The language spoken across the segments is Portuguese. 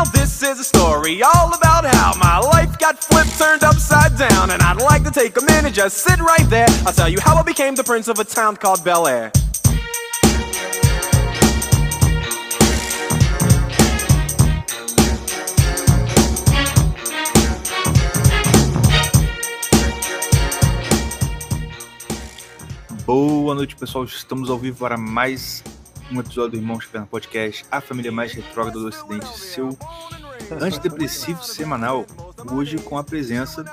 Now this is a story all about how my life got flipped, turned upside down. And I'd like to take a minute, just sit right there. I'll tell you how I became the prince of a town called Bel Air. Boa noite, pessoal. Estamos ao vivo para mais um episódio do Irmãos Perna Podcast, a família mais retrógrada do Ocidente, seu antidepressivo semanal. Hoje com a presença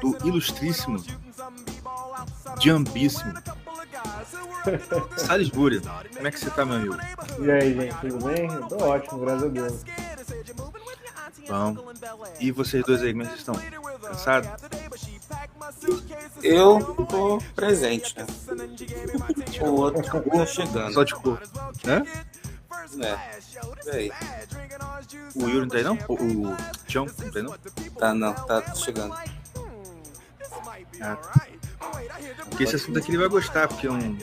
do ilustríssimo, jambíssimo, Salisbury. Como é que você tá, meu amigo? E aí, gente, tudo bem? Eu tô ótimo, graças a Deus. Bom. E vocês dois aí, como é que vocês estão? Cansados? Eu tô presente, né? O outro tá chegando. Só de cor. Né? É. E aí? O Yuri não tá aí, não? O, o Tião não tá aí, não? Tá, não, tá chegando. Ah. Porque esse assunto aqui ele vai gostar, porque um,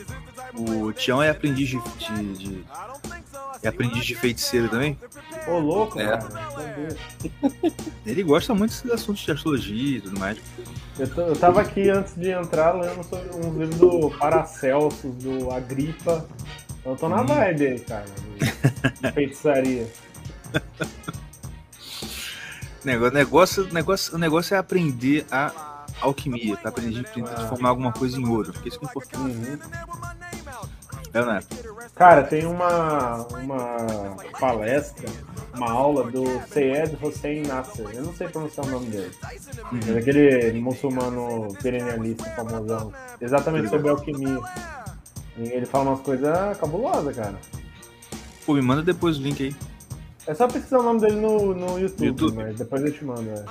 o Tião é aprendiz de, de, de- É aprendiz de feiticeiro também. Ô, louco, É. Deus. Ele gosta muito desses assuntos de astrologia e tudo mais. Eu, tô- eu tava aqui antes de entrar lendo sobre uns livros do Paracelsus, do Agripa. Eu tô na Hum. vibe aí, cara. De, feitiçaria. Negócio, negócio, negócio, o negócio é aprender a alquimia, pra aprender a transformar alguma coisa em ouro. Porque isso que é importante. Uhum. Leonardo. Cara, tem uma, uma palestra, uma aula do Seyed Hossein Nasser. Eu não sei pronunciar o nome dele. É aquele muçulmano perennialista famosão. Exatamente sobre alquimia. E ele fala umas coisas cabulosas, cara. Pô, me manda depois o link aí. É só pesquisar o nome dele no, no YouTube, YouTube? mas depois eu te mando. É.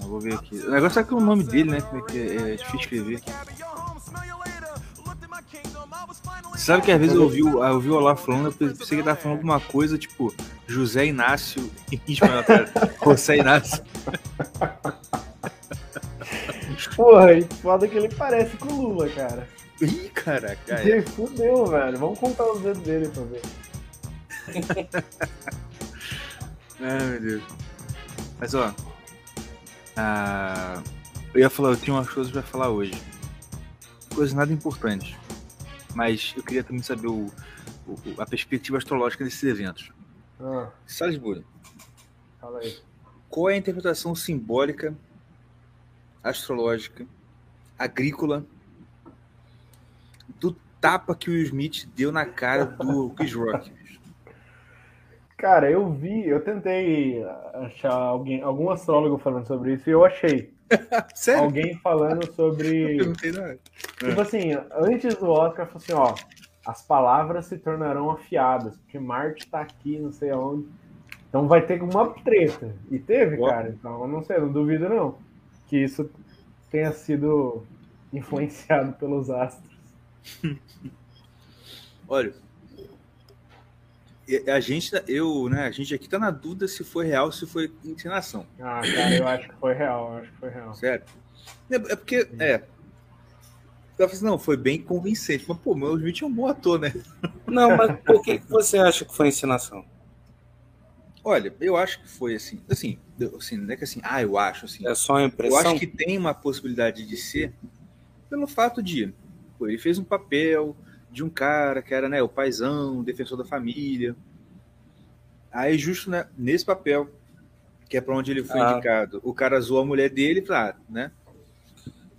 Eu vou ver aqui. O negócio é que o nome dele, né? É que é, é difícil escrever. Você sabe que às vezes eu ouvi, o- eu ouvi o Olá falando, eu pensei que ele tava falando alguma coisa tipo José Inácio Ismael, cara. José Inácio. Porra, e foda que ele parece com o Lula, cara. Ih, caraca. é. Ele fudeu, velho. Vamos contar os dedos dele pra ver. Ai, meu Deus. Mas ó. ah, eu ia falar, eu tinha umas coisas pra falar hoje. Coisas nada importantes. Mas eu queria também saber o, o- a perspectiva astrológica desses eventos. Ah, Salisbury, fala aí. qual é a interpretação simbólica, astrológica, agrícola do tapa que o Will Smith deu na cara do Chris Rock? Cara, eu vi, eu tentei achar alguém, algum astrólogo falando sobre isso e eu achei. Alguém falando sobre. Tipo assim, antes do Oscar, falou assim, ó, as palavras se tornarão afiadas, porque Marte tá aqui, não sei aonde. Então vai ter uma treta. E teve, Ó. cara. Então eu não sei, não duvido não. Que isso tenha sido influenciado pelos astros. Olha, a gente, tá- eu, né, a gente aqui tá na dúvida se foi real, se foi encenação, Ah, cara, eu acho que foi real, eu acho que foi real. sério. É, é porque, é, eu tava assim, não, foi bem convincente, mas pô, meu Smith é um bom ator, né? Não, mas por que, você acha que foi ensinação? Olha, eu acho que foi assim, assim, eu- assim, não é que assim, ah, eu acho, assim, É só uma eu impressão? acho que tem uma possibilidade de ser pelo fato de, pô, ele fez um papel de um cara que era, né, o paizão, o defensor da família. Aí, justo né, nesse papel, que é para onde ele foi Ah. indicado, o cara zoou a mulher dele falou, ah, né?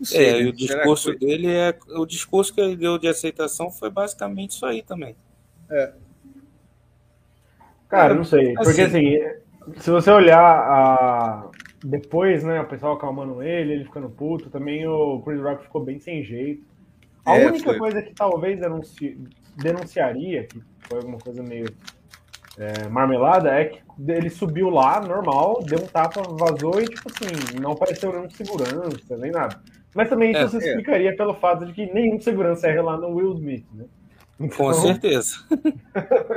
Sei, É, né? e o discurso foi? dele é. O discurso que ele deu de aceitação foi basicamente isso aí também. Cara, não sei. Porque Assim- assim, se você olhar a... depois, né, o pessoal acalmando ele, ele ficando puto, também o Chris Rock ficou bem sem jeito. A É, única foi. coisa que talvez denunci... denunciaria, que foi alguma coisa meio é, marmelada, é que ele subiu lá, normal, deu um tapa, vazou e, tipo assim, não pareceu nenhum segurança, nem nada. Mas também isso É, se é. explicaria pelo fato de que nenhum segurança é lá no Will Smith, né? Com Então- certeza.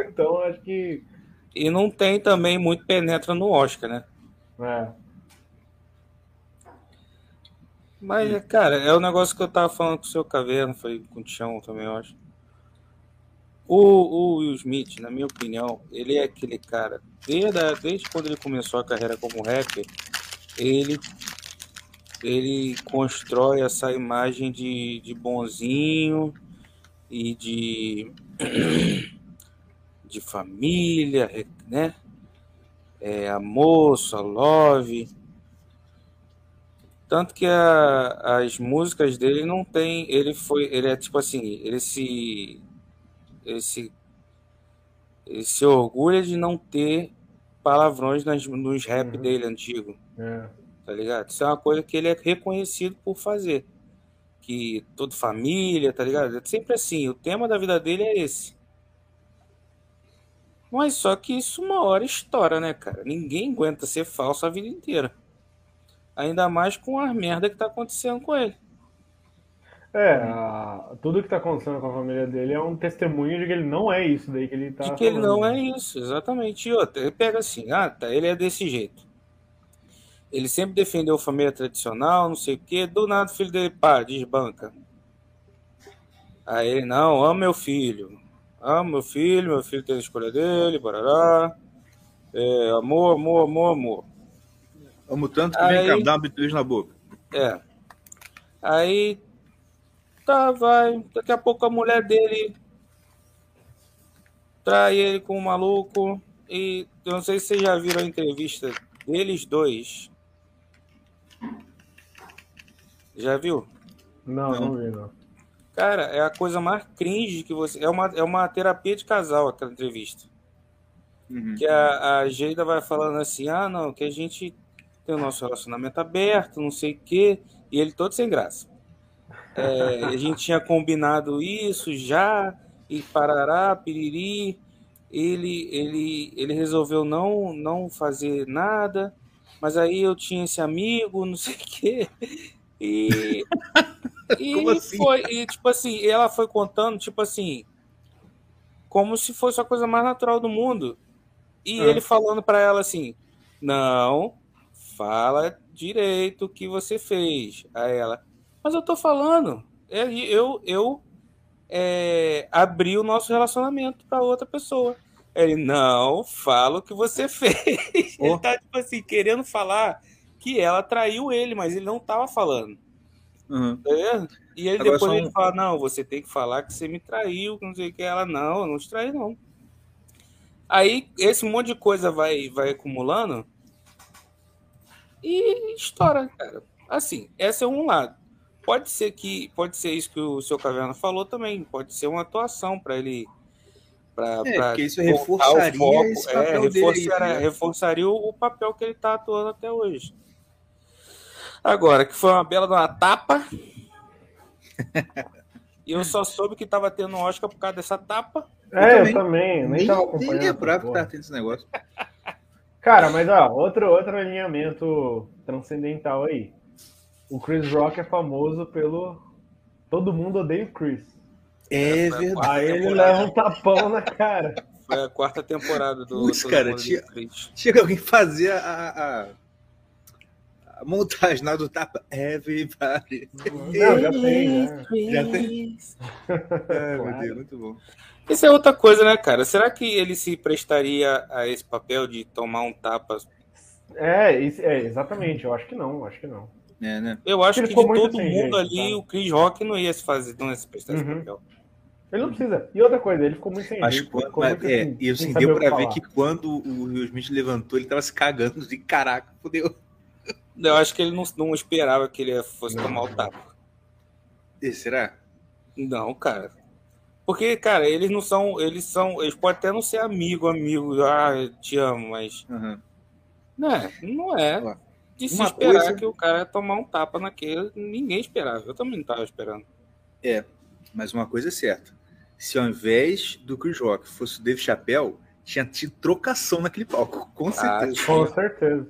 Então, acho que. E não tem também muito penetra no Oscar, né? É. Mas, cara, é o negócio que eu tava falando com o seu caverna, foi com o Tião também, eu acho. O, o Will Smith, na minha opinião, ele é aquele cara, desde, a- desde quando ele começou a carreira como rapper, ele, ele constrói essa imagem de, de bonzinho e de, de família, né? É, amor, só love. Tanto que a- as músicas dele não tem. Ele foi. Ele é tipo assim, ele se. Ele se, ele se orgulha de não ter palavrões nas, nos rap Uhum. dele antigo, É. tá ligado? Isso é uma coisa que ele é reconhecido por fazer. Que toda família, tá ligado? É sempre assim, o tema da vida dele é esse. Mas só que isso uma hora estoura, né, cara? Ninguém aguenta ser falso a vida inteira. Ainda mais com a merda que tá acontecendo com ele. É, a- tudo que tá acontecendo com a família dele é um testemunho de que ele não é isso daí que ele tá De que ele falando. não é isso, exatamente. E outra, ele pega assim, ah, tá, ele é desse jeito. Ele sempre defendeu a família tradicional, não sei o quê. Do nada o filho dele, pá, desbanca. Aí ele, não, amo meu filho. Amo meu filho, meu filho tem a escolha dele, barará. É, amor, amor, amor, amor. Amo tanto que Aí- vem cá, dá um beijo na boca. É. Aí, tá, vai. Daqui a pouco a mulher dele trai ele com um maluco. E eu não sei se vocês já viram a entrevista deles dois. Já viu? Não, Não. não vi, não. Cara, é a coisa mais cringe que você. É uma, é uma terapia de casal aquela entrevista. Uhum. Que a, a Geida vai falando assim: ah, não, que a gente tem o nosso relacionamento aberto, não sei o quê, e ele todo sem graça. É, a gente tinha combinado isso já, e parará, piriri. Ele, ele, ele resolveu não, não fazer nada, mas aí eu tinha esse amigo, não sei o quê. E, e assim? foi, e tipo assim, ela foi contando, tipo assim, como se fosse a coisa mais natural do mundo. E Ah. ele falando pra ela assim: Não, fala direito o que você fez. Aí ela, mas eu tô falando. É, Eu, eu é, abri o nosso relacionamento pra outra pessoa. Ele, não, fala o que você fez. Ele Oh. tá, tipo assim, querendo falar que ela traiu ele, mas ele não tava falando. Uhum. E aí Agora, depois só ele um- fala, não, você tem que falar que você me traiu, que não sei o que. Ela, não, eu não te traí, não. Aí esse monte de coisa vai, vai acumulando e estoura, cara. Assim, esse é um lado. Pode ser que pode ser isso que o seu Caverna falou também. Pode ser uma atuação para ele. Pra, É, pra porque isso reforçaria esse papel é, dele reforçaria, tá ligado? reforçaria o, papel que ele tá atuando até hoje. Agora, que foi uma bela de uma tapa. E eu só soube que tava tendo um Oscar por causa dessa tapa. É, também. eu também, nem, Nem, tava nem acompanhando. essa lembrava que tava tendo esse negócio. Cara, mas ó, outro, outro alinhamento transcendental aí. O Chris Rock é famoso pelo. Todo mundo odeia o Chris. É a verdade. Aí ele temporada. leva um tapão na cara. Foi a quarta temporada do Putz, cara, tinha-. Chega alguém fazer a, a montagem lá do tapa. Everybody. Não, já tem, né? Já tem? Meu Claro. Deus, muito bom. Isso é outra coisa, né, cara? Será que ele se prestaria a esse papel de tomar um tapa? É, é, exatamente, eu acho que não, acho que não. É, né? Eu acho Ele que de todo mundo jeito, ali, tá? o Chris Rock não ia se fazer, não ia se prestar esse Uhum. papel. Ele não precisa. E outra coisa, ele ficou muito sem Mas, jeito. quando- mas, muito é, assim, e assim, deu pra ver falar. que quando o Will Smith levantou, ele tava se cagando de caraca, fodeu. Eu acho que ele não, não esperava que ele fosse Não. tomar o tapa. E, será? Não, cara. Porque, cara, eles não são. Eles são. Eles podem até não ser amigo, amigo. Ah, eu te amo, mas. Aham. Né, não é. De se uma esperar coisa- que o cara ia tomar um tapa naquele. Ninguém esperava. Eu também não tava esperando. Mas uma coisa é certa. Se ao invés do Chris Rock fosse o Dave Chappelle, tinha tido trocação naquele palco, com Ah, certeza. Com certeza.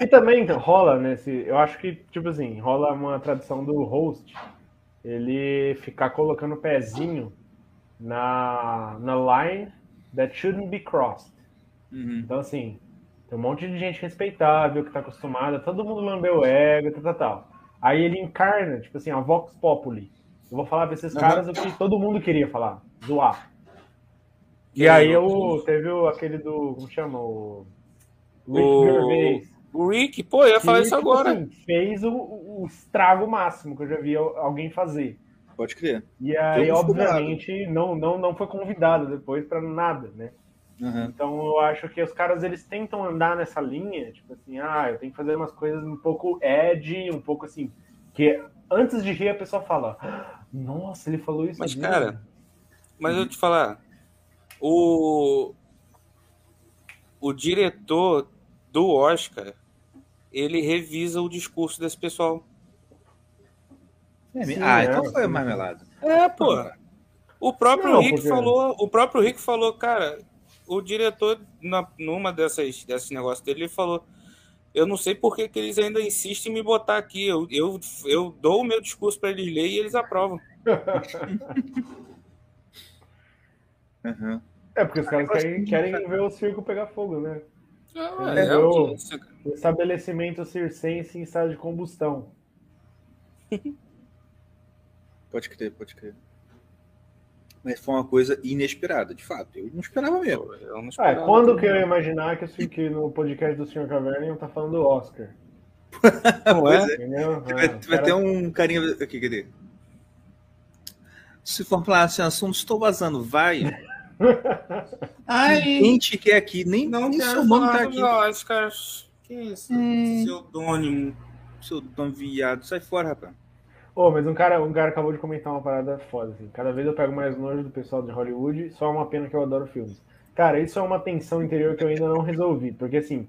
E também então, rola nesse. Eu acho que, tipo assim, rola uma tradição do host ele ficar colocando o pezinho na, na line that shouldn't be crossed. Uhum. Então, assim, tem um monte de gente respeitável que tá acostumada, todo mundo lambeu o ego, tal, tal, tal. Aí ele encarna, tipo assim, a Vox Populi. Eu vou falar pra esses Uhum. caras o que todo mundo queria falar, zoar. E aí o, teve o, aquele do. Como chama? O. O- Gervais. O Rick, pô, eu ia falar que, isso tipo agora. assim, fez o, o estrago máximo que eu já vi al- alguém fazer. Pode crer. E aí, Todo obviamente, não, não, não foi convidado depois pra nada, né? Aham. Então eu acho que os caras eles tentam andar nessa linha, tipo assim, ah, eu tenho que fazer umas coisas um pouco edgy, um pouco assim, que antes de rir a pessoa fala, "Ah, nossa, ele falou isso. Mas, mesmo." cara, Mas eu te falar, o, o diretor do Oscar, ele revisa o discurso desse pessoal. É, Sim, ah, é, então foi sim. marmelada. É, pô. O próprio Não, Rick porque- falou, o próprio Rick falou, cara, o diretor na, numa dessas desses negócios dele ele falou, eu não sei por que, que eles ainda insistem em me botar aqui. Eu, eu, eu dou o meu discurso para eles lerem e eles aprovam. Aham. É, porque os caras querem, querem ver o circo pegar fogo, né? É, É, é. O estabelecimento circense em estado de combustão. Pode crer, pode crer. Mas foi uma coisa inesperada, de fato. Eu não esperava mesmo. Eu não Ah, esperava. quando que eu ia imaginar que, que no podcast do Sr. Caverna iam tá falando do Oscar? Não é? Entendeu? Vai, Ah, vai ter um carinha aqui, cadê? Se for falar assim, assunto, estou vazando, vai. Ai, Gente que é aqui, nem, não nem seu nome falar tá aqui. Oscar. Que isso? Hum. Pseudônimo. Seu nome viado, sai fora, rapaz. Ô, mas um cara, um cara acabou de comentar uma parada foda, assim. Cada vez eu pego mais nojo do pessoal de Hollywood, só é uma pena que eu adoro filmes. Cara, isso é uma tensão interior que eu ainda não resolvi, porque assim,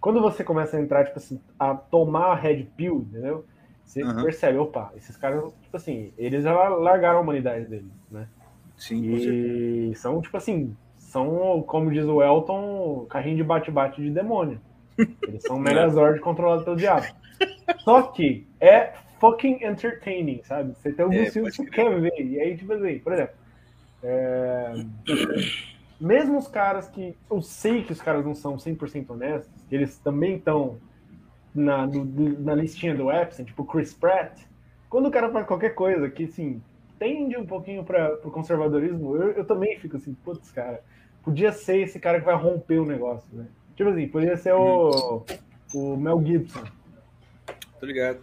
quando você começa a entrar, tipo assim, a tomar a red pill, entendeu? Você Aham. percebe, opa, esses caras, tipo assim, eles já largaram a humanidade deles, né? Sim. E são, tipo assim, são, como diz o Elton, carrinho de bate-bate de demônio. Eles são Megazord controlado pelo diabo. Só que é fucking entertaining, sabe? Você tem alguns É, filmes que você quer ver. E aí, tipo assim, por exemplo, é, mesmo os caras que. Eu sei que os caras não são 100% honestos, eles também estão na, na listinha do Epstein, tipo Chris Pratt. Quando o cara faz qualquer coisa que, assim, tende um pouquinho para o conservadorismo, eu, eu também fico assim, putz, cara, podia ser esse cara que vai romper o negócio, né? Tipo assim, podia ser o, o Mel Gibson. Tô ligado.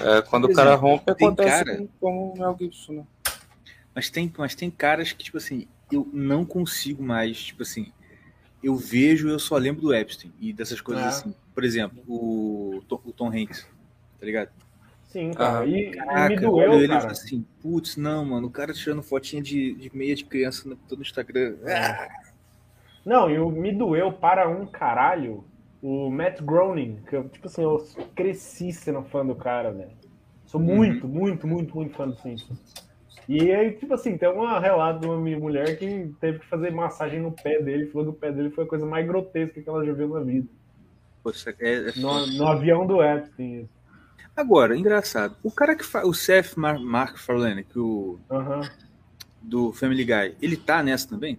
É, quando Por o cara exemplo, rompe, tem acontece cara- com- como o Mel Gibson, né? Mas tem, mas tem caras que, tipo assim, eu não consigo mais, tipo assim, eu vejo, eu só lembro do Epstein e dessas coisas Ah. assim. Por exemplo, o, Tom- o Tom Hanks, tá ligado? Sim, cara. Ah, e, e Caraca, me eu doeu, ele e cara. assim, putz, não, mano, o cara tirando fotinha de, de meia de criança no, todo no Instagram. Ah, Não, e o me doeu para um caralho o Matt Groening, que eu, tipo assim, eu cresci sendo fã do cara, velho. Sou muito, muito, muito, muito fã do Simpsons. E aí, tipo assim, tem uma relato de uma minha mulher que teve que fazer massagem no pé dele, falou que o pé dele foi a coisa mais grotesca que ela já viu na vida. isso é- é- No, no avião do Epstein. isso. Agora, engraçado, o cara que faz, o Seth Mar MacFarlane, que o do Family Guy, ele tá nessa também?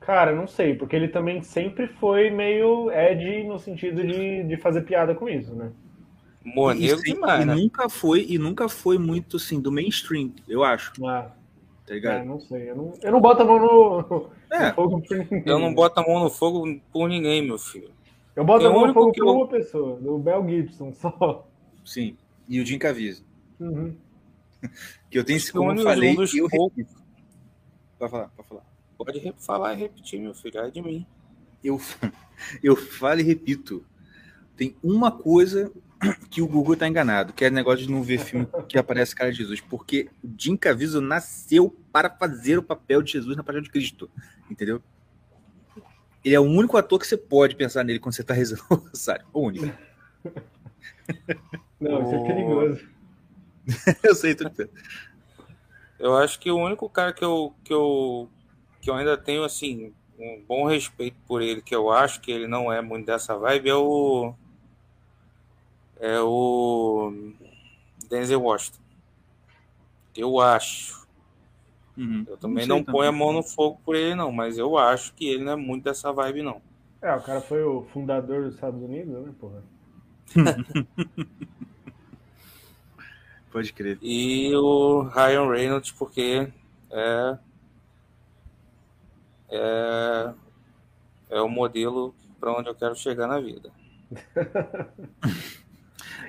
Cara, não sei, porque ele também sempre foi meio Ed no sentido de, de fazer piada com isso, né? Monego e, demais, e né? nunca foi e nunca foi muito assim do mainstream, eu acho, Ah, tá é, ligado? não sei. Eu não, eu não boto a mão no, É. no fogo por ninguém. Eu não boto a mão no fogo por ninguém, meu filho. Eu boto Tem a mão no fogo por eu- uma pessoa, do Mel Gibson, só. Sim. E o Jim Caviezel, Uhum. que eu tenho, Acho que como um eu falei, um dos eu poucos. repito. Pode falar, pode falar. Pode falar e repetir, meu filho. É de mim. Eu, eu falo e repito. Tem uma coisa que o Google tá enganado, que é o negócio de não ver filme que aparece cara de Jesus, porque o Jim Caviezel nasceu para fazer o papel de Jesus na página de Cristo, entendeu? Ele é o único ator que você pode pensar nele quando você tá rezando o rosário. O único. Não, isso é perigoso. Eu sei, dizendo. Eu acho que o único cara que eu, que eu, que eu ainda tenho, assim, um bom respeito por ele, que eu acho que ele não é muito dessa vibe, é o. É o. Denzel Washington. Eu acho. Uhum. Eu também sei não, ponho a mão no fogo por ele, não, mas eu acho que ele não é muito dessa vibe, não. É, o cara foi o fundador dos Estados Unidos, né, porra? Pode crer. E o Ryan Reynolds, porque é. é, é o modelo para onde eu quero chegar na vida.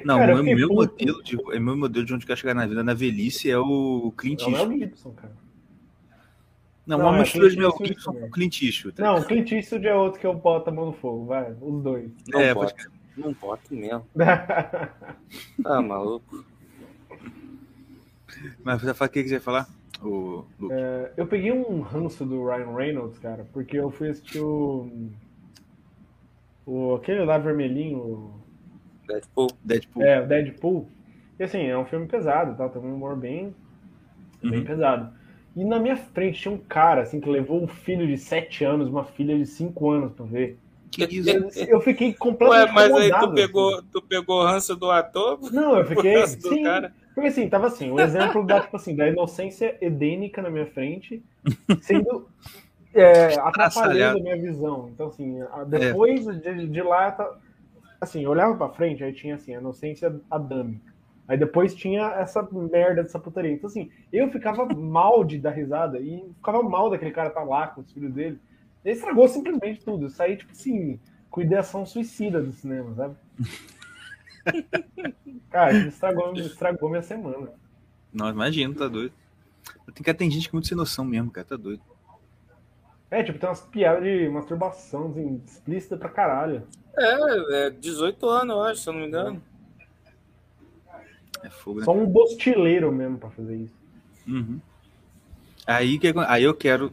Não, Cara, o eu meu, meu modelo de, é meu modelo de onde eu quero chegar na vida, na velhice, é o Clint É o Mel Eastwood. Gibson, cara. Não, Não, uma é mistura de Clint Mel Eastwood Gibson com Clint Eastwood. tá? Não, o Clint Eastwood é outro que eu boto a mão no fogo, vai. Os dois. Não É, boto. pode Não boto mesmo. Tá maluco? Mas você fala o que que você ia falar? O Luke. É, eu peguei um ranço do Ryan Reynolds, cara, porque eu fui assistir o. o aquele lá vermelhinho, o- Deadpool. Deadpool. é, o Deadpool. E assim, é um filme pesado, tá? Tem um humor bem, bem Uhum. pesado. E na minha frente tinha um cara, assim, que levou um filho de 7 anos, uma filha de 5 anos pra ver. Eu, fiquei Ué, completamente mas aí tu pegou, assim. tu pegou o ranço do ator? Não, eu fiquei. Sim, cara? Porque assim, tava assim, um exemplo da, tipo assim, da inocência edênica na minha frente, sendo é, atrapalhando a minha visão. Então, assim, depois de, de lá, tá- assim, eu olhava pra frente, aí tinha assim, a inocência adâmica. Aí depois tinha essa merda dessa putaria. Então, assim, eu ficava mal de dar risada e ficava mal daquele cara estar lá com os filhos dele. Ele estragou simplesmente tudo. Eu saí, tipo assim, com ideação suicida do cinema, sabe? Cara, ele estragou, estragou minha semana. Não, imagino, tá doido. Tem que tem gente com muito sem noção mesmo, cara, tá doido. É, tipo, tem umas piadas de masturbação assim, explícita pra caralho. É, é 18 anos, eu acho, se eu não me engano. É fogo, né? Só um bostileiro mesmo pra fazer isso. Uhum. Aí, que, aí eu quero.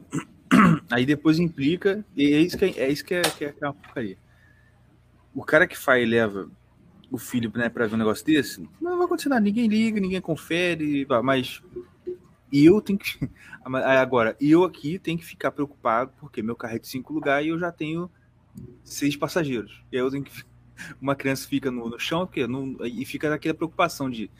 Aí depois implica. E é isso que é, é isso que é, que é, que é uma porcaria. O cara que faz e leva o filho né, pra ver um negócio desse, não vai acontecer nada. Ninguém liga, ninguém confere, mas. Eu tenho que. Agora, eu aqui tenho que ficar preocupado, porque meu carro é de cinco lugares e eu já tenho seis passageiros. E aí eu tenho que. Uma criança fica no, no chão porque não, e fica naquela preocupação de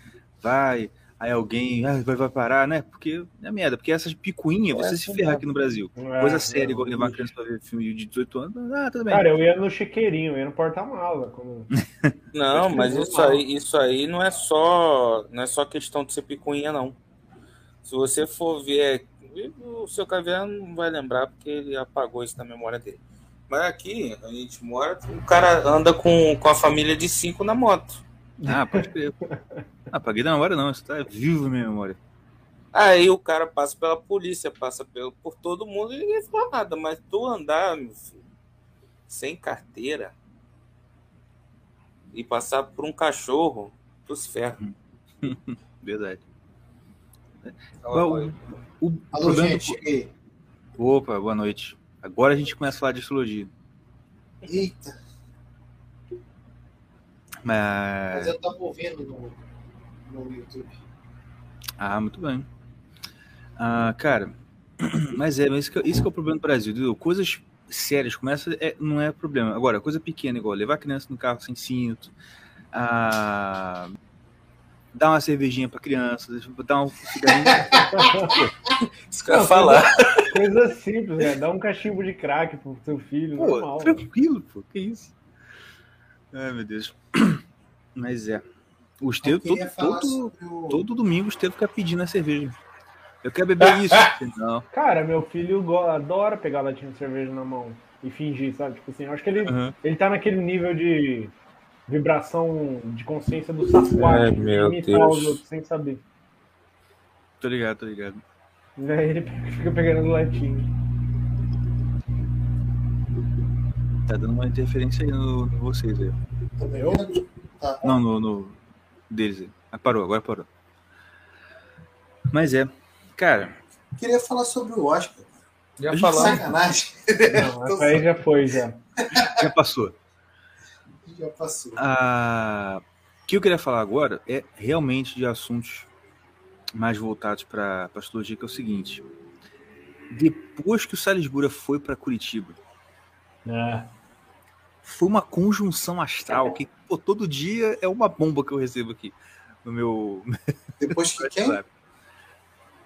vai, aí alguém ah, vai, vai parar, né? Porque é merda, porque essas picuinhas, você É, se ferrar aqui no Brasil. É, Coisa séria, igual levar criança pra ver filme de 18 anos, ah, tudo bem. Cara, eu ia no chiqueirinho, eu ia no porta-mala. Quando... Não, mas isso aí, isso aí não é só não é só questão de ser picuinha, não. Se você for ver, o seu caviar não vai lembrar porque ele apagou isso na memória dele. Mas aqui, a gente mora, o cara anda com, com a família de cinco na moto. Ah, pode crer. Ah, apaguei da memória não, isso tá vivo na minha memória. Aí o cara passa pela polícia, passa pelo, por todo mundo e ninguém fala nada. Mas tu andar, meu filho, sem carteira e passar por um cachorro, tu se ferra. Verdade. Ó, O, o Alô, gente, do... Opa, boa noite. Agora a gente começa a falar de astrologia. Eita, mas Mas... eu tava ouvindo no, no YouTube. Ah, muito bem. Ah, cara, mas é, mas isso que, isso que é o problema do Brasil, entendeu? Coisas sérias começa é, não é problema. Agora, coisa pequena, igual levar a criança no carro sem cinto, ah, dar uma cervejinha pra criança, dar um cigarrinho. Isso que eu ia falar. Coisa simples, né? Dá um cachimbo de crack pro seu filho, Pô, normal. tranquilo, pô, que isso? Ai, meu Deus. Mas é. O Estevam, todo, todo, sobre o... todo domingo o Estevam fica pedindo a cerveja. Eu quero beber isso. Não. Cara, meu filho adora pegar latinha de cerveja na mão e fingir, sabe? Tipo assim, eu acho que ele, Uhum. ele tá naquele nível de vibração de consciência do Sasquatch, de meu Deus. os outros sem saber. Tô ligado, tô ligado. E aí ele fica pegando latinha. Tá dando uma interferência aí no, no vocês aí. Tá me? Tá. Não, no, no deles aí. Ah, parou, agora parou. Mas é. Cara, Queria falar sobre o Oscar. Já falamos. Sacanagem. Não, essa aí já foi, já. já passou. Já passou. Ah, o que eu queria falar agora é realmente de assuntos mais voltados para a astrologia, que é o seguinte. Depois que o Salisbury foi para Curitiba, É. foi uma conjunção astral que pô, todo dia é uma bomba que eu recebo aqui no meu Depois que quem?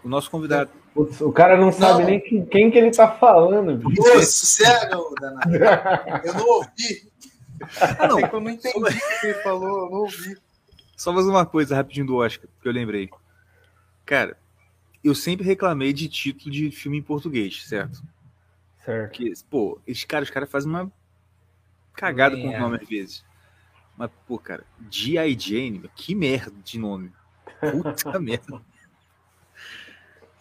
O nosso convidado. Putz, o cara não sabe Não. nem quem, quem que ele tá falando, bicho. Ô, sossega, ô danado. Eu não ouvi. Ah, não, É eu não entendi o que ele falou, eu não ouvi. Só mais uma coisa rapidinho do Oscar, que eu lembrei. Cara, eu sempre reclamei de título de filme em português, certo? Certo. Que, pô, esses caras, os caras fazem uma cagada com o nome às vezes. Mas, pô, cara, G.I. Jane, que merda de nome. Puta merda. Eu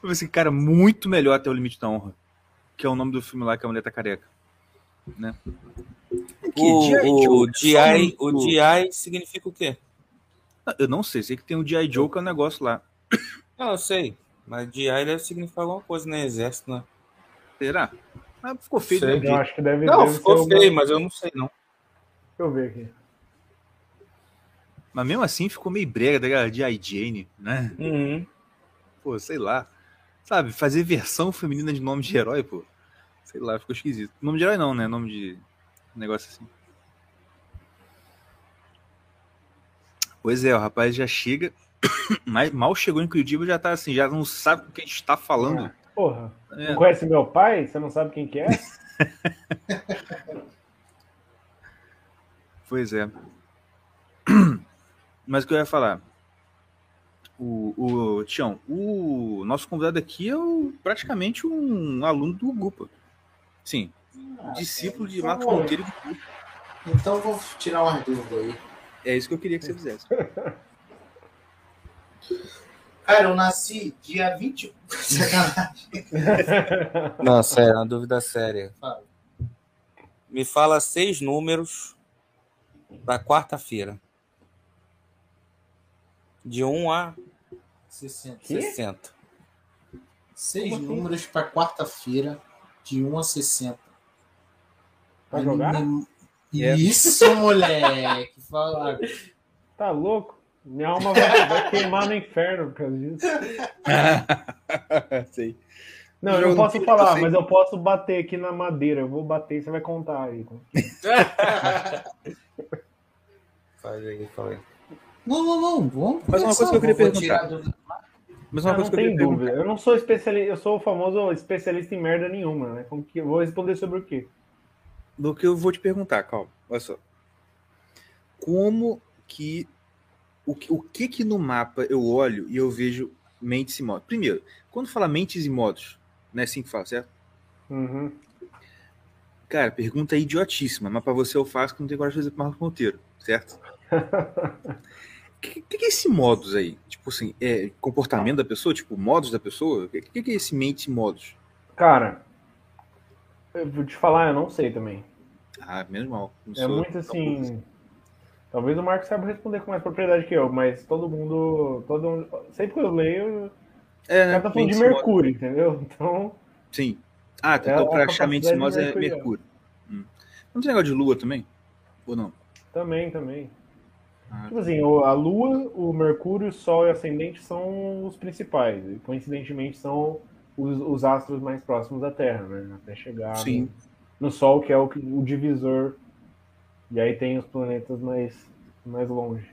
falei assim, cara, muito melhor até o limite da honra. Que é o nome do filme lá que a mulher tá careca. Né? Que O, G.I. o, Joe, GI, significa o quê? Eu não sei, sei que tem o G.I. Joe que é um negócio lá. Não, eu sei. Mas GI deve significar alguma coisa no exército, né? Será? Ah, ficou feio Sei. acho que deve, Não, deve ficou ser uma- feio, mas eu não sei, não. Deixa eu ver aqui. Mas mesmo assim ficou meio brega da G.I. Jane, né? Uhum. Pô, sei lá. Sabe, fazer versão feminina de nome de herói, pô. Sei lá, ficou esquisito. Nome de herói não, né? Nome de negócio assim. Pois é, o rapaz já chega, mas mal chegou em Curitiba já tá assim, já não sabe com quem está falando. Porra, É, não conhece meu pai? Você não sabe quem que é? pois é. Mas o que eu ia falar? O, o Tião, o nosso convidado aqui é o- praticamente um aluno do Gupa. Sim, discípulo de Marcos Monteiro e Gupa. Então eu vou tirar umas dúvidas aí. É isso que eu queria que você fizesse. Cara, eu nasci dia 20. Sacanagem. Não, sério, uma dúvida séria. Fala. Me fala seis números para quarta-feira. De 1 a 60. Quê? 60. Seis Como assim? números para quarta-feira, de 1 a 60. Pra jogar? Isso, moleque. Fala. Tá louco? Minha alma vai, vai queimar no inferno por causa disso. Sei. Não, eu não posso falar, mas eu posso bater aqui na madeira. Eu vou bater e você vai contar aí. Faz aí, fala aí. Não, não, não. Vamos Mas uma coisa que eu queria Vou perguntar. Mas uma Ah, coisa não que eu queria dúvida. perguntar. Eu não sou especialista, eu sou o famoso especialista em merda nenhuma, né? Como que eu vou responder sobre o quê? Do que eu vou te perguntar, calma. Olha só. Como que. O, que- o que que no mapa eu olho e eu vejo mentes e modos? Primeiro, quando fala mentes e modos, não é assim que fala, certo? Uhum. Cara, pergunta idiotíssima, mas pra você eu faço que não tem coragem de fazer pro Marcos Monteiro, certo? O que, que, é esse modos aí? Tipo assim, é comportamento da pessoa? Tipo, modos da pessoa? O que, que, é esse mentes e modos? Cara, eu vou te falar, eu não sei também. Ah, menos mal. Não É muito assim. Talvez o Marcos saiba responder com mais propriedade que eu, mas todo mundo. Todo, sempre que eu leio, É, o né? cara tá falando de. Mercúrio, entendeu? Então. Sim. Ah, É então a pra achar e capacidade modos é mercurial. Mercúrio. Hum. Não tem negócio de lua também? Ou não? Também, também. Ah. Tipo assim, o- a Lua, o Mercúrio, o Sol e o Ascendente são os principais. E coincidentemente são os, os astros mais próximos da Terra, né? Até chegar Sim. no, no Sol, que é o, o divisor. E aí tem os planetas mais, mais longe.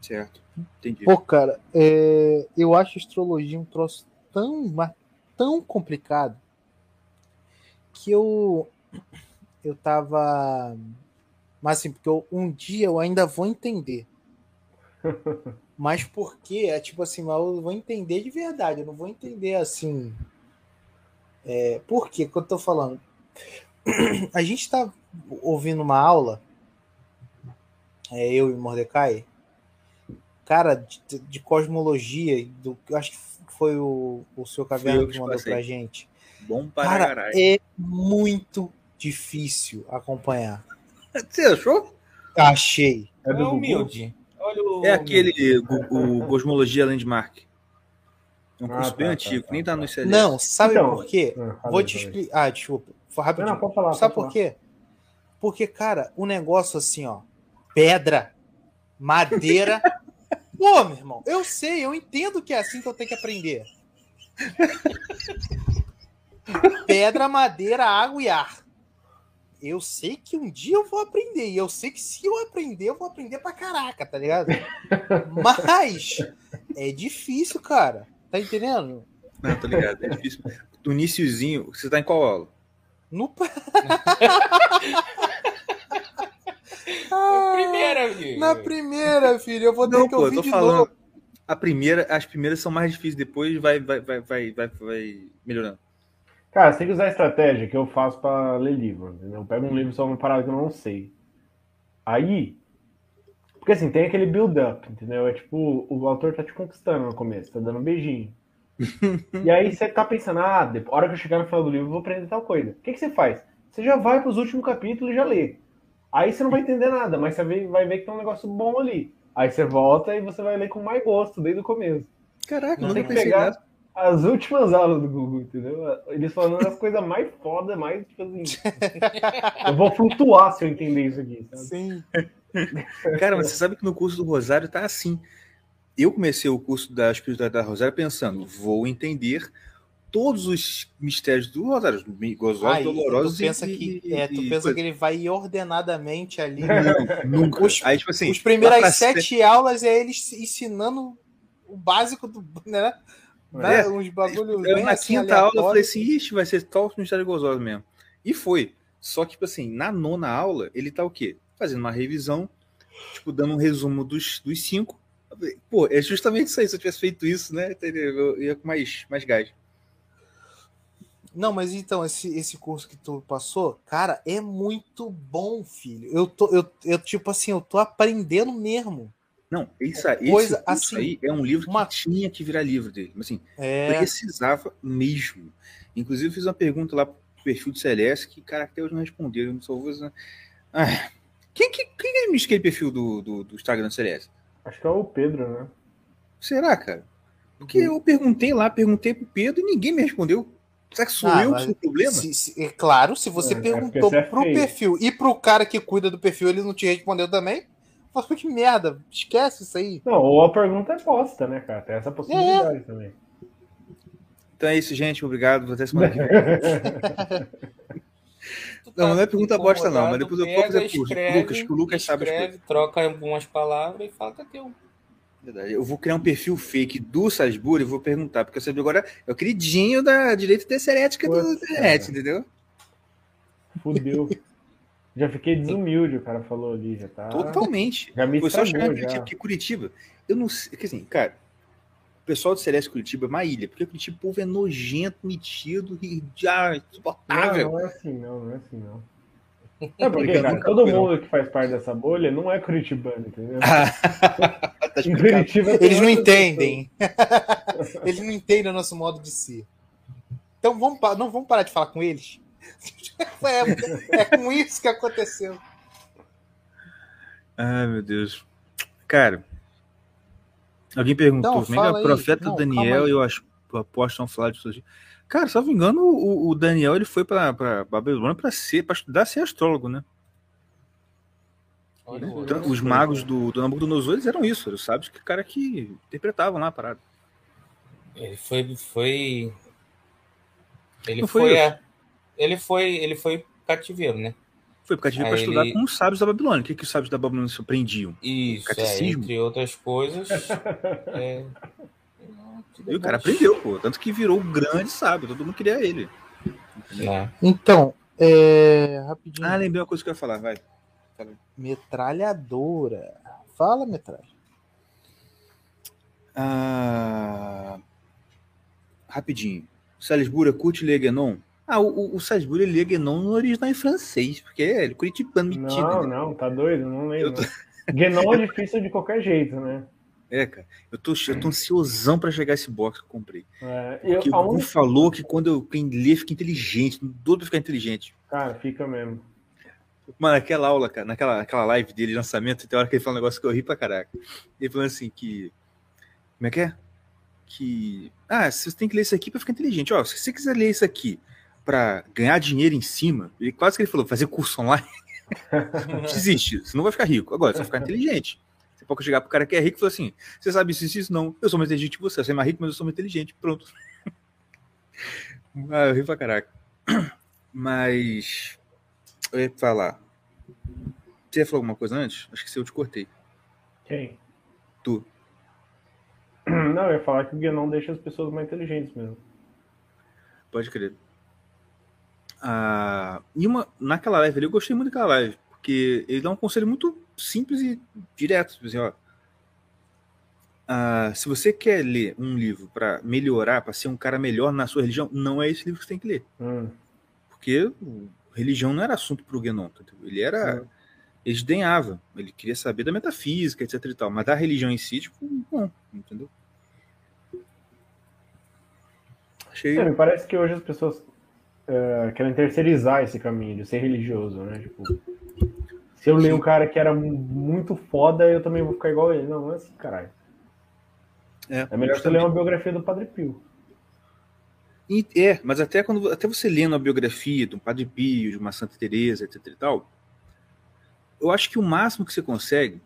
Certo. Entendi. Pô, cara, é, eu acho astrologia um troço tão, tão complicado que eu eu tava mas assim, porque eu- um dia eu ainda vou entender. Mas por quê? É tipo assim, mas eu vou entender de verdade, eu não vou entender assim. É, por quê que eu tô falando? A gente tá ouvindo uma aula, é, eu e o Mordecai, cara, de, de cosmologia, do, eu acho que foi o, o seu eu caverna que que mandou passei. pra gente. Bom para Cara, caralho. é muito difícil acompanhar. Você achou? Achei. É É humilde. Olha o. É aquele gu- o Cosmologia Landmark. É um Ah, curso tá, bem tá, antigo, tá, nem tá tá. no ICLS. Não, sabe Então, por quê? Ah, Vou te explicar. Ah, desculpa. Foi Não, não, pode falar. Sabe pode por quê? Porque, cara, o negócio assim, ó, pedra, madeira. Pô, meu irmão, eu sei, eu entendo que é assim que eu tenho que aprender. Pedra, madeira, água e ar. Eu sei que um dia eu vou aprender. E eu sei que se eu aprender, eu vou aprender pra caraca, tá ligado? Mas é difícil, cara. Tá entendendo? Não, tô ligado. É difícil. Do iniciozinho, você tá em qual aula? No... Primeira, filho. Na primeira, filho, eu vou ter Não, que pô, eu ouvir tô de falando. novo. A primeira, as primeiras são mais difíceis, depois vai, vai, vai, vai, vai, vai melhorando. Cara, você tem que usar a estratégia que eu faço pra ler livro, entendeu? Eu pego um livro sobre uma parada que eu não sei. Aí. Porque assim, tem aquele build-up, entendeu? É tipo, o autor tá te conquistando no começo, tá dando um beijinho. E aí você tá pensando, ah, a hora que eu chegar no final do livro, eu vou aprender tal coisa. O que, que você faz? Você já vai pros últimos capítulos e já lê. Aí você não vai entender nada, mas você vai- ver que tem um negócio bom ali. Aí você volta e você vai ler com mais gosto desde o começo. Caraca, Não tem que pegar- nada. As últimas aulas do Google, entendeu? Eles falando as coisas mais foda, mais tipo assim. eu vou flutuar se eu entender isso aqui, sabe? Sim. Cara, mas você sabe que no curso do Rosário tá assim. Eu comecei o curso da espiritualidade da Rosário pensando, vou entender todos os mistérios do Rosário, os gozosos, Aí, dolorosos tu pensa e, que, e- é, tu e pensa coisa. que ele vai ir ordenadamente ali. Não, nunca. Os- Aí, tipo assim, Os primeiras sete- aulas é eles ensinando o básico do. Né? É. Uns bagulho Eu, na assim, quinta aula eu falei assim, ixi, vai ser tal mistério gozoso mesmo. E foi. Só que, tipo assim, na nona aula, ele tá o quê? Fazendo uma revisão, tipo, dando um resumo dos, dos cinco. Pô, é justamente isso aí. Se eu tivesse feito isso, né? Eu ia com mais, mais gás. Não, mas então, esse, esse curso que tu passou, cara, é muito bom, filho. Eu tô, eu, eu tipo assim, eu tô aprendendo mesmo. Não, isso aí, Coisa esse assim, aí é um livro uma- que tinha que virar livro dele. Assim, É. precisava mesmo. Inclusive, eu fiz uma pergunta lá pro perfil do Celeste que, cara, até hoje não respondeu. Eu não sou. Ah, quem, que, quem que administra aquele perfil do, do, do Instagram do Celeste? Acho que é o Pedro, né? Será, cara? Porque eu perguntei lá, perguntei pro Pedro e ninguém me respondeu. Será que sou Ah, eu que sou o problema? Se- se- é claro, se você É, é perguntou é pro feio. perfil e pro cara que cuida do perfil, ele não te respondeu também. Pô, que merda, esquece isso aí. Não, ou a pergunta é posta, né, cara? Tem essa possibilidade também. Então é isso, gente. Obrigado. Até semana que vem. Não, não é pergunta bosta, não, mas depois eu vou fazer curso. escreve, Lucas, que o Lucas sabe as escreve, troca algumas palavras e fala que é teu. Verdade. Eu vou criar um perfil fake do Salisbury e vou perguntar, porque o Salisbury agora é o queridinho da direita desserética do Putz, internet, entendeu? Fudeu. Já fiquei desumilde, o cara falou ali, já tá. Totalmente. Já me Foi só chegar em estragou, Curitiba, já. porque Curitiba, eu não sei, assim, cara, o pessoal do Celeste Curitiba é uma ilha, porque Curitiba, o povo é nojento, metido e já Não, insuportável. não é assim, não, não é assim, não. É porque, cara, todo mundo que faz parte dessa bolha não é curitibano, entendeu? tá. Curitiba Eles não entendem. eles não entendem o nosso modo de ser. Então vamos, não vamos parar de falar com eles. É, é com isso que aconteceu. Ai, meu Deus. Cara, alguém perguntou Não, como que fala o aí. profeta Não, Daniel aí. e eu acho o apóstolo falar de suas Cara, se não me engano, o, o Daniel ele foi para Babilônia para ser, para estudar ser astrólogo, né? Olha, Então, os magos do, do Nabucodonosor, eles eram isso, eles sabem que cara que interpretavam lá a parada. Ele foi. foi... Ele Não foi foi. a- Ele foi. Ele foi cativeiro, né? Foi porque tive Aí para estudar ele- com os sábios da Babilônia. O que, que os sábios da Babilônia se aprendiam? Isso, é, Catecismo? entre outras coisas. é, E o cara aprendeu, pô. Tanto que virou o grande sábio, todo mundo queria ele. né? Então, é. Rapidinho. Ah, lembrei uma coisa que eu ia falar, vai. Metralhadora. Fala, metralha. Ah, rapidinho. Salisbury curte ler Guénon? Ah, o, o, o Salisbury lê Guénon no original em francês, porque é ele curitibano metido. Não, né? não, tá doido? Não lembro. Guénon é difícil de qualquer jeito, né? É, cara. Eu tô, eu tô ansiosão pra chegar esse box que eu comprei. É, eu, Porque o única- falou que quando eu, quem lê fica inteligente, tudo pra ficar inteligente. Cara, fica mesmo. Mano, aquela aula, cara, naquela, naquela live dele, de lançamento, tem hora que ele fala um negócio que eu ri pra caraca. Ele falando assim que. Como é que é? Que. Ah, você tem que ler isso aqui pra ficar inteligente. Ó, se você quiser ler isso aqui pra ganhar dinheiro em cima, ele quase que ele falou, fazer curso online, desiste, você não vai ficar rico. Agora, você vai ficar inteligente. Você pode chegar pro cara que é rico e falar assim: você sabe isso, isso, isso? Não, eu sou mais inteligente que você, você é mais rico, mas eu sou mais inteligente. Pronto. ah, eu ri pra caraca. Mas. Eu ia falar. Você ia falar alguma coisa antes? Acho que se eu te cortei. Quem? Tu. Não, eu ia falar que o Guénon deixa as pessoas mais inteligentes mesmo. Pode crer. Ah, e uma, naquela live ali, eu gostei muito daquela live, porque ele dá um conselho muito simples e direto. Tipo assim, ó, ah, se você quer ler um livro para melhorar, para ser um cara melhor na sua religião, não é esse livro que você tem que ler. Hum. Porque religião não era assunto para o Guénon. Ele era. Hum. Ele desdenhava. Ele queria saber da metafísica, etc e tal. Mas da religião em si, tipo, não, entendeu? Achei. É, me parece que hoje as pessoas é, querem terceirizar esse caminho de ser religioso, né? Tipo, se eu ler um cara que era mu- muito foda, eu também vou ficar igual a ele. Não, não é assim, caralho. É, É melhor você ler uma biografia do Padre Pio. E- É, mas até quando até você lendo a biografia de um Padre Pio, de uma Santa Teresa, etc e tal, eu acho que o máximo que você consegue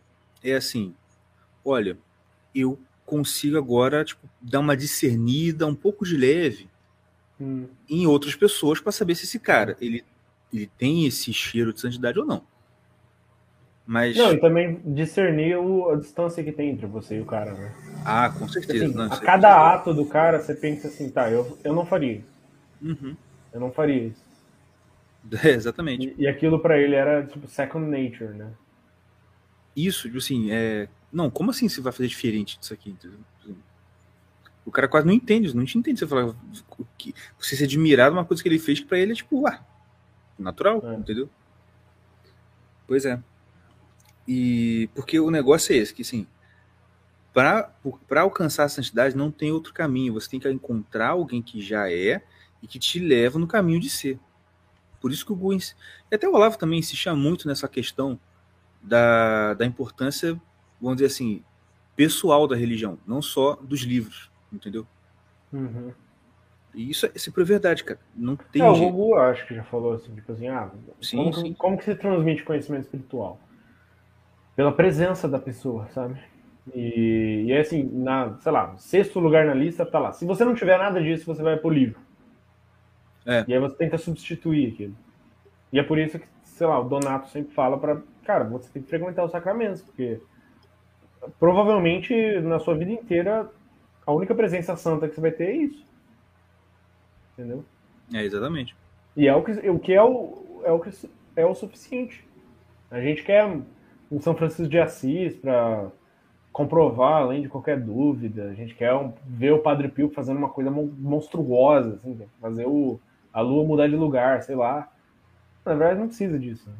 é assim, olha, eu consigo agora tipo, dar uma discernida um pouco de leve Hum. em outras pessoas para saber se esse cara ele, ele tem esse cheiro de santidade ou não. Mas Não, e também discernir o- a distância que tem entre você e o cara, né? ah, com certeza, Assim, não, a cada ato do cara, você pensa assim, tá, eu, eu não faria isso. Uhum. Eu não faria isso. É, exatamente. E, e aquilo pra ele era, tipo, second nature, né? Isso, tipo assim, é. Não, como assim você vai fazer diferente disso aqui? entendeu? O cara quase não entende, não te entende. Você fala que você se admirar de uma coisa que ele fez que pra ele é tipo, ah, natural, É. entendeu? Pois é. E porque o negócio é esse, que assim, para alcançar a santidade não tem outro caminho. Você tem que encontrar alguém que já é e que te leva no caminho de ser. Por isso que o Gu, ins- e até o Olavo também insistia muito nessa questão da, da importância, vamos dizer assim, pessoal da religião, não só dos livros, entendeu? Uhum. E isso é sempre verdade, cara. Não tem É, o jeito. Gugu, eu acho que já falou assim, tipo assim, ah, Sim, como, sim. como que se transmite conhecimento espiritual? Pela presença da pessoa, sabe? E, e é assim, na, sei lá, sexto lugar na lista tá lá. Se você não tiver nada disso, você vai pro livro. É. E aí você tenta substituir aquilo. E é por isso que, sei lá, o Donato sempre fala pra, cara, você tem que frequentar os sacramentos, porque provavelmente na sua vida inteira a única presença santa que você vai ter é isso. Entendeu? É, exatamente. E é o que, o que é o, é o que é o suficiente. A gente quer um São Francisco de Assis para comprovar além de qualquer dúvida. A gente quer um- ver o Padre Pio fazendo uma coisa mon- monstruosa, assim, fazer o, a lua mudar de lugar, sei lá. Na verdade, não precisa disso. né?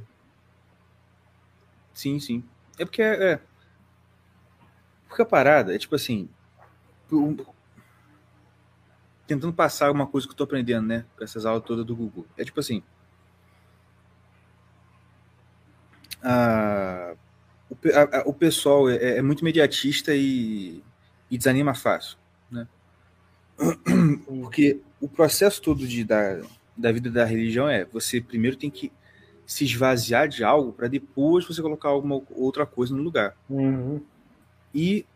Sim, sim. É porque é. é- Porque a parada é tipo assim. Tentando passar uma coisa que eu tô aprendendo, né? Com essas aulas todas do Google. É tipo assim. a- o, a- o pessoal é, é muito imediatista e, e desanima fácil. Né? Porque o processo todo de, da, da vida da religião é você primeiro tem que se esvaziar de algo para depois você colocar alguma outra coisa no lugar. Uhum. E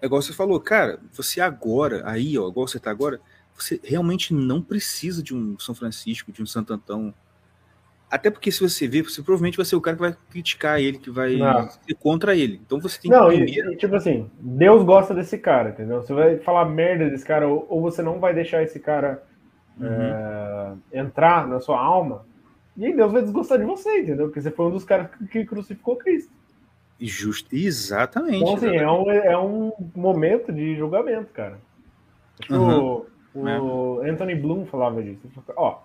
é igual você falou, cara, você agora, aí, ó, igual você tá agora, você realmente não precisa de um São Francisco, de um Santo Antão. Até porque se você ver, você provavelmente vai ser o cara que vai criticar ele, que vai Não. ser contra ele. Então você tem Não, que e, tipo assim, Deus gosta desse cara, entendeu? Você vai falar merda desse cara, ou, ou você não vai deixar esse cara Uhum. é, entrar na sua alma, e aí Deus vai desgostar de você, entendeu? Porque você foi um dos caras que crucificou Cristo. Justo, exatamente. Então, assim, é um, é um momento de julgamento, cara. Que o, o Anthony Bloom falava disso. Ó,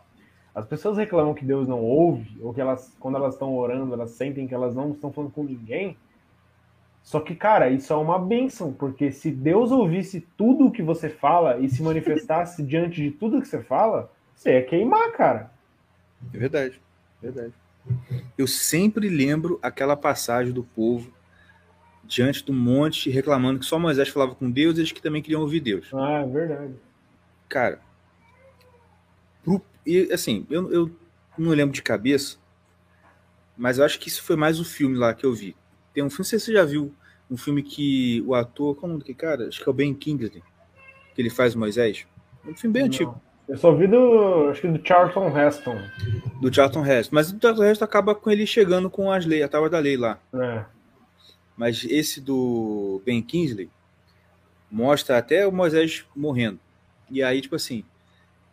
as pessoas reclamam que Deus não ouve, ou que elas, quando elas estão orando, elas sentem que elas não estão falando com ninguém. Só que, cara, isso é uma benção, porque se Deus ouvisse tudo o que você fala e se manifestasse diante de tudo que você fala, você ia queimar, cara. É verdade, verdade. Eu sempre lembro aquela passagem do povo diante do monte reclamando que só Moisés falava com Deus e eles que também queriam ouvir Deus. Ah, é verdade. Cara, pro- e assim, eu, eu não lembro de cabeça, mas eu acho que isso foi mais o filme lá que eu vi. Tem um filme, não sei se você já viu, um filme que o ator, como é daquele cara? Acho que é o Ben Kingsley, que ele faz Moisés. Um filme bem antigo. Eu só vi do, acho que do Charlton Heston. do Charlton Heston. Mas o Charlton Heston acaba com ele chegando com as leis, a tábua da lei lá. É. Mas esse do Ben Kingsley mostra até o Moisés morrendo. E aí, tipo assim,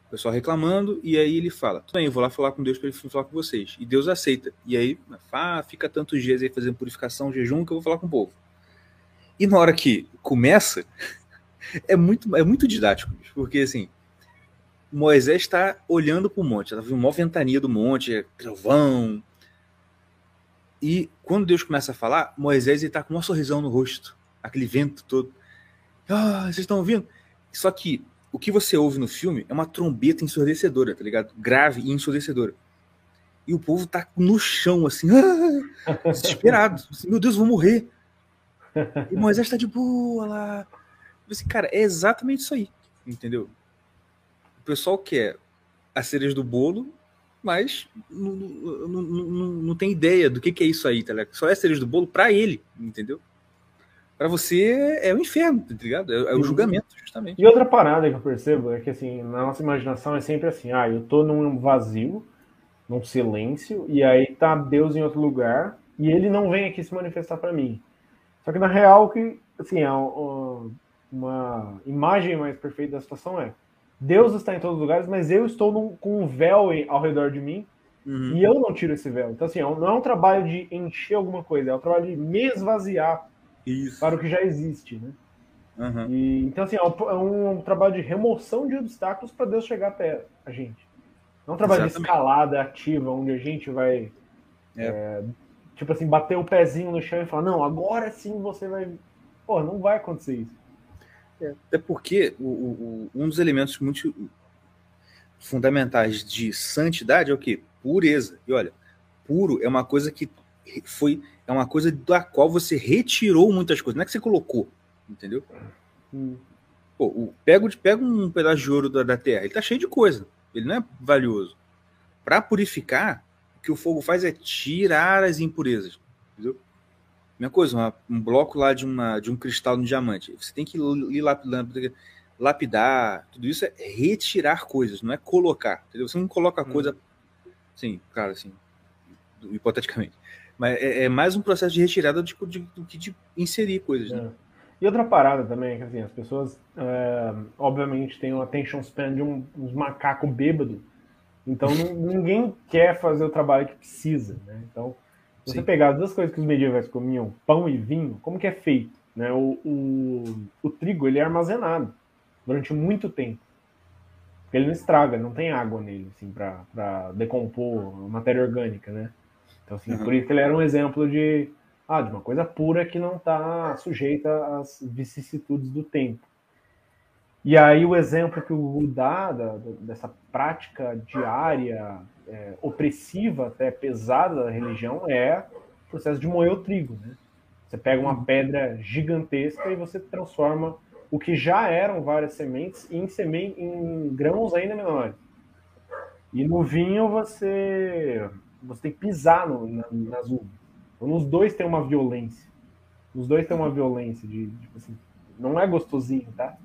o pessoal reclamando, e aí ele fala: tudo bem, eu vou lá falar com Deus para ele falar com vocês. E Deus aceita. E aí, ah, fica tantos dias aí fazendo purificação, jejum, que eu vou falar com o povo. E na hora que começa, é muito, é muito didático, porque assim, Moisés está olhando para o monte, ela viu uma ventania do monte, é trovão. E quando Deus começa a falar, Moisés está com uma sorrisão no rosto, aquele vento todo. Ah, vocês estão ouvindo? Só que o que você ouve no filme é uma trombeta ensurdecedora, tá ligado? Grave e ensurdecedora. E o povo tá no chão, assim, ah, desesperado. Assim, Meu Deus, vou morrer. E Moisés tá de boa lá. Assim, cara, é exatamente isso aí, entendeu? O pessoal quer as cerejas do bolo, mas não, não, não, não tem ideia do que, que é isso aí, tá ligado? Só é a cereja do bolo pra ele, entendeu? Pra você é o inferno, tá ligado? É, é o julgamento, justamente. E outra parada que eu percebo é que, assim, na nossa imaginação é sempre assim: ah, eu tô num vazio, num silêncio, e aí tá Deus em outro lugar, e ele não vem aqui se manifestar para mim. Só que na real, que, assim, é uma imagem mais perfeita da situação é: Deus está em todos os lugares, mas eu estou num, com um véu ao redor de mim, uhum. e eu não tiro esse véu. Então, assim, é não é um trabalho de encher alguma coisa, é um trabalho de me esvaziar Isso. para o que já existe, né? Uhum. E, então, assim, é um, é um, trabalho de remoção de obstáculos para Deus chegar até a gente. Não é um trabalho Exatamente. de escalada ativa, onde a gente vai, é. É, tipo assim, bater o pezinho no chão e falar: não, agora sim você vai. Pô, não vai acontecer isso. É. Até porque o, o, um dos elementos muito fundamentais de santidade é o que? Pureza. E olha, puro é uma coisa que foi. É uma coisa da qual você retirou muitas coisas. Não é que você colocou, entendeu? Hum. Pô, pega, pega um pedaço de ouro da, da terra, ele tá cheio de coisa. Ele não é valioso. Para purificar, o que o fogo faz é tirar as impurezas. Mesma coisa, uma, um bloco lá de, uma, de um cristal no diamante. Você tem que ir lapidando, lapidar, tudo isso é retirar coisas, não é colocar. Entendeu? Você não coloca hum. coisa. Sim, cara, assim, hipoteticamente. Mas é, é, mais um processo de retirada do que de, inserir coisas. Né? É. E outra parada também, é que assim, as pessoas, é, obviamente, têm um attention span de um, uns macacos bêbados. Então, ninguém quer fazer o trabalho que precisa, né? Então, se você pegar as duas coisas que os medievais comiam, pão e vinho, como que é feito? Né? O, o, o trigo, ele é armazenado durante muito tempo. Porque ele não estraga, não tem água nele, assim, para decompor matéria orgânica, né? Então, assim, uhum. por isso que ele era um exemplo de ah, de uma coisa pura que não está sujeita às vicissitudes do tempo. E aí o exemplo que o Gu dá da, dessa prática diária, é, opressiva, até pesada da religião, é o processo de moer o trigo. Né? Você pega uma pedra gigantesca e você transforma o que já eram várias sementes em, semen em grãos ainda menores. E no vinho você, você tem que pisar no, na, nas uvas. Nos dois tem uma violência. Os dois tem uma violência de, tipo assim, não é gostosinho, tá?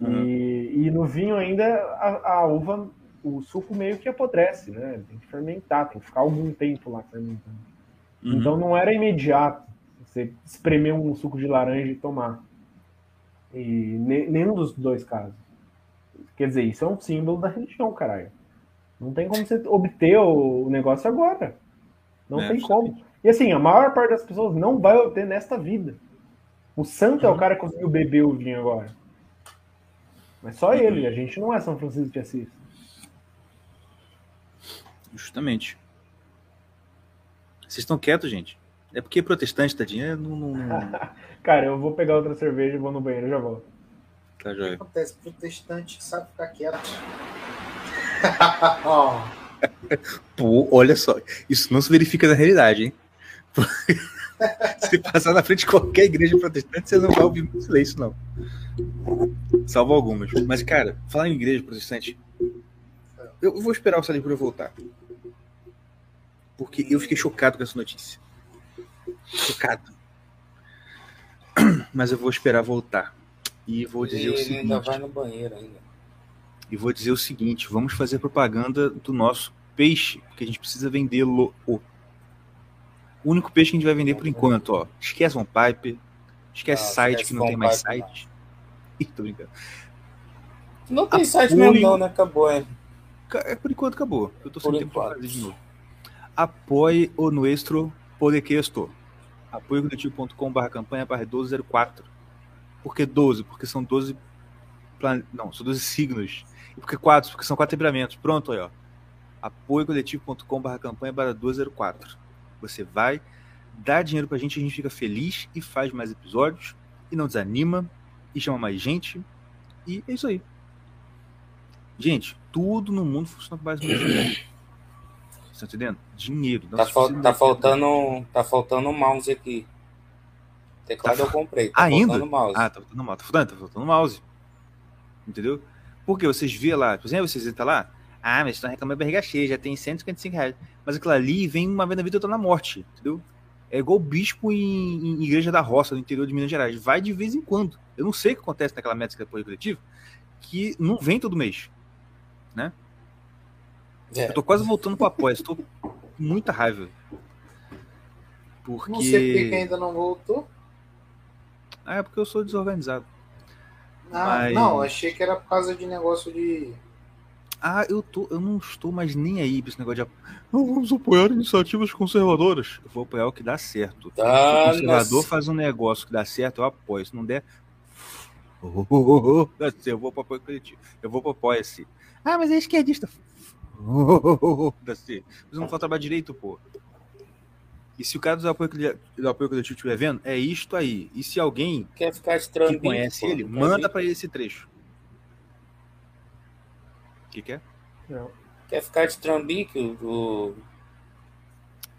Uhum. E, e, no vinho ainda a, a, uva, o suco meio que apodrece, né? Tem que fermentar, tem que ficar algum tempo lá fermentando. Uhum. Então não era imediato você espremer um suco de laranja e tomar. E nenhum dos dois casos. Quer dizer, isso é um símbolo da religião, caralho. Não tem como você obter o negócio agora. Não é, tem como. E assim, a maior parte das pessoas não vai obter nesta vida. O santo uhum. é o uhum. cara que conseguiu beber o vinho agora. Mas só uhum. ele, a gente não é São Francisco de Assis. Justamente. Vocês estão quietos, gente? É porque protestante, tadinho, não, não, não... Cara, eu vou pegar outra cerveja e vou no banheiro, já volto. Tá, joia. O que acontece? Protestante sabe ficar quieto. Pô, olha só, isso não se verifica na realidade, hein? Se passar na frente de qualquer igreja protestante, você não vai ouvir muito silêncio, não. Salvo algumas. Mas, cara, falar em igreja protestante, eu vou esperar o eu voltar. Porque eu fiquei chocado com essa notícia. Chocado. Mas eu vou esperar voltar. E vou dizer Ele o seguinte. ainda vai no banheiro ainda. E vou dizer o seguinte: vamos fazer propaganda do nosso peixe, porque a gente precisa vendê-lo. O único peixe que a gente vai vender por enquanto, ó. Esquece One Pipe. Esquece ah, site esquece que não tem mais Pipe, site. Ih, tô brincando. Não tem Apoio... site mesmo, não, né? Acabou, é. É por enquanto acabou. Eu tô sem tempo pra fazer de novo. Apoie o nuestro podcast. apoiocoletivo.com.br campanha barra 1204. Por que 12? Porque são 12 plan... não, são 12 signos. E por que 4? Porque são quatro temperamentos. Pronto aí, ó. apoiocoletivo.com.br campanha barra 1204. Você vai dar dinheiro pra gente, a gente fica feliz e faz mais episódios e não desanima e chama mais gente. E é isso aí. Gente, tudo no mundo funciona com base no dinheiro. Você tá entendendo? Dinheiro. Tá, fal- tá faltando, tá faltando um mouse aqui. Teclado Tá eu comprei. Tá Ainda? faltando mouse. Ah, tá faltando mouse. Tá faltando, tá faltando mouse. Entendeu? Porque vocês vê lá, por exemplo, vocês entram lá, ah, mas estão reclamando da barriga cheia, já tem 155 reais. Mas aquilo ali vem uma vez na vida, outra na morte, entendeu? É igual bispo em, em igreja da roça, no interior de Minas Gerais. Vai de vez em quando. Eu não sei o que acontece naquela métrica de apoio coletivo, que não vem todo mês. É. Eu tô quase voltando pro apoio, estou com muita raiva. Porque. Não sei porque que ainda não voltou. Ah, é porque eu sou desorganizado. Ah, Mas- Não, achei que era por causa de negócio de. Ah, eu, tô, eu não estou mais nem aí pra esse negócio de. Não vamos apoiar iniciativas conservadoras. Eu vou apoiar o que dá certo. Se o conservador nossa. faz um negócio que dá certo, eu apoio. Se não der. Eu vou pro apoio coletivo. Eu vou pro apoia-se. Ah, mas é esquerdista. Você não faz trabalho direito, pô. E se o cara do apoio, do apoio coletivo estiver vendo, é isto aí. E se alguém Quer ficar que conhece ele, manda pra ele esse trecho. O que, que é? Não. Quer ficar de trambique? O, o,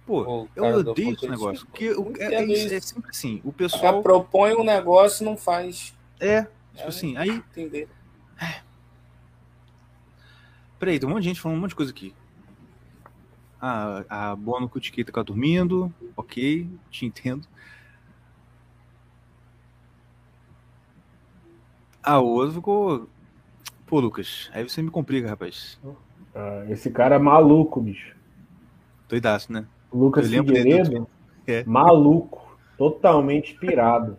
Pô, o eu odeio esse negócio. Porque o- é, é é sempre assim. O pessoal. propõe um negócio e não faz. É, tipo É. assim. Aí, Entender. peraí, tem um monte de gente falando um monte de coisa aqui. Ah, a Bono Kutiquita tá dormindo. Ok, te entendo. Ah, o outro ficou. Pô, Lucas, aí você me complica, rapaz. Ah, esse cara é maluco, bicho. Doidaço, né? O Lucas Figueiredo, É. maluco. Totalmente pirado.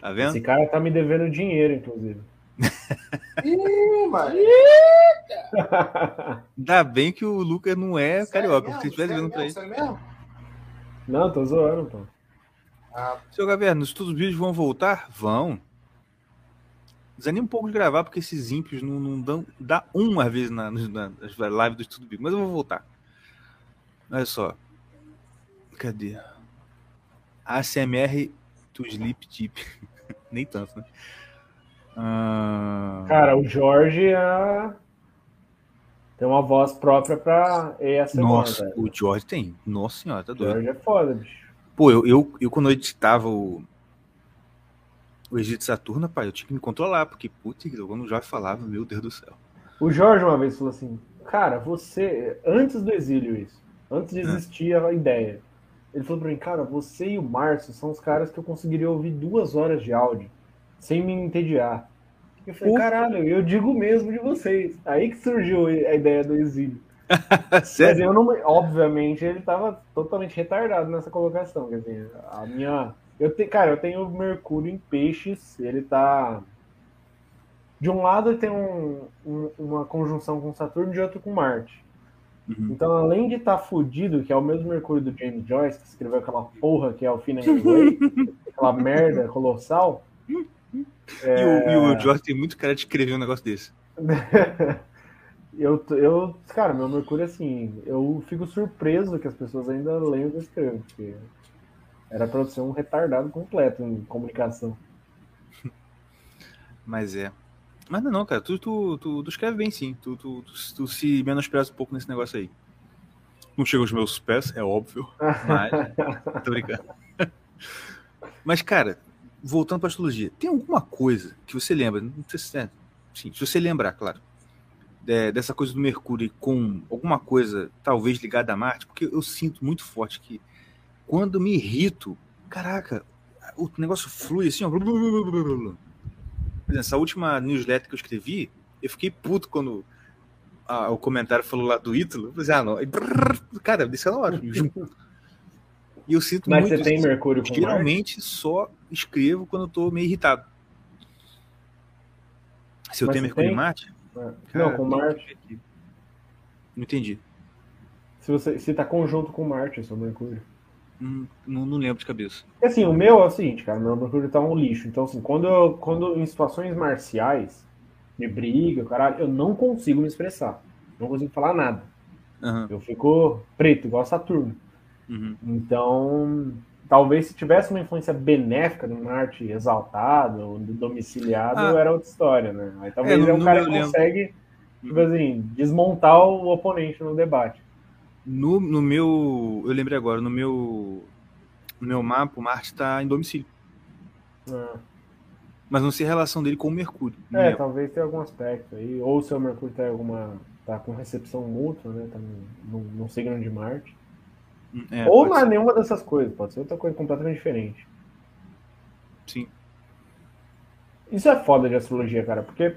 Tá vendo? Esse cara tá me devendo dinheiro, inclusive. Ih, mano. Ainda bem que o Lucas não é carioca, porque se tivesse vendo pra ele. Sério mesmo? Não, tô zoando, pô. Ah, Seu Gaverno, os estudos vídeos vão voltar? Vão. Desanima um pouco de gravar, porque esses ímpios não, não dão. Dá uma vez na, na, nas lives do Estudo Bíblico, mas eu vou voltar. Olha só. Cadê? ACMR to Sleep Tip. Nem tanto, né? Ah, Cara, o Jorge é... tem uma voz própria pra ASMR, nossa, o George tem. Nossa senhora, tá O doido. Jorge é foda, bicho. Pô, eu, eu, eu quando eu editava o, o Egito Saturno, pai, eu tinha que me controlar, porque, putz, quando o Jorge falava, meu Deus do céu. O Jorge uma vez falou assim, cara, você, antes do exílio isso, antes de existir a ideia, ele falou pra mim, cara, você e o Márcio são os caras que eu conseguiria ouvir duas horas de áudio, sem me entediar. Eu falei, Pô. caralho, eu digo mesmo de vocês. Aí que surgiu a ideia do exílio. Mas Sério? eu não, obviamente, ele tava totalmente retardado nessa colocação. Quer dizer, a minha. Eu te, cara, eu tenho Mercúrio em peixes, ele tá. De um lado ele tem um- um- uma conjunção com Saturno, de outro com Marte. Uhum. Então, além de estar fudido, que é o mesmo Mercúrio do James Joyce, que escreveu aquela porra que é o Fina aquela merda colossal. E, o, e o Jorge tem muito cara de escrever um negócio desse. Eu, eu, cara, meu Mercúrio, assim, eu fico surpreso que as pessoas ainda leem o que eu escrevo, porque era pra eu ser um retardado completo em comunicação. Mas é. Mas não, não, cara. Tu, tu, tu, tu escreve bem sim. Tu, tu, tu, tu se menospreza um pouco nesse negócio aí. Não chega aos meus pés, é óbvio. Mas. tô brincando. Mas, cara, voltando pra astrologia, tem alguma coisa que você lembra? Não sei se é. Sim, se você lembrar, claro. de- dessa coisa do Mercúrio com alguma coisa talvez ligada a Marte, porque eu sinto muito forte que quando me irrito, caraca, o negócio flui assim, ó. Por exemplo, essa última newsletter que eu escrevi, eu fiquei puto quando ah, o comentário falou lá do Ítalo. Eu falei, ah, não. E brrr, cara, desceu na hora. E eu sinto Mas muito você tem isso. Mercúrio com Marte? Geralmente só escrevo quando eu tô meio irritado. Se eu Mas tenho Mercúrio tem? em Marte? Não, Cara, com tem que Marte. Não entendi. Se você se tá conjunto com Marte, seu Mercúrio. Não, não lembro de cabeça. Assim, o meu é o seguinte, cara, meu Mercúrio tá um lixo. Então, assim, quando, eu, quando em situações marciais, de briga, caralho, eu não consigo me expressar. Não consigo falar nada. Aham. Eu fico preto, igual Saturno. Uhum. Então, talvez se tivesse uma influência benéfica de Marte exaltado, ou do domiciliado, Ah. era outra história, né? Aí talvez É, é um cara que consegue, tipo assim, desmontar o oponente no debate. No, no meu. Eu lembrei agora, no meu. No meu mapa, o Marte tá em domicílio. Ah. Mas não sei a relação dele com o Mercúrio. É, lembro. talvez tenha algum aspecto aí. Ou o seu Mercúrio tá, em alguma, tá com recepção mútua, né? Tá no, no, no signo de Marte. É, Ou não é ser. nenhuma dessas coisas, pode ser outra coisa completamente diferente. Sim. Isso é foda de astrologia, cara, porque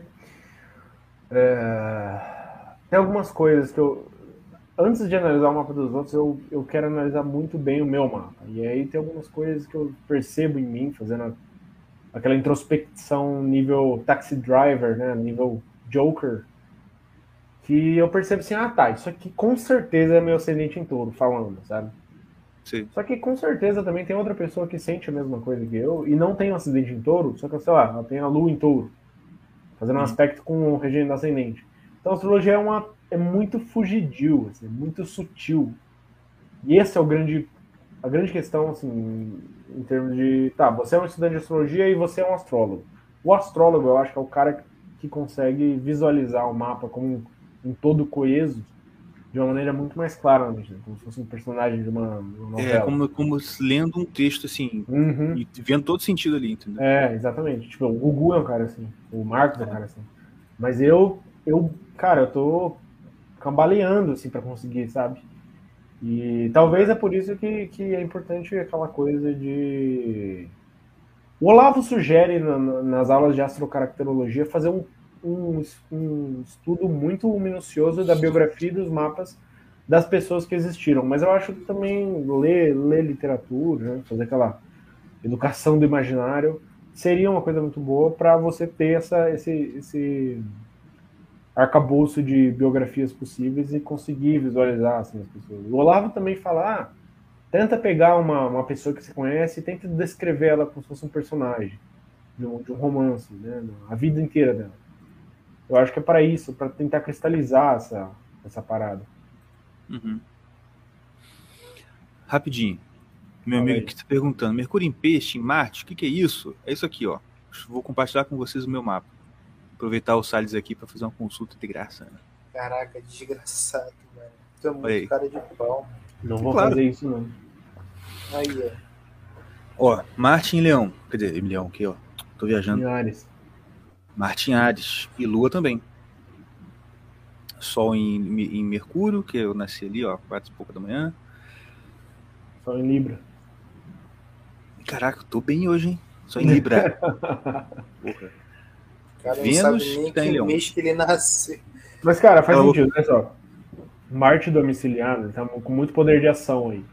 é, tem algumas coisas que eu. Antes de analisar o mapa dos outros, eu, eu quero analisar muito bem o meu mapa. E aí tem algumas coisas que eu percebo em mim, fazendo aquela introspecção nível taxi driver, né? Nível Joker. Que eu percebo assim, ah tá, isso aqui com certeza é meu ascendente em touro falando, sabe? Sim. Só que com certeza também tem outra pessoa que sente a mesma coisa que eu e não tem um acidente em touro, só que, sei lá, ela tem a lua em touro, fazendo um Uhum. aspecto com o regime do ascendente. Então a astrologia é, uma, é muito fugidio, assim, muito sutil. E esse é o grande, a grande questão, assim, em termos de, tá, você é um estudante de astrologia e você é um astrólogo. O astrólogo, eu acho que é o cara que consegue visualizar o mapa como um, todo coeso de uma maneira muito mais clara, né? como se fosse um personagem de uma, uma novela. É como, como lendo um texto assim, Uhum. e vendo todo sentido ali, entendeu? É, exatamente. Tipo, o Gugu é um cara assim, o Marcos é um cara assim. Mas eu, eu, cara, eu tô cambaleando assim para conseguir, sabe? E talvez é por isso que, que é importante aquela coisa de. O Olavo sugere na- na- nas aulas de astrocaracterologia fazer um, um, um estudo muito minucioso da biografia e dos mapas das pessoas que existiram. Mas eu acho que também ler, ler literatura, né, fazer aquela educação do imaginário seria uma coisa muito boa para você ter essa, esse, esse arcabouço de biografias possíveis e conseguir visualizar assim, as pessoas. O Olavo também fala, ah, tenta pegar uma, uma pessoa que você conhece e tenta descrever ela como se fosse um personagem de um, de um romance, né, a vida inteira dela. Eu acho que é para isso, para tentar cristalizar essa, essa parada. Uhum. Rapidinho. Meu Fala amigo aí. que está perguntando, Mercúrio em peixe, em Marte, o que, que é isso? É isso aqui, ó. Vou compartilhar com vocês o meu mapa. Aproveitar o Salles aqui para fazer uma consulta de graça. né? Caraca, desgraçado, mano. Tu é muito aí. cara de pau. Não vou Claro. fazer isso, não. Aí, ó. Ó, Marte em Leão. Cadê? Em Leão aqui, ó. Tô viajando. Ares. Marte em Ares. E Lua também. Sol em, em Mercúrio, que eu nasci ali, ó, quatro e pouco da manhã. Só em Libra. Caraca, eu tô bem hoje, hein? Só em Libra. Porra. Cara não Vênus sabe nem que tá que mês que ele nasceu. Mas, cara, faz Eu- sentido, olha só. Marte domiciliado, ele tá com muito poder de ação aí.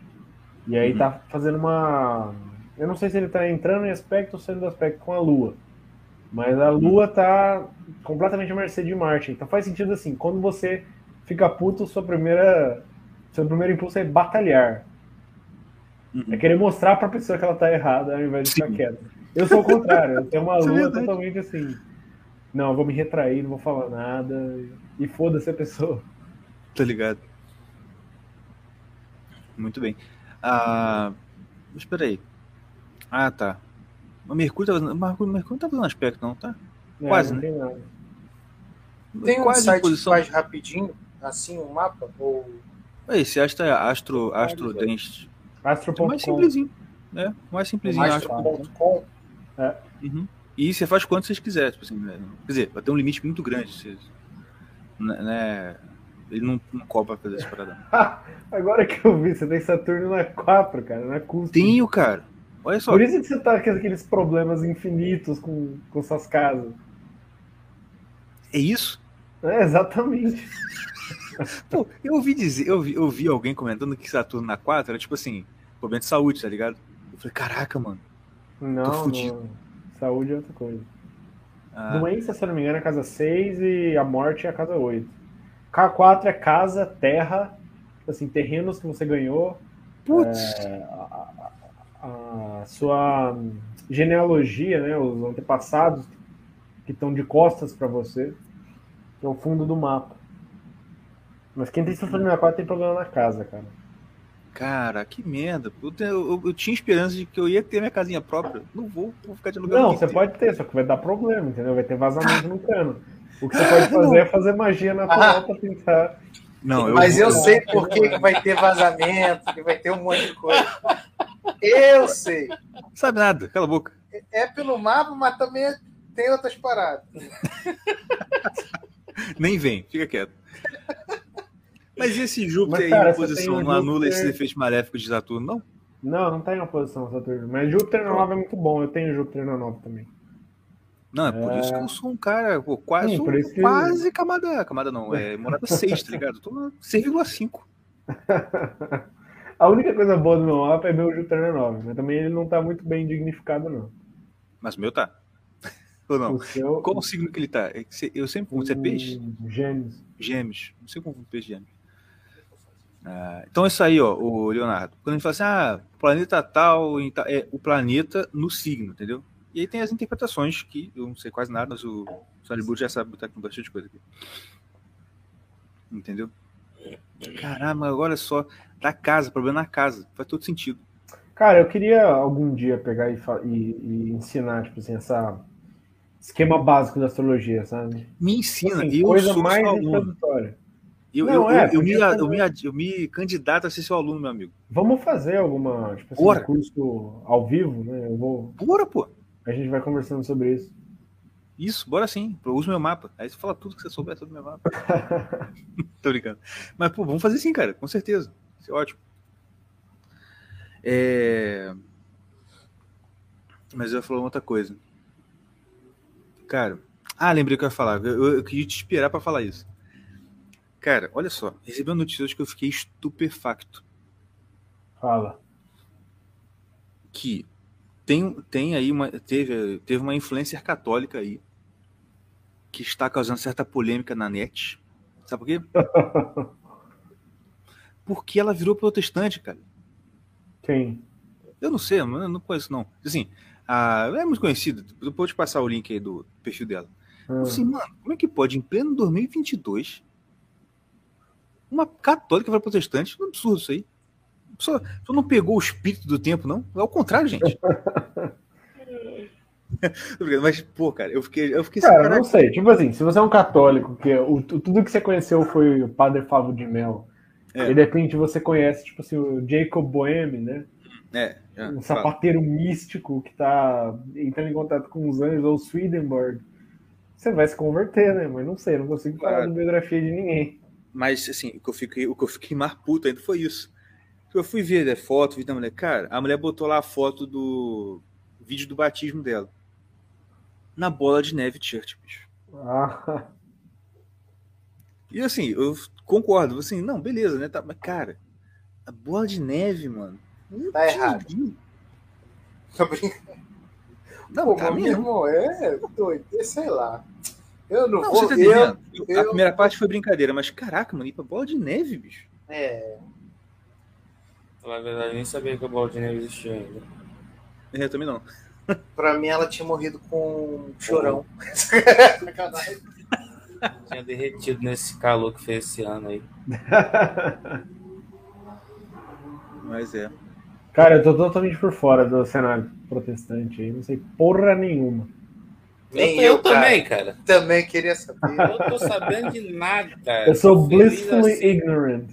E aí Uhum. tá fazendo uma. Eu não sei se ele tá entrando em aspecto ou saindo do aspecto com a Lua. Mas a Lua tá completamente à mercê de Marte. Então faz sentido assim, quando você fica puto, sua primeira. Seu primeiro impulso é batalhar. Uhum. É querer mostrar pra pessoa que ela tá errada ao invés de ficar quieta. Eu sou o contrário, eu tenho uma é lua verdade. totalmente assim. Não, eu vou me retrair, não vou falar nada. E foda-se a pessoa. Tá ligado? Muito bem. Ah, mas peraí. Ah, tá. O Mercúrio tá fazendo. o Mercúrio, não tá fazendo aspecto, não, tá? É, Quase, não né? tem nada. Tem um Quase em site que posição. faz rapidinho, assim, um mapa? Ou Esse que é Astro, Astro Dance. É mais Astro.com. simplesinho. É, mais simplesinho. Astro. Astro.com? Uhum. E você faz quanto vocês quiserem. Tipo assim? Quer dizer, vai ter um limite muito grande. Vocês, né, né? Ele não, não cobra pra fazer essa parada. Agora que eu vi, você tem Saturno na 4, cara, na custo. Tenho, cara. Olha só. Por isso que você tá com aqueles problemas infinitos com, com suas casas. É isso? É, exatamente. Pô, eu ouvi dizer, eu vi, eu vi alguém comentando que Saturno na 4 era tipo assim, problema de saúde, tá ligado? Eu falei, caraca, mano. Não, fudido. não. Saúde é outra coisa. Ah, Doença, se eu não me engano, é a casa 6 e a morte é a casa 8. K4 é casa, terra, assim, terrenos que você ganhou. Putz. é, a, a- a sua genealogia, né, os antepassados que estão de costas para você, que é o fundo do mapa. Mas quem tem Symphony 64 tem problema na casa, cara. Cara, que merda. Eu, eu- eu tinha esperança de que eu ia ter minha casinha própria. Não vou, vou ficar de aluguel. Não, você pode ter, só que vai dar problema, entendeu? Vai ter vazamento no cano. O que você pode fazer é fazer magia natural pra tentar. Não, eu Mas vou- eu sei por que que vai ter vazamento, que vai ter um monte de coisa. Eu sei. Sabe nada, cala a boca. É pelo mapa, mas também tem outras paradas. Nem vem, fica quieto. Mas e esse Júpiter Mas, cara, aí posição um não anula Júpiter- esse efeito maléfico de Saturno, não? Não, não tá em oposição Saturno. Mas Júpiter na 9 é muito bom. Eu tenho Júpiter na 9 também. Não, é por É. isso que eu sou um cara, pô, quase, Sim, isso que- quase camada, camada não, é morada 6, tá ligado? Eu tô na 6,5. A única coisa boa do meu mapa é meu Júpiter na 9. Mas também ele não tá muito bem dignificado, não. Mas o meu tá. Ou não? O seu. Qual o signo que ele tá? É Eu sempre confundo, você é peixe? Hum, Gêmeos. Gêmeos. Não sei como peixe e gêmeos. Ah, então é isso aí, ó, o Leonardo. Quando a gente fala assim, ah, planeta tal, é o planeta no signo, entendeu? E aí tem as interpretações que eu não sei quase nada, mas o Sonnyboot já sabe botar com bastante coisa aqui. Entendeu? Caramba, agora só, da casa, problema na casa, faz todo sentido. Cara, eu queria algum dia pegar e, e- e ensinar, tipo assim, essa esquema básico da astrologia, sabe? Me ensina, Assim, eu coisa sou mais aluno. Eu, Não, eu, é, eu, eu, me, eu, me, fazer. eu me candidato a ser seu aluno, meu amigo. Vamos fazer alguma, tipo assim, um curso ao vivo, né? Eu vou, Bora, pô. a gente vai conversando sobre isso. Isso, bora sim. Eu uso meu mapa. Aí você fala tudo que você souber sobre meu mapa. Tô brincando. Mas, pô, vamos fazer sim, cara. Com certeza. Isso é ótimo. É... Mas eu ia falar uma outra coisa. Cara. Ah, lembrei o que eu ia falar. Eu, eu, eu queria te esperar pra falar isso. Cara, olha só. Recebi uma notícia hoje que eu fiquei estupefacto. Fala. que tem, tem aí uma teve, teve uma influencer católica aí que está causando certa polêmica na net. Sabe por quê? Porque ela virou protestante, cara. Quem? Eu não sei, eu não conheço não. Assim, a, ela é muito conhecida. Eu vou te passar o link aí do perfil dela. Ah, Assim, mano, como é que pode em pleno 2022 uma católica virar protestante? É um absurdo isso aí. A pessoa, a pessoa não pegou o espírito do tempo, não. É o contrário, gente. Mas, pô, cara, eu fiquei, eu fiquei Cara, não sei. Tipo assim, se você é um católico, que o, tu- tudo que você conheceu foi o Padre Favo de Mel, É. e de repente você conhece, tipo assim, o Jacob Boehme, né? É, é, Um sapateiro místico que tá entrando em contato com os anjos, ou Swedenborg. Você vai se converter, né? Mas não sei, não consigo falar Claro. da biografia de ninguém. Mas, assim, o que eu fiquei, o que eu fiquei mais puto ainda foi isso. Eu fui ver né, foto, vídeo da mulher. Cara, a mulher botou lá a foto do vídeo do batismo dela. Na bola de neve church, bicho. Ah, E assim, eu concordo, assim, não, beleza, né? Tá, mas, cara, a bola de neve, mano. Tá errado. Tô brincando. Não, Pô, tá meu mesmo. irmão, é doido, sei lá. Eu não, Não, vou. você tá eu? Eu- A eu- primeira parte foi brincadeira, mas caraca, mano, pra bola de neve, bicho. é, Falar a verdade, eu nem sabia que a bola de neve existia ainda. É, Eu também não. pra mim, ela tinha morrido com chorão. Sacanagem. Tinha derretido nesse calor que fez esse ano aí. Mas é. Cara, eu tô totalmente por fora do cenário protestante aí, não sei porra nenhuma. Nem eu, eu, cara. também, cara. Também queria saber. Eu tô sabendo de nada, cara. Eu sou blissfully assim. ignorant.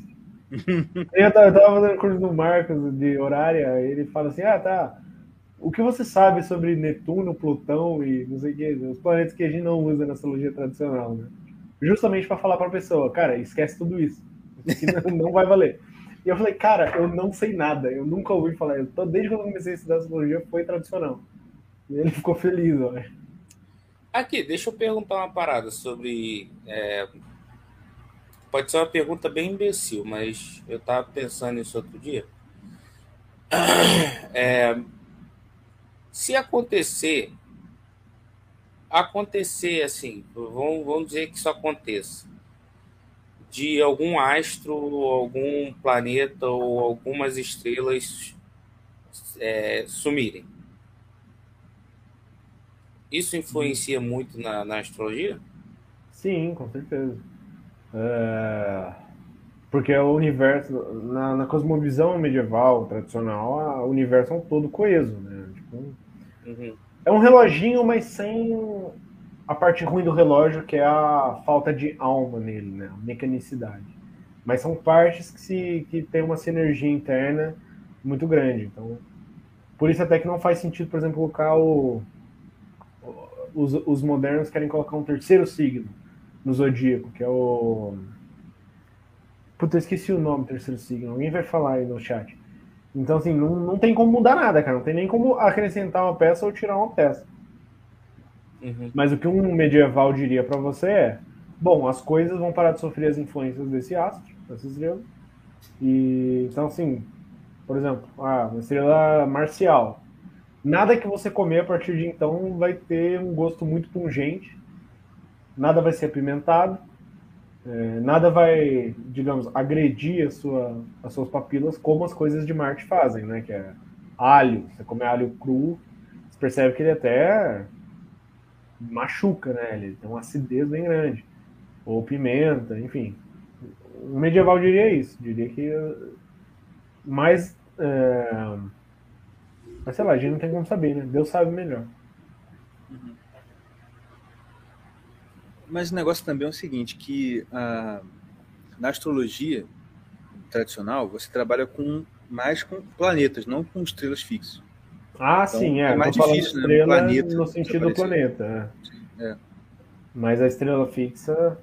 eu tava eu tava fazendo curso do Marcos de horária, ele fala assim: ah, tá. O que você sabe sobre Netuno, Plutão e não sei o que, os planetas que a gente não usa na astrologia tradicional, né? Justamente para falar pra pessoa, cara, esquece tudo isso. Isso não, vai valer. E eu falei, cara, eu não sei nada, eu nunca ouvi falar. Eu tô, desde quando eu comecei a estudar astrologia foi tradicional. E ele ficou feliz, ó. Aqui, deixa eu perguntar uma parada sobre. é, Pode ser uma pergunta bem imbecil, mas eu tava pensando nisso outro dia. É, Se acontecer, acontecer assim, vamos, vamos dizer que isso aconteça, de algum astro, algum planeta ou algumas estrelas é, sumirem. Isso influencia muito na, na astrologia? Sim, com certeza. É, Porque o universo, na, na cosmovisão medieval, tradicional, a- o universo é um todo coeso, né? Tipo, Uhum. é um reloginho, mas sem a parte ruim do relógio, que é a falta de alma nele, né? A mecanicidade. Mas são partes que, se, que tem uma sinergia interna muito grande. Então, por isso até que não faz sentido, por exemplo, colocar o- os, os modernos querem colocar um terceiro signo no zodíaco, que é o. Puta, eu esqueci o nome do terceiro signo. Alguém vai falar aí no chat. Então, assim, não, não tem como mudar nada, cara. Não tem nem como acrescentar uma peça ou tirar uma peça. Uhum. Mas o que um medieval diria pra você é: bom, as coisas vão parar de sofrer as influências desse astro, dessa estrela. E então, assim, por exemplo, ah, uma estrela marcial. Nada que você comer a partir de então vai ter um gosto muito pungente. Nada vai ser apimentado. é, nada vai, digamos, agredir a sua, as suas papilas como as coisas de Marte fazem, né? Que é alho. Você come alho cru, você percebe que ele até machuca, né? Ele tem uma acidez bem grande. Ou pimenta, enfim. O medieval diria isso. Diria que eh, mais. é, Mas sei lá, a gente não tem como saber, né? Deus sabe melhor. Mas o negócio também é o seguinte, que ah, na astrologia tradicional, você trabalha com mais com planetas, não com estrelas fixas. Ah, Então, sim, é. é mais difícil, né? estrela Um planeta no sentido do planeta. É. É. Mas a estrela fixa.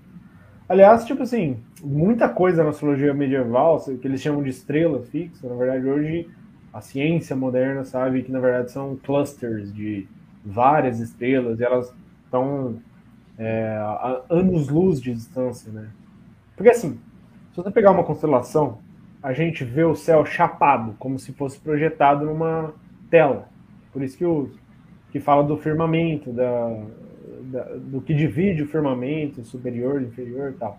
Aliás, tipo assim, muita coisa na astrologia medieval, que eles chamam de estrela fixa, na verdade, hoje a ciência moderna sabe que na verdade são clusters de várias estrelas e elas estão é, a anos-luz de distância, né? Porque assim, se você pegar uma constelação, a gente vê o céu chapado, como se fosse projetado numa tela. Por isso que, o, que fala do firmamento, da, da- do que divide o firmamento, superior, inferior e tal.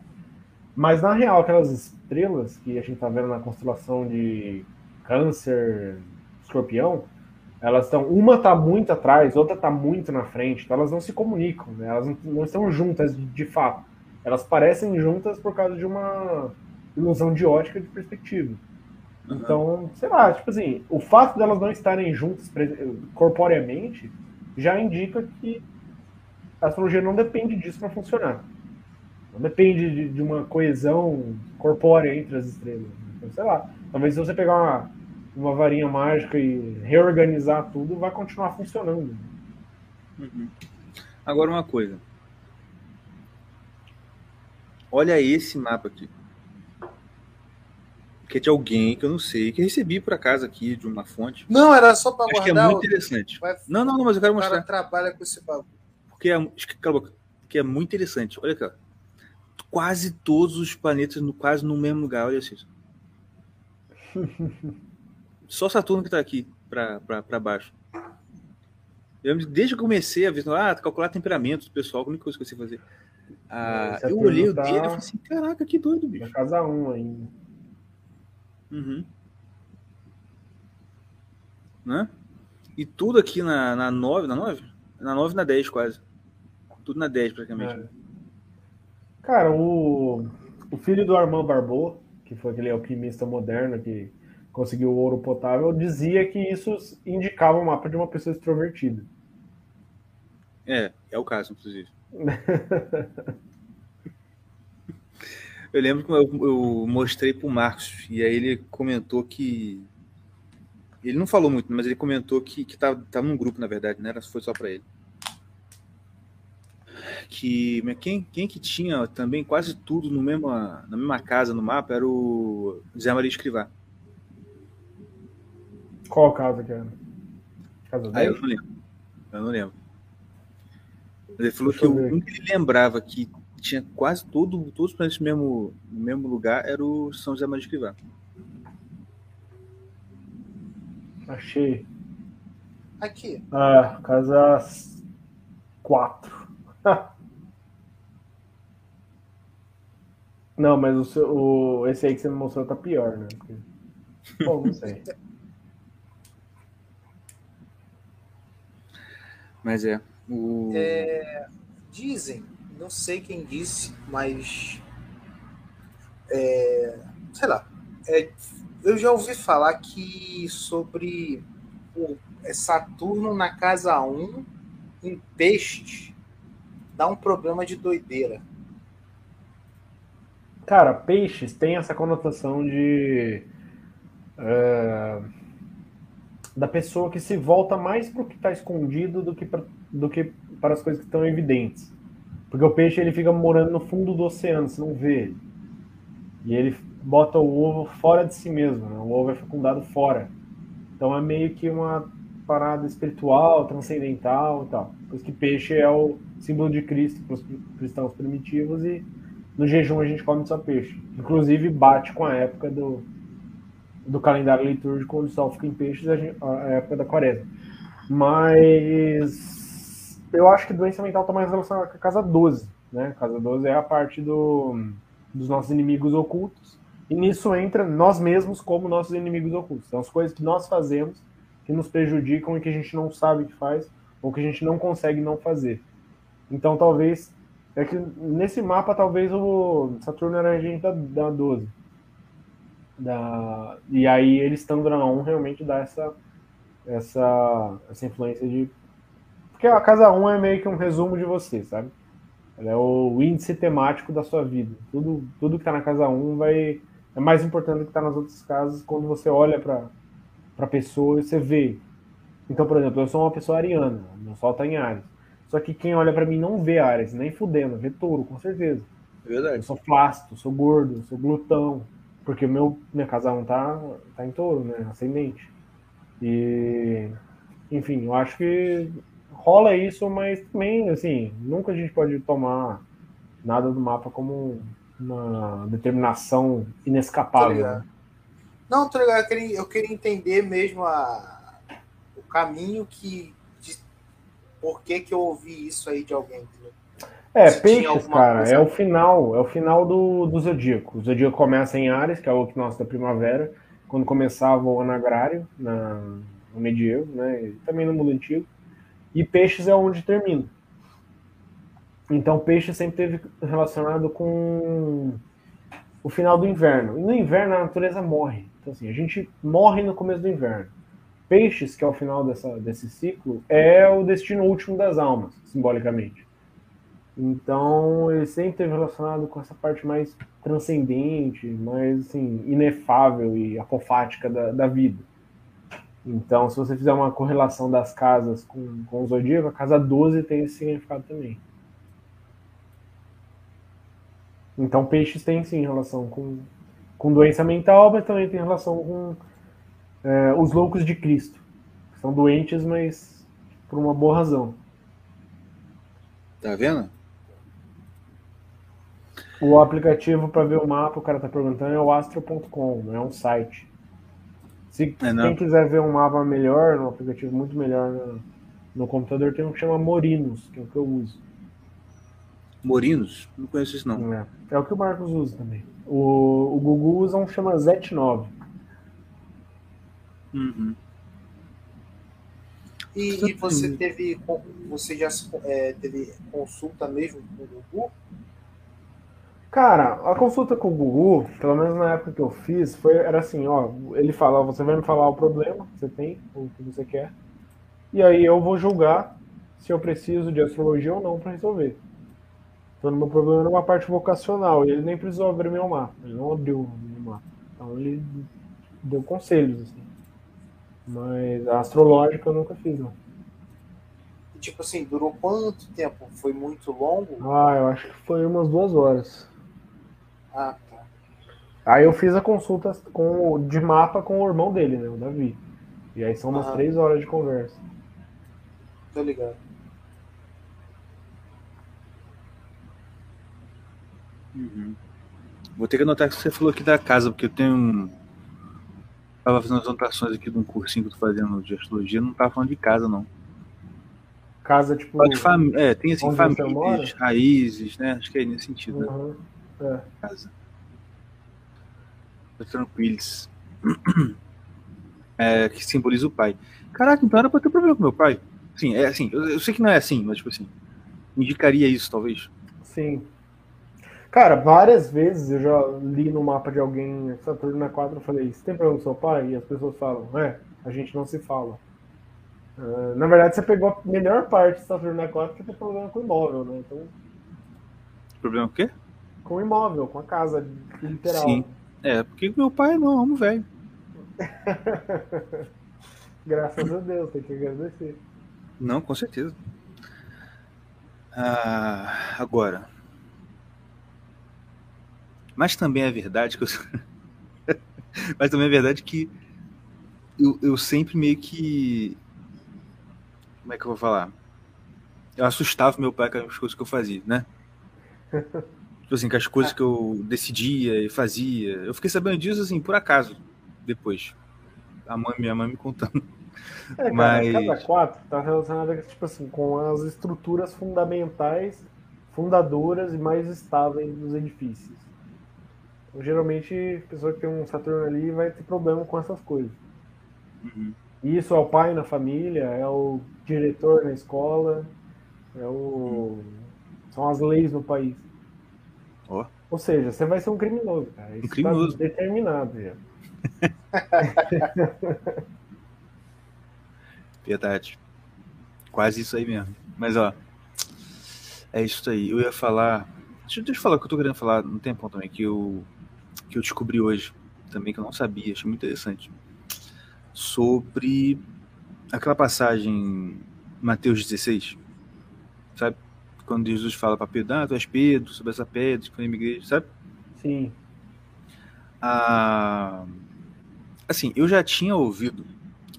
Mas na real, aquelas estrelas que a gente tá vendo na constelação de Câncer, Escorpião, elas estão. Uma tá muito atrás, outra tá muito na frente, então elas não se comunicam, né? elas não, não estão juntas de, fato. Elas parecem juntas por causa de uma ilusão de ótica de perspectiva. Então, sei lá, tipo assim, o fato delas não estarem juntas corporeamente já indica que a astrologia não depende disso para funcionar. Não depende de, de uma coesão corpórea entre as estrelas. Então, sei lá, talvez se você pegar uma, uma varinha mágica e reorganizar tudo, vai continuar funcionando. Uhum. Agora uma coisa. Olha esse mapa aqui. Que é de alguém que eu não sei, que eu recebi por acaso aqui de uma fonte. Não, era só pra Acho que é guardar. muito o- interessante. Vai- Não, não, não, mas eu quero O cara mostrar. trabalha com esse bagulho. Porque é, que é muito interessante. Olha aqui, ó. Quase todos os planetas no, quase no mesmo lugar. Olha isso. Só Saturno que tá aqui pra baixo. Eu, desde que eu comecei a ver, ah, calcular temperamento do pessoal, a única coisa que eu sei fazer. Ah, Esse eu olhei o tá- dele e falei assim, caraca, que doido, Na bicho. casa 1 ainda. Uhum. Né? E tudo aqui na, na 9, na 9? Na 9 e na 10 quase. Tudo na 10 praticamente. É. Cara, o, o filho do Armand Barbeau, que foi aquele alquimista moderno que conseguiu o ouro potável, dizia que isso indicava o mapa de uma pessoa extrovertida. É, é o caso, inclusive. eu lembro que eu, eu mostrei pro Marcos, e aí ele comentou que. Ele não falou muito, mas ele comentou que, que tava, tava num grupo, na verdade, era, foi só para ele. Que quem, quem que tinha também quase tudo no mesmo, na mesma casa no mapa era o Zé Maria Escrivá. Qual casa que era? Casa Ah, eu 10? não lembro. Eu não lembro. Ele falou Deixa que eu o único que ele lembrava que tinha quase todo, todos os planetas no mesmo, no mesmo lugar era o São José Maria de Escrivá. Achei. Aqui. Ah, casa 4. Não, mas o, seu- o- esse aí que você me mostrou tá pior, né? Porque- Bom, não sei. Mas é. O... Dizem, não sei quem disse, mas. é, sei lá. é, eu já ouvi falar que sobre o é Saturno na casa 1 em peixes dá um problema de doideira. Cara, peixes tem essa conotação de. é, da pessoa que se volta mais para o que está escondido do que, do que para as coisas que estão evidentes. Porque o peixe ele fica morando no fundo do oceano, você não vê ele. E ele bota o ovo fora de si mesmo, né? o ovo é fecundado fora. Então é meio que uma parada espiritual, transcendental e tal. Por isso que peixe é o símbolo de Cristo para os cristãos primitivos e no jejum a gente come só peixe. Inclusive bate com a época do, do calendário litúrgico, onde sol fica em peixes, a, gente- a época da quaresma. Mas eu acho que doença mental está mais relacionada com a casa 12. Né? A casa 12 é a parte do, dos nossos inimigos ocultos. E nisso entra nós mesmos como nossos inimigos ocultos. São as coisas que nós fazemos que nos prejudicam e que a gente não sabe que faz ou que a gente não consegue não fazer. Então talvez é que nesse mapa talvez o Saturno era regente da, da 12. Da, e aí ele estando na 1 realmente dá essa, essa, essa influência de. Porque a casa 1 é meio que um resumo de você, sabe? Ela é o índice temático da sua vida. Tudo, tudo que está na casa 1 vai, é mais importante do que está nas outras casas quando você olha para a pessoa e você vê. Então, por exemplo, eu sou uma pessoa ariana, meu sol está em Ares. Só que quem olha para mim não vê Ares, nem fudendo, vê touro, com certeza. É verdade. Eu sou flácido, sou gordo, sou glutão. Porque meu, minha casa 1 tá, tá em touro, né? Ascendente. E. Enfim, eu acho que rola isso, mas também, assim, nunca a gente pode tomar nada do mapa como uma determinação inescapável. né? Não, tô ligado. Eu queria, eu queria entender mesmo a, o caminho que. Por que, que eu ouvi isso aí de alguém. É, Se peixes, cara, coisa- é o final, é o final do, do zodíaco. O zodíaco começa em Ares, que é o equinócio da primavera, quando começava o ano agrário, na, no medievo, né, e também no mundo antigo. E peixes é onde termina. Então, peixe sempre teve relacionado com o final do inverno. E no inverno a natureza morre. Então, assim, a gente morre no começo do inverno. Peixes, que é o final dessa, desse ciclo, é o destino último das almas, simbolicamente. Então, ele sempre teve relacionado com essa parte mais transcendente, mais assim, inefável e apofática da, da vida. Então, se você fizer uma correlação das casas com, com o zodíaco, a casa 12 tem esse significado também. Então, peixes tem sim relação com, com doença mental, mas também tem relação com é, os loucos de Cristo. São doentes, mas por uma boa razão. Tá vendo? O aplicativo para ver o mapa, o cara tá perguntando, é o astro.com, não é um site. Se É, quem quiser ver um mapa melhor, um aplicativo muito melhor no, no computador, tem um que chama Morinos, que é o que eu uso. Morinos? Não conheço isso, não. É, é o que o Marcos usa também. O, o Google usa um que chama Zet9. Uhum. E, e você teve. Você já é, teve consulta mesmo com o Gugu? Cara, a consulta com o Gugu, pelo menos na época que eu fiz, foi, era assim, ó, ele fala, você vai me falar o problema que você tem, o que você quer, e aí eu vou julgar se eu preciso de astrologia ou não para resolver. Então, o meu problema era uma parte vocacional, e ele nem precisou abrir meu mapa, ele não abriu o meu mapa. Então ele deu conselhos, assim. Mas a astrológica eu nunca fiz, não. E, tipo assim, durou quanto tempo? Foi muito longo? Ah, eu acho que foi umas duas horas. Ah, tá. Aí eu fiz a consulta com, o- de mapa com o irmão dele, né, o Davi. E aí são umas Aham. três horas de conversa. Tô ligado. Uhum. Vou ter que anotar que você falou aqui da casa, porque eu tenho um. Tava fazendo as anotações aqui de um cursinho que eu tô fazendo de astrologia, não tava falando de casa, não. Casa, tipo. Fala de fami- É, tem assim, famílias, raízes, né? Acho que é nesse sentido, né? Uhum. É. Casa. tranquilos. É, que simboliza o pai. Caraca, então era pra ter problema com meu pai. Sim, é assim, eu, eu sei que não é assim, mas tipo assim, indicaria isso, talvez. Sim. Cara, várias vezes eu já li no mapa de alguém Saturno na 4 eu falei, você tem problema com seu pai? E as pessoas falam, é, a gente não se fala. Uh, na verdade, você pegou a melhor parte de Saturno na 4 que tem problema com o imóvel, né? Então, Problema com o quê? com o imóvel, com a casa, literal. Sim. É, porque meu pai não, amo velho. Graças a Deus, tem que agradecer. Não, com certeza. Ah, agora. Mas também é verdade que eu. Mas também é verdade que eu, eu sempre meio que. Como é que eu vou falar? Eu assustava meu pai com as coisas que eu fazia, né? Tipo assim, com as coisas que eu decidia e fazia. Eu fiquei sabendo disso, assim, por acaso, depois. A mãe, minha mãe me contando. É, cara, Mas- cada quatro tá relacionada tipo assim, com as estruturas fundamentais, fundadoras e mais estáveis dos edifícios. Geralmente, a pessoa que tem um Saturno ali vai ter problema com essas coisas. Uhum. Isso é o pai na família, é o diretor na escola, é o... são as leis no país. Ó. Ou seja, você vai ser um criminoso, cara. Isso criminoso. Tá determinado já. Verdade. Quase isso aí mesmo. Mas ó, é isso aí. Eu ia falar. Deixa, eu- deixa eu falar o que eu tô querendo falar no tempão também, que eu, que eu descobri hoje, também que eu não sabia, achei muito interessante. Sobre aquela passagem em Mateus 16, sabe? Quando Jesus fala para Pedro, ah, tu és Pedro, sobre essa pedra, que foi igreja, sabe? Sim. Ah, assim, eu já tinha ouvido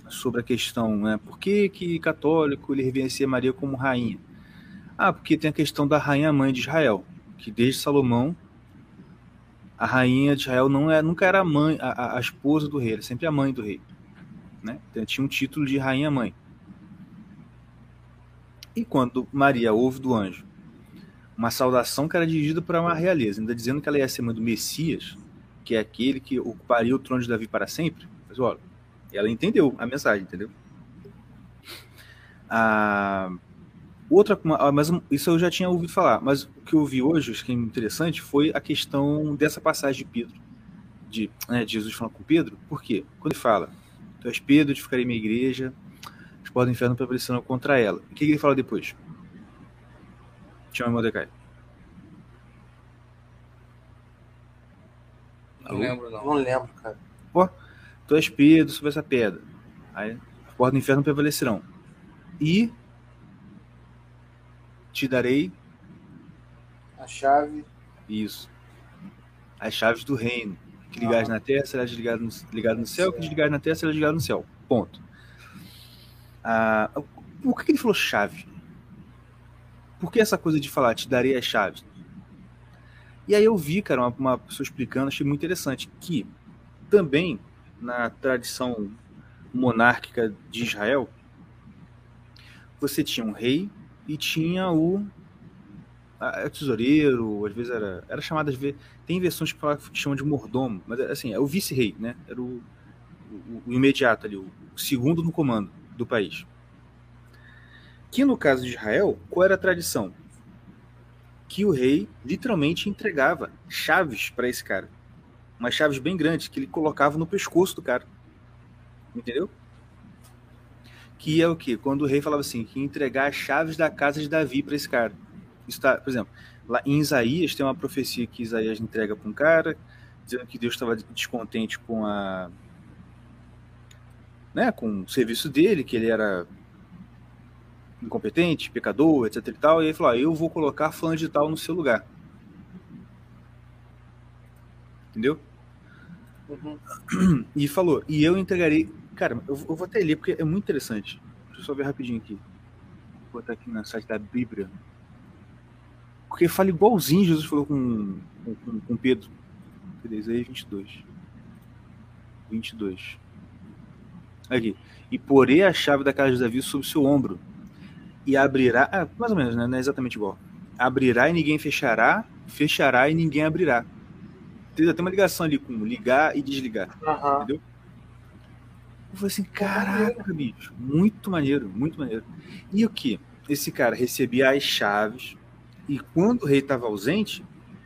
sobre a questão, né? Por que, que católico ele reverencia Maria como rainha? Ah, porque tem a questão da rainha mãe de Israel, que desde Salomão a rainha de Israel não é, nunca era a mãe, a, a- esposa do rei, era sempre a mãe do rei, né? Então, tinha um título de rainha mãe. E quando Maria ouve do anjo uma saudação que era dirigida para uma realeza, ainda dizendo que ela ia ser mãe do Messias, que é aquele que ocuparia o trono de Davi para sempre. Mas olha, ela entendeu a mensagem, entendeu? A outra, uma- mas isso eu já tinha ouvido falar, mas o que eu vi hoje, acho que é interessante, foi a questão dessa passagem de Pedro, de, né, de Jesus falando com Pedro. Por quê? Quando ele fala, tu és Pedro, te ficarei minha igreja, as portas do inferno prevalecerão contra ela. O que, ele fala depois? Chama Mordecai. Não lembro, não. Não lembro, cara. tu és Pedro sobre essa pedra. Aí as portas do inferno prevalecerão. E te darei A chave. isso. As chaves do reino. Que ligares na terra será ligado no, ligado no céu, que desligares na terra será ligado no céu. Ponto. Ah, por que ele falou chave? Por que essa coisa de falar, te darei as chaves? E aí eu vi, cara, uma, uma pessoa explicando, achei muito interessante, que também na tradição monárquica de Israel, você tinha um rei e tinha o a- tesoureiro, às vezes era, era chamado vezes, tem versões que, falam, que chamam de mordomo, mas assim, é o vice-rei, né? Era o, o, o imediato ali, o segundo no comando do país. Que no caso de Israel, qual era a tradição? Que o rei literalmente entregava chaves para esse cara. Umas chaves bem grandes que ele colocava no pescoço do cara. Entendeu? Que é o quê? Quando o rei falava assim, que ia entregar as chaves da casa de Davi para esse cara. Isso tá, por exemplo, lá em Isaías tem uma profecia que Isaías entrega para um cara, dizendo que Deus estava descontente com a né, com o serviço dele, que ele era incompetente, pecador, etc e tal, e ele falou: ah, "Eu vou colocar fulano de tal no seu lugar". Entendeu? Uhum. E falou, e eu entregarei. Cara, eu, eu vou até ler, porque é muito interessante. Deixa eu só ver rapidinho aqui. Vou botar aqui no site da Bíblia. Porque fala igualzinho Jesus falou com, com, com- Pedro. Cadê? Isaías 22. 22. Aqui. E porei a chave da casa de Davi sobre seu ombro. E abrirá. Ah, mais ou menos, né? Não é exatamente igual. Abrirá e ninguém fechará. Fechará e ninguém abrirá. tem até uma ligação ali com ligar e desligar. Aham. Eu falei assim, caraca, bicho, muito maneiro, muito maneiro. E o que? Esse cara recebia as chaves e quando o rei estava ausente,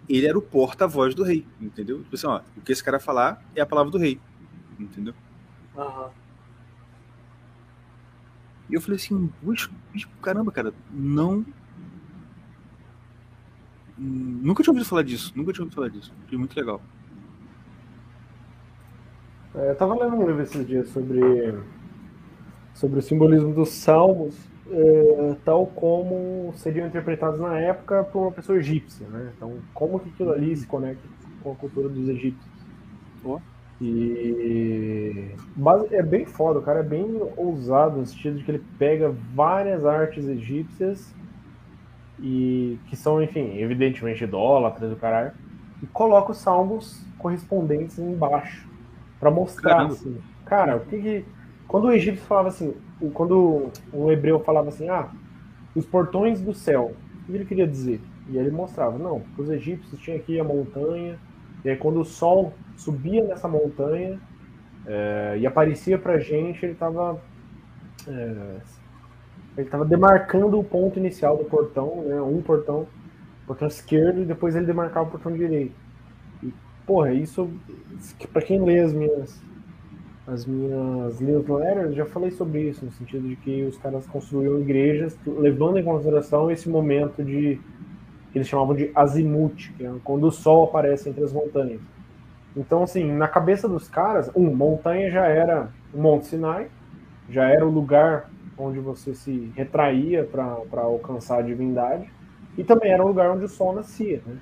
ele era o porta-voz do rei, entendeu? Tipo assim, ó, o que esse cara falar é a palavra do rei, entendeu? Aham. E eu falei assim, "Puxa, bicho, caramba, cara, não. Nunca tinha ouvido falar disso, nunca tinha ouvido falar disso. Foi muito legal. É, eu tava lendo um livro esses dias sobre, sobre o simbolismo dos salmos, é, tal como seriam interpretados na época por uma pessoa egípcia, né? Então, como que aquilo ali se conecta com a cultura dos egípcios. Ó. E base- é bem foda, o cara é bem ousado no sentido de que ele pega várias artes egípcias e que são, enfim, evidentemente idólatras do caralho, e coloca os salmos correspondentes embaixo Pra mostrar Caramba. assim, cara, o que que quando o egípcio falava assim, o- quando um hebreu falava assim, ah, os portões do céu, o que ele queria dizer? E aí ele mostrava, não, os egípcios tinham aqui a montanha, e aí quando o sol subia nessa montanha é, e aparecia pra gente, ele tava é, ele estava demarcando o ponto inicial do portão, né? Um portão, portão esquerdo, e depois ele demarcava o portão direito. Porra, isso, para quem lê as minhas, as minhas newsletters, já falei sobre isso, no sentido de que os caras construíam igrejas levando em consideração esse momento de que eles chamavam de azimuth, que é quando o sol aparece entre as montanhas. Então, assim, na cabeça dos caras, um, montanha já era o Monte Sinai, já era o lugar onde você se retraía para alcançar a divindade, e também era o lugar onde o sol nascia. Né?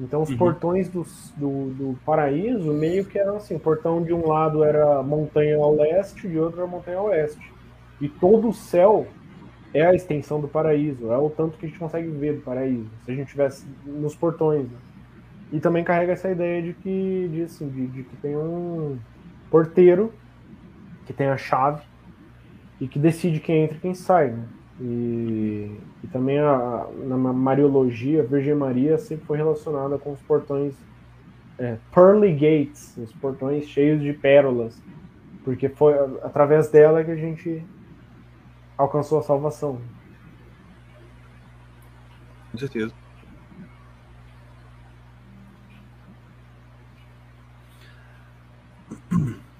Então, os Uhum. portões dos- do, do paraíso meio que eram assim: o portão de um lado era montanha ao leste, de outro era montanha ao oeste. E todo o céu é a extensão do paraíso, é o tanto que a gente consegue ver do paraíso, se a gente estivesse nos portões. né? E também carrega essa ideia de que, de, assim, de, de que tem um porteiro que tem a chave e que decide quem entra e quem sai. Né? E, e também a, na Mariologia, a Virgem Maria sempre foi relacionada com os portões é, Pearly Gates, os portões cheios de pérolas, porque foi através dela que a gente alcançou a salvação. Com certeza.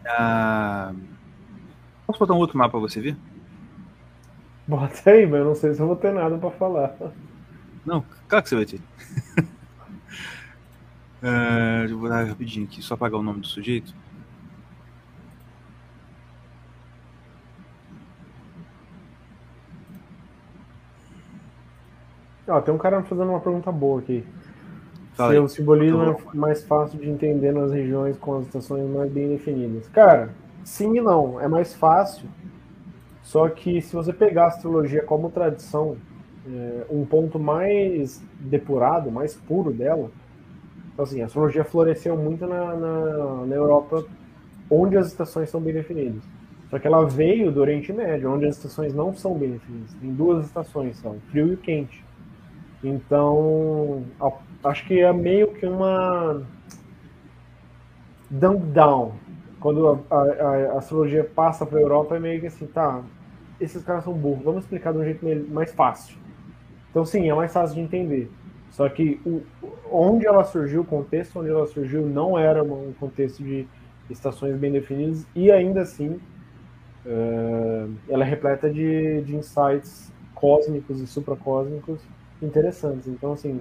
Ah, Posso botar um outro mapa pra você ver? Bota aí, mas eu não sei se eu vou ter nada pra falar. Não, claro que você vai ter. Ah, eu vou dar rapidinho aqui, só apagar o nome do sujeito. Ó, tem um cara fazendo uma pergunta boa aqui. Fala Se aí. o simbolismo Tô é mais fácil de entender nas regiões com as estações mais bem definidas. Cara, sim e não. É mais fácil. Só que se você pegar a astrologia como tradição, é, um ponto mais depurado, mais puro dela, então, assim, a astrologia floresceu muito na, na, na Europa, onde as estações são bem definidas. Só que ela veio do Oriente Médio, onde as estações não são bem definidas. Tem duas estações, são frio e quente. Então, acho que é meio que uma dump down. Quando a, a- a astrologia passa para a Europa, é meio que assim, tá, esses caras são burros, vamos explicar de um jeito mais fácil. Então, sim, é mais fácil de entender. Só que o, onde ela surgiu, o contexto onde ela surgiu, não era um contexto de estações bem definidas, e ainda assim, eh, ela é repleta de, de insights cósmicos e supracósmicos interessantes. Então, assim,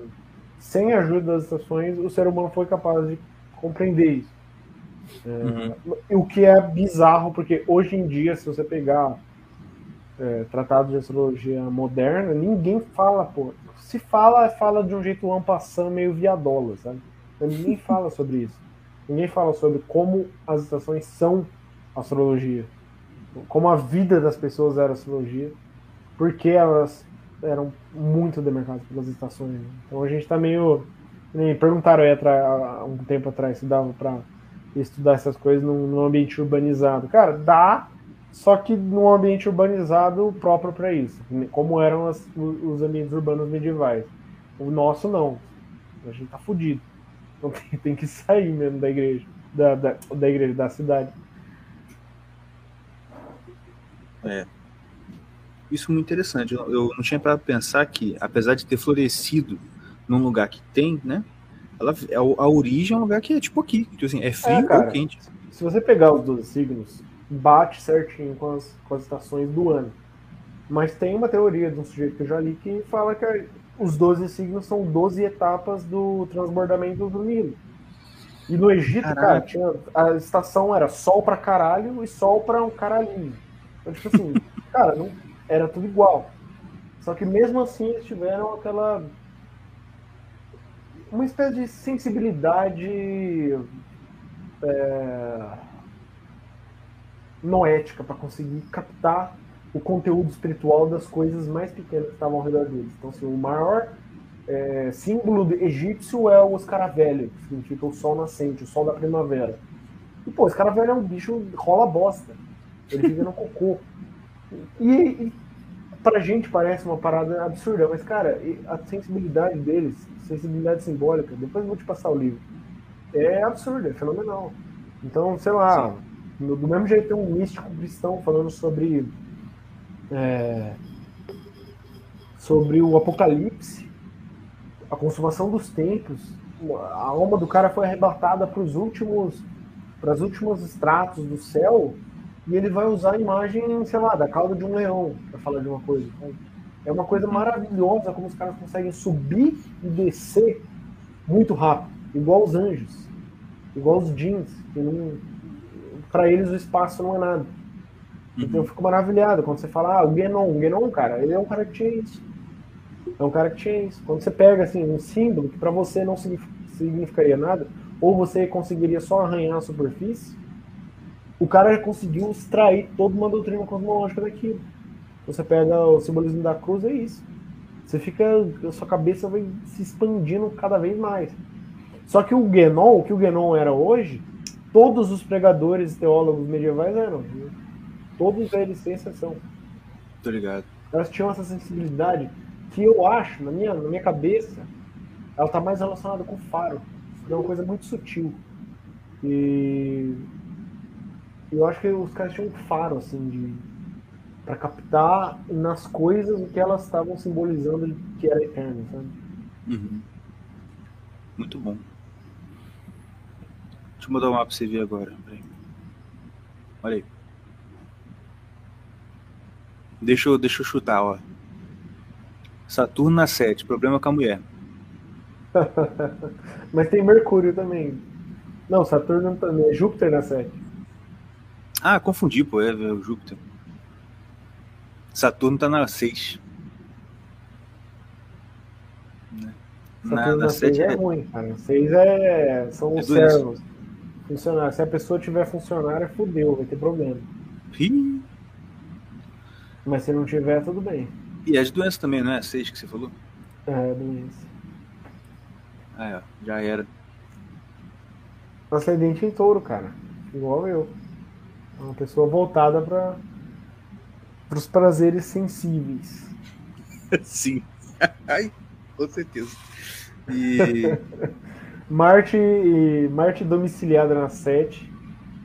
sem a ajuda das estações, o ser humano foi capaz de compreender isso. É, O que é bizarro, porque hoje em dia, se você pegar é, tratados de astrologia moderna, ninguém fala, pô. Se fala, fala de um jeito ampassando, meio viadola, sabe? Então, Ninguém fala sobre isso. Ninguém fala sobre como as estações são astrologia. Como a vida das pessoas era astrologia. Porque elas eram muito demarcadas pelas estações. né? Então a gente tá meio. Me perguntaram aí há um tempo atrás se dava pra estudar essas coisas num, num ambiente urbanizado. Cara, dá, só que num ambiente urbanizado próprio para isso, como eram as- os ambientes urbanos medievais. O nosso não. A gente tá fudido. Então tem, tem que sair mesmo da igreja, da, da, da igreja, da cidade. Isso é muito interessante. Eu, eu não tinha para pensar que, apesar de ter florescido num lugar que tem, né? Ela, a, a origem é um lugar que é tipo aqui. Tipo assim, é frio cara. ou quente. Se você pegar os 12 signos, bate certinho com as, com as estações do ano. Mas tem uma teoria de um sujeito que eu já li que fala que os 12 signos são 12 etapas do transbordamento do Nilo. E no Egito, cara, tinha, a estação era sol pra caralho e sol pra um caralhinho. Então, tipo assim, cara, não, era tudo igual. Só que mesmo assim eles tiveram aquela. Uma espécie de sensibilidade é, noética para conseguir captar o conteúdo espiritual das coisas mais pequenas que estavam ao redor deles. Então, assim, o maior é, símbolo egípcio é o escaravelho, que significa o sol nascente, o sol da primavera. E, pô, o escaravelho é um bicho rola bosta. Ele vive no cocô. E, e pra gente parece uma parada absurda, mas, cara, a sensibilidade deles, sensibilidade simbólica, depois eu vou te passar o livro, é absurda, é fenomenal. Então, sei lá, no- do mesmo jeito tem um místico cristão falando sobre é, sobre o apocalipse, a consumação dos tempos, a alma do cara foi arrebatada para os últimos para os últimos estratos do céu e ele vai usar a imagem, sei lá, da cauda de um leão para falar de uma coisa. Então, é uma coisa maravilhosa como os caras conseguem subir e descer muito rápido, igual os anjos, igual os jeans, que não para eles o espaço não é nada. Então eu fico maravilhado quando você fala, ah, o Genon, o Genon, cara, ele é um cara que tinha isso. É um cara que tinha isso. Quando você pega assim um símbolo que para você não signif- significaria nada, ou você conseguiria só arranhar a superfície, o cara conseguiu extrair toda uma doutrina cosmológica daquilo. Você pega o simbolismo da cruz, é isso. Você fica, a sua cabeça vai se expandindo cada vez mais. Só que o Genon, o que o Genon era hoje, todos os pregadores e teólogos medievais eram. viu? Todos eles, sem exceção. Tô ligado. Elas tinham essa sensibilidade que eu acho, na minha, na minha cabeça, ela tá mais relacionada com o faro. É uma coisa muito sutil. E eu acho que os caras tinham um faro, assim, de para captar nas coisas o que elas estavam simbolizando que era eterno, sabe? Uhum. Muito bom. Deixa eu mudar o mapa pra você ver agora. Olha aí. Deixa eu, deixa eu chutar, ó. Saturno na 7, problema com a mulher. Mas tem Mercúrio também. Não, Saturno também. É Júpiter na 7. Ah, confundi, pô, é, é o Júpiter. Saturno tá na 6. Né? Na, Saturno na na 6 7 é é. ruim, cara. 6 é... são É os servos. Funcionário. Se a pessoa tiver funcionário, fudeu, vai ter problema. Ih, Mas se não tiver, tudo bem. E as doenças também, não é? 6 que você falou? É, doença. Ah, é, já era. Ascendente em touro, cara. Igual eu. É uma pessoa voltada para os prazeres sensíveis. Sim. Ai, com certeza. E. Marte, Marte domiciliada na 7,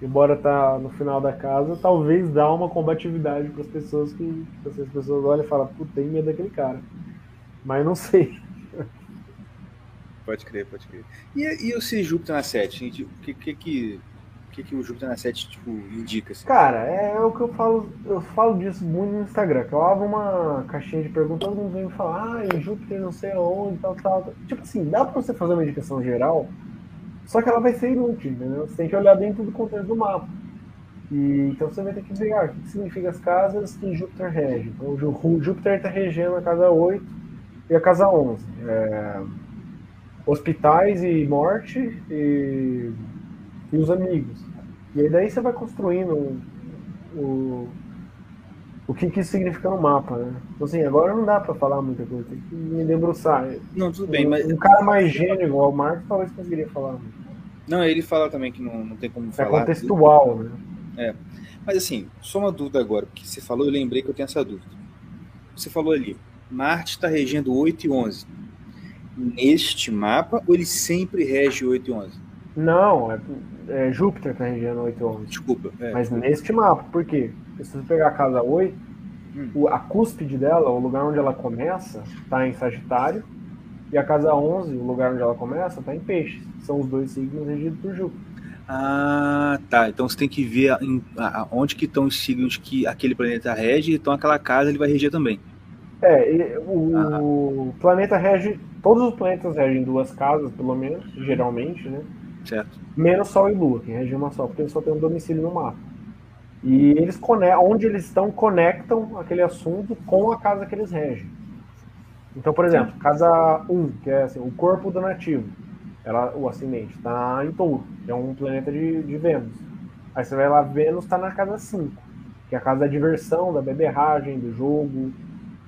embora tá no final da casa, talvez dá uma combatividade para as pessoas que as pessoas olham e falam, puta, tem medo daquele cara. Mas não sei. Pode crer, pode crer. E, e o se Júpiter na 7? gente? O que, que, que, que, que o Júpiter na 7 tipo, indica? Assim? Cara, é o que eu falo, eu falo disso muito no Instagram, que eu abro uma caixinha de perguntas, todo mundo vem me falar, ah, Júpiter não sei aonde, tal, tal, tal. Tipo assim, dá pra você fazer uma indicação geral, só que ela vai ser inútil, entendeu? Você tem que olhar dentro do contexto do mapa. E, então você vai ter que ver ah, o que significa as casas que Júpiter rege. Então o Jú- o Júpiter está regendo a casa 8 e a casa 11. É, hospitais e morte e, e os amigos. E aí daí você vai construindo o, o, o que, que isso significa no mapa, né? Então, assim, agora não dá pra falar muita coisa, tem que me debruçar. Não, tudo bem, um, mas. um cara mais gênio igual o Marcos talvez conseguiria falar. Não, ele fala também que não, não tem como É falar. contextual, né? Mas assim, só uma dúvida agora, porque você falou, eu lembrei que eu tenho essa dúvida. Você falou ali, Marte está regendo 8 e 11. neste mapa ou ele sempre rege 8 e 11? Não, é, é Júpiter 8 e 11. Desculpa. é. Mas neste mapa, por quê? Porque se você pegar a casa 8, Hum. o- a cúspide dela, o lugar onde ela começa, tá em Sagitário. E a casa 11, o lugar onde ela começa, tá em Peixes. São os dois signos regidos por Júpiter. Ah, tá. Então você tem que ver em- a- onde que estão os signos que aquele planeta rege, então aquela casa ele vai reger também. É, o planeta rege. Todos os planetas regem duas casas, pelo menos, geralmente, né? Certo? Menos Sol e Lua, que regem uma só, porque eles só tem um domicílio no mapa. E eles onde eles estão, conectam aquele assunto com a casa que eles regem. Então, por exemplo, casa 1, que é assim, o corpo do nativo, ela, o ascendente, está em touro, é um planeta de, de Vênus. Aí você vai lá, Vênus está na casa 5, que é a casa da diversão, da beberragem, do jogo,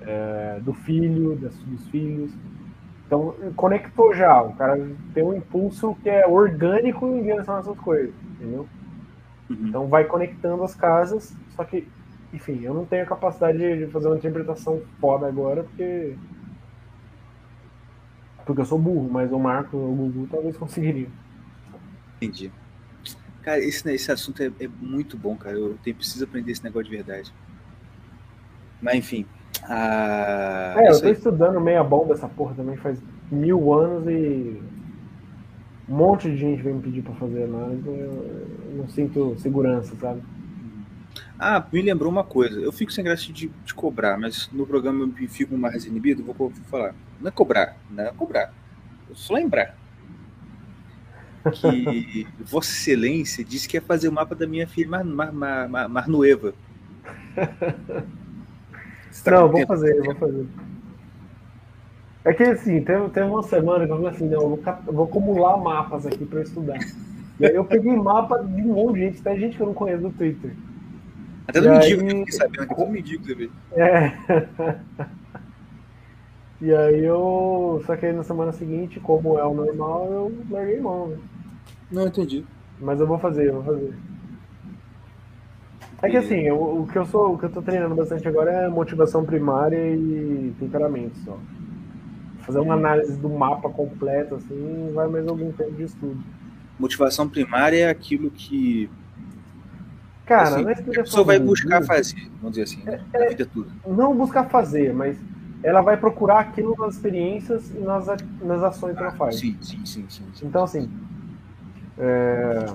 é, do filho, das- dos filhos. Então, conectou já. O cara tem um impulso que é orgânico em direção a essas coisas, entendeu? Uhum. Então, vai conectando as casas, só que, enfim, eu não tenho a capacidade de fazer uma interpretação foda agora, porque. Porque eu sou burro, mas o Marco ou o Gugu talvez conseguiriam. Entendi. Cara, esse, esse assunto é, é muito bom, cara. Eu tenho, preciso aprender esse negócio de verdade. Mas enfim. Ah, É, eu tô aí. estudando meia bomba essa porra também faz mil anos e um monte de gente vem me pedir pra fazer análise, eu não sinto segurança, sabe? Ah, me lembrou uma coisa. Eu fico sem graça de, de cobrar, mas no programa eu fico mais inibido, vou falar. Não é cobrar, não é cobrar. Eu só lembrar. Que Vossa Excelência disse que ia fazer o mapa da minha filha Mar, Mar, Mar, Mar, Marnueva. Você tá não, vou fazer, eu vou fazer. É que assim, teve, teve uma semana que eu falei assim, não, eu vou, vou acumular mapas aqui pra eu estudar. E aí eu peguei mapa de um monte de gente, até gente que eu não conheço do Twitter. Até do aí- mendigo, eu fiquei sabendo do mendigo também. É. E aí eu. Só que aí na semana seguinte, como é o normal, eu larguei mão, né? Não, entendi. Mas eu vou fazer, eu vou fazer. É que assim, eu- o que eu sou, o que eu tô treinando bastante agora é motivação primária e temperamento só. Fazer uma análise do mapa completo, assim, vai mais algum tempo de estudo. Motivação primária é aquilo que Cara, assim, na a pessoa vai buscar Gugu, fazer, vamos dizer assim, né? na vida toda. não buscar fazer, mas ela vai procurar aquilo nas experiências e nas, a- nas ações que ela faz. Sim, sim, sim, sim. sim. Então, assim. é,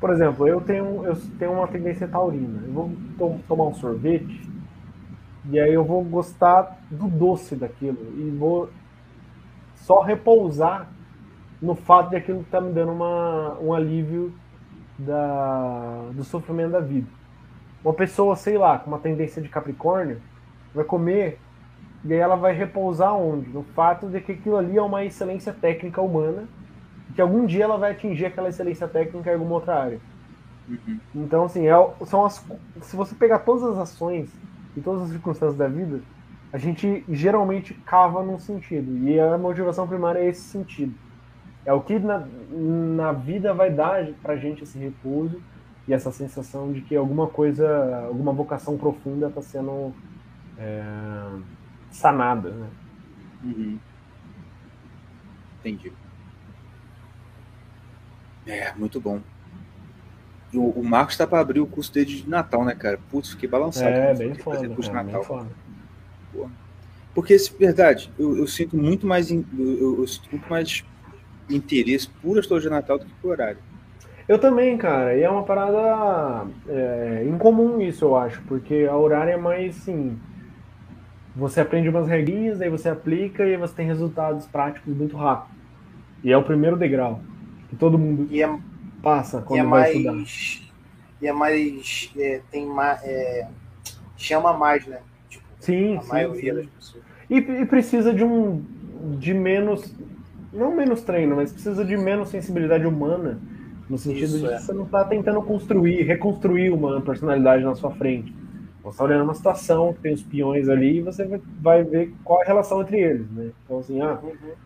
Por exemplo, eu tenho, eu tenho uma tendência taurina. Eu vou to- tomar um sorvete e aí eu vou gostar do doce daquilo e vou só repousar no fato de aquilo estar me dando uma, um alívio da, do sofrimento da vida. Uma pessoa, sei lá, com uma tendência de Capricórnio, vai comer e aí ela vai repousar onde? No fato de que aquilo ali é uma excelência técnica humana que algum dia ela vai atingir aquela excelência técnica em alguma outra área. Uhum. Então, assim, é, são as, se você pegar todas as ações e todas as circunstâncias da vida, a gente geralmente cava num sentido. E a motivação primária é esse sentido. É o que na, na vida vai dar pra gente esse repouso e essa sensação de que alguma coisa, alguma vocação profunda está sendo é, sanada, né? Uhum. Entendi. É, muito bom. E O, o Marcos tá para abrir o curso dele de Natal, né, cara? Putz, fiquei balançado. É, bem foda, fazer curso de cara, bem Natal. foda. Porque, se- verdade, eu, eu sinto muito mais, eu, eu- eu sinto muito mais interesse por astrologia natal do que por horário. Eu também, cara, e é uma parada é, incomum isso, eu acho, porque a horária é mais assim. Você aprende umas regrinhas, aí você aplica e aí você tem resultados práticos muito rápido. E é o primeiro degrau que todo mundo E é, passa e quando é vai estudar. mais. E é mais. é, tem mais. chama mais, né? Tipo, Sim, a sim, maioria sim. das pessoas. E, e precisa de um de menos não menos treino, mas precisa de menos sensibilidade humana no sentido Isso, de é. que você não está tentando construir, reconstruir uma personalidade na sua frente. Você está olhando uma situação que tem os peões ali e você vai- ver qual é a relação entre eles, né? Então assim, ah, Uhum.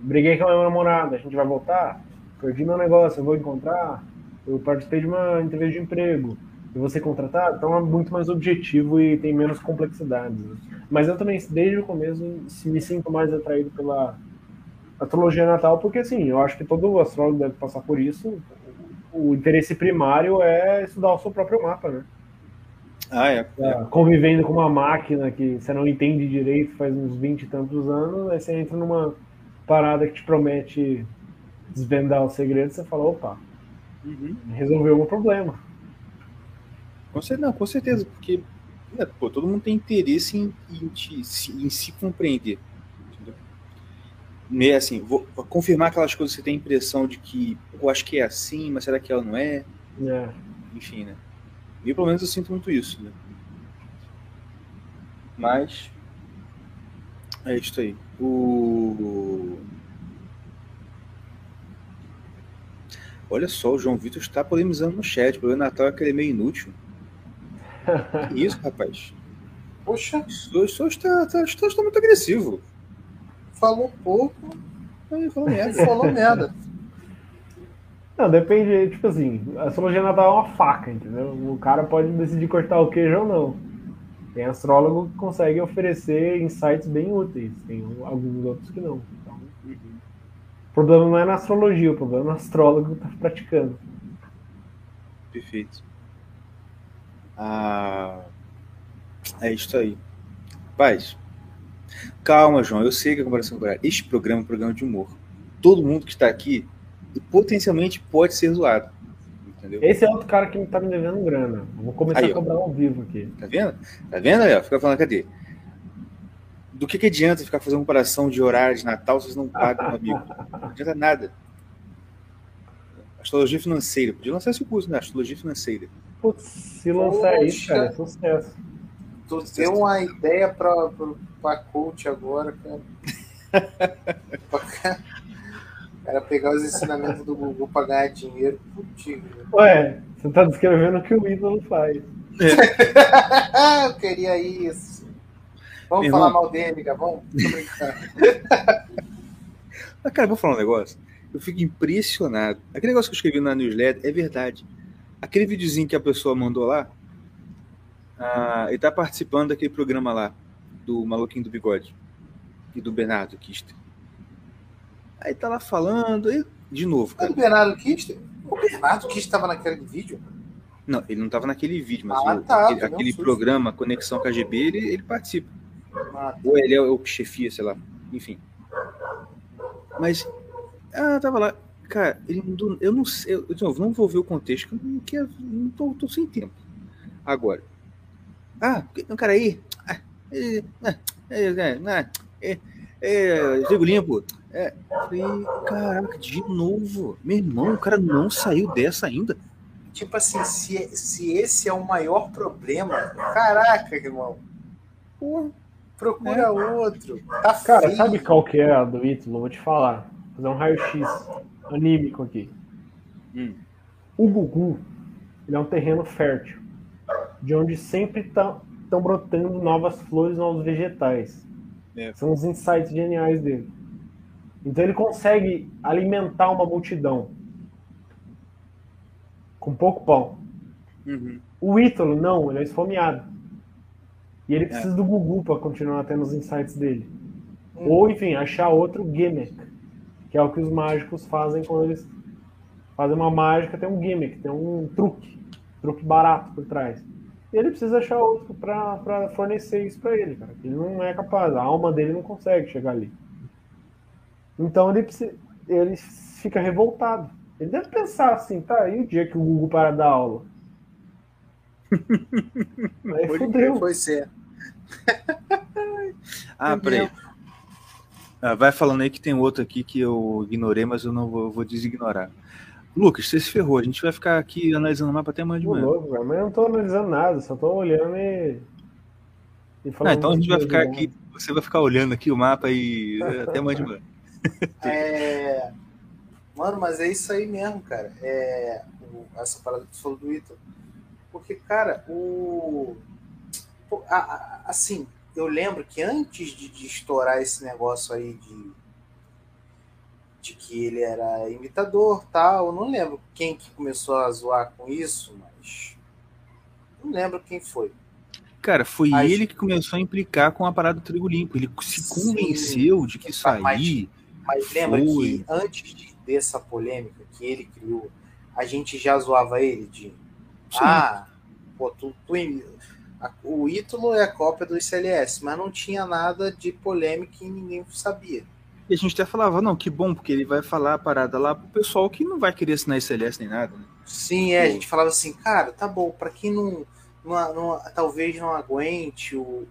briguei com a minha namorada, a gente vai voltar? Perdi meu negócio, eu vou encontrar? Eu participei de uma entrevista de emprego. e você contratar, então é muito mais objetivo e tem menos complexidades. né? Mas eu também, desde o começo, me sinto mais atraído pela astrologia natal, porque assim, eu acho que todo astrólogo deve passar por isso. O interesse primário é estudar o seu próprio mapa, né? Ah, é. Tá convivendo com uma máquina que você não entende direito faz uns 20 e tantos anos, aí você entra numa parada que te promete desvendar os segredos, você fala, opa, Uhum. resolveu o problema. Com certeza, não, com certeza, porque né, pô, todo mundo tem interesse em, em, te- se, em se compreender. Entendeu? Meio assim, vou, vou confirmar aquelas coisas que você tem a impressão de que eu acho que é assim, mas será que ela não é? É. Enfim, né? E pelo menos eu sinto muito isso, né? Mas é isso aí. O Olha só, o João Vitor está polemizando no chat. O problema Natal é que ele é meio inútil. Que isso, rapaz? Poxa, Isso isso está, está, está, está muito agressivo. falou pouco, falou merda. falou merda. Não, depende, tipo assim, a astrologia natal é uma faca, entendeu? O cara pode decidir cortar o queijo ou não. Tem astrólogo que consegue oferecer insights bem úteis, tem alguns outros que não. O problema não é na astrologia, o problema é no astrólogo que tá praticando. Perfeito. Ah, é isso aí. Paz. Calma, João. Eu sei que a comparação com este programa é um programa de humor. Todo mundo que está aqui potencialmente pode ser zoado. Entendeu? Esse é outro cara que tá me devendo grana. Eu Vou começar Aí, a ó. cobrar ao vivo aqui. Tá vendo? Tá vendo, Léo? Fica falando, cadê? Do que, que adianta ficar fazendo comparação de horário de Natal se vocês não pagam, meu amigo? Não adianta nada. Astrologia financeira. Podia lançar esse curso, né? Astrologia financeira. Putz, se lançar isso, cara, é sucesso. Tu deu uma ideia pra, pra, pra coach agora, cara. cara pegar os ensinamentos do Google pra ganhar dinheiro. Putz, Ué, você tá descrevendo o que o ídolo faz. eu queria isso. Vamos Meu falar irmão. mal dele, Gavão? Tô. Mas, cara, vou falar um negócio. Eu fico impressionado. Aquele negócio que eu escrevi na newsletter é verdade. Aquele videozinho que a pessoa mandou lá, ah, ele tá participando daquele programa lá, do Maluquinho do Bigode e do Bernardo Kister. Aí tá lá falando, e, de novo, É cara. do Bernardo Kister? O Bernardo Kister tava naquele vídeo? Não, ele não tava naquele vídeo, mas Ah, o- tá, aquele, aquele programa Conexão KGB, ele, ele participa. Ah, Ou ele é o que chefia, sei lá. Enfim. Mas. Ah, tava lá. Cara, ele mandou. Eu não sei. Eu, de novo, não vou ver o contexto, que eu não, tô, tô sem tempo. Agora. Ah, o cara aí. Ah, é, é, é, é, é, Limpo. É, falei, caraca, de novo. Meu irmão, o cara não saiu dessa ainda. Tipo assim, se, se esse é o maior problema, caraca, irmão. Porra. Procura É. outro. Tá Cara, feio. sabe qual que é a do Ítalo? Vou te falar. Vou fazer um raio-x anímico aqui. Hum. O Gugu, ele é um terreno fértil, de onde sempre estão brotando novas flores, novos vegetais. É. São os insights geniais dele. Então ele consegue alimentar uma multidão com pouco pão. Uhum. O Ítalo, não, ele é esfomeado. E ele precisa do Gugu para continuar tendo os insights dele. Ou, enfim, achar outro gimmick, que é o que os mágicos fazem quando eles fazem uma mágica, tem um gimmick, tem um truque, truque barato por trás. E ele precisa achar outro para fornecer isso para ele, cara. Ele não é capaz, a alma dele não consegue chegar ali. Então ele, precisa, ele fica revoltado. Ele deve pensar assim, tá, e o dia que o Google para dar aula? Aí Pode fudeu. Foi ser. Ah, peraí. Ah, vai falando aí que tem outro aqui que eu ignorei, mas eu não vou, vou designorar. Lucas, você se ferrou. A gente vai ficar aqui analisando o mapa até amanhã de manhã. louco, mas eu não tô analisando nada, só tô olhando e. e Ah, então a gente vai ficar aqui. Você vai ficar olhando aqui o mapa e é, até amanhã de manhã. É... Mano, mas é isso aí mesmo, cara. É... o- Essa parada que você falou do Ítalo. Porque, cara, o. Assim, eu lembro que antes de, de estourar esse negócio aí de. De que ele era imitador tal, eu não lembro quem que começou a zoar com isso, mas. Não lembro quem foi. Cara, foi Mas- ele que começou a implicar com a parada do trigo limpo. Ele se Sim. convenceu de que isso Mas- aí. Mas lembra Foi. que antes de- dessa polêmica que ele criou, a gente já zoava ele de. Sim. Ah, pô, tu, tu o Ítalo é cópia do ICLS, mas não tinha nada de polêmica e ninguém sabia. E a gente até falava, não, que bom, porque ele vai falar a parada lá pro pessoal que não vai querer assinar SLS nem nada. Né? Sim, é, a gente falava assim, cara, tá bom, pra quem não, não, não- talvez não aguente o,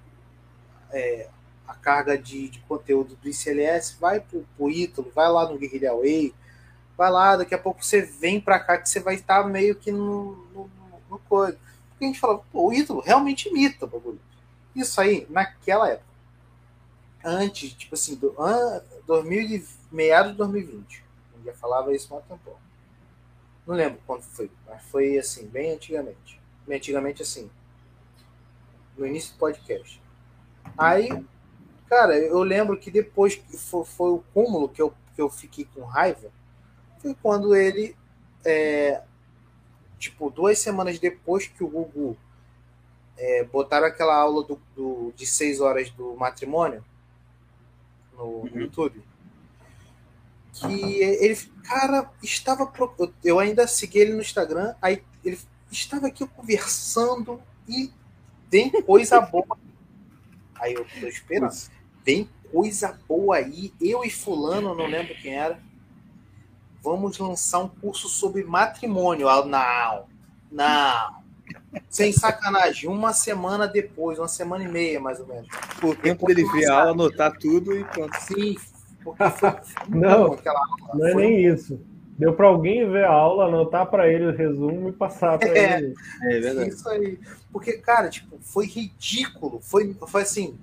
é, a carga de, de conteúdo do ICLS, vai pro, pro Ítalo, vai lá no Guerrilla Way, vai lá, daqui a pouco você vem pra cá que você vai estar meio que no, no, no coisa. Porque a gente falava, pô, o Ítalo realmente imita o bagulho. Isso aí, naquela época. Antes, tipo assim, do, an, 2000, e- meados de 2020. Eu já falava isso há um tempão. Não lembro quando foi, mas foi assim, bem antigamente. Bem antigamente, assim. No início do podcast. Aí, cara, eu lembro que depois que foi, foi o cúmulo que eu, que eu fiquei com raiva, foi quando ele, é, tipo, duas semanas depois que o Gugu é, botaram aquela aula do, do- de seis horas do matrimônio no, no YouTube que ele, cara, estava. Eu ainda segui ele no Instagram, aí ele estava aqui conversando e tem coisa boa. Aí eu tô esperando. Tem coisa boa aí. Eu e Fulano, não lembro quem era. Vamos lançar um curso sobre matrimônio. Ah, não, não. Sem sacanagem. Uma semana depois, uma semana e meia, mais ou menos. Por tempo dele ver a aula, anotar tudo e pronto. Sim, porque foi, Não. aquela aula. Não é Foi nem isso. Deu pra alguém ver a aula, anotar pra ele o resumo e passar pra É. ele. É verdade. Isso aí. Porque, cara, tipo, foi ridículo. Foi, foi assim.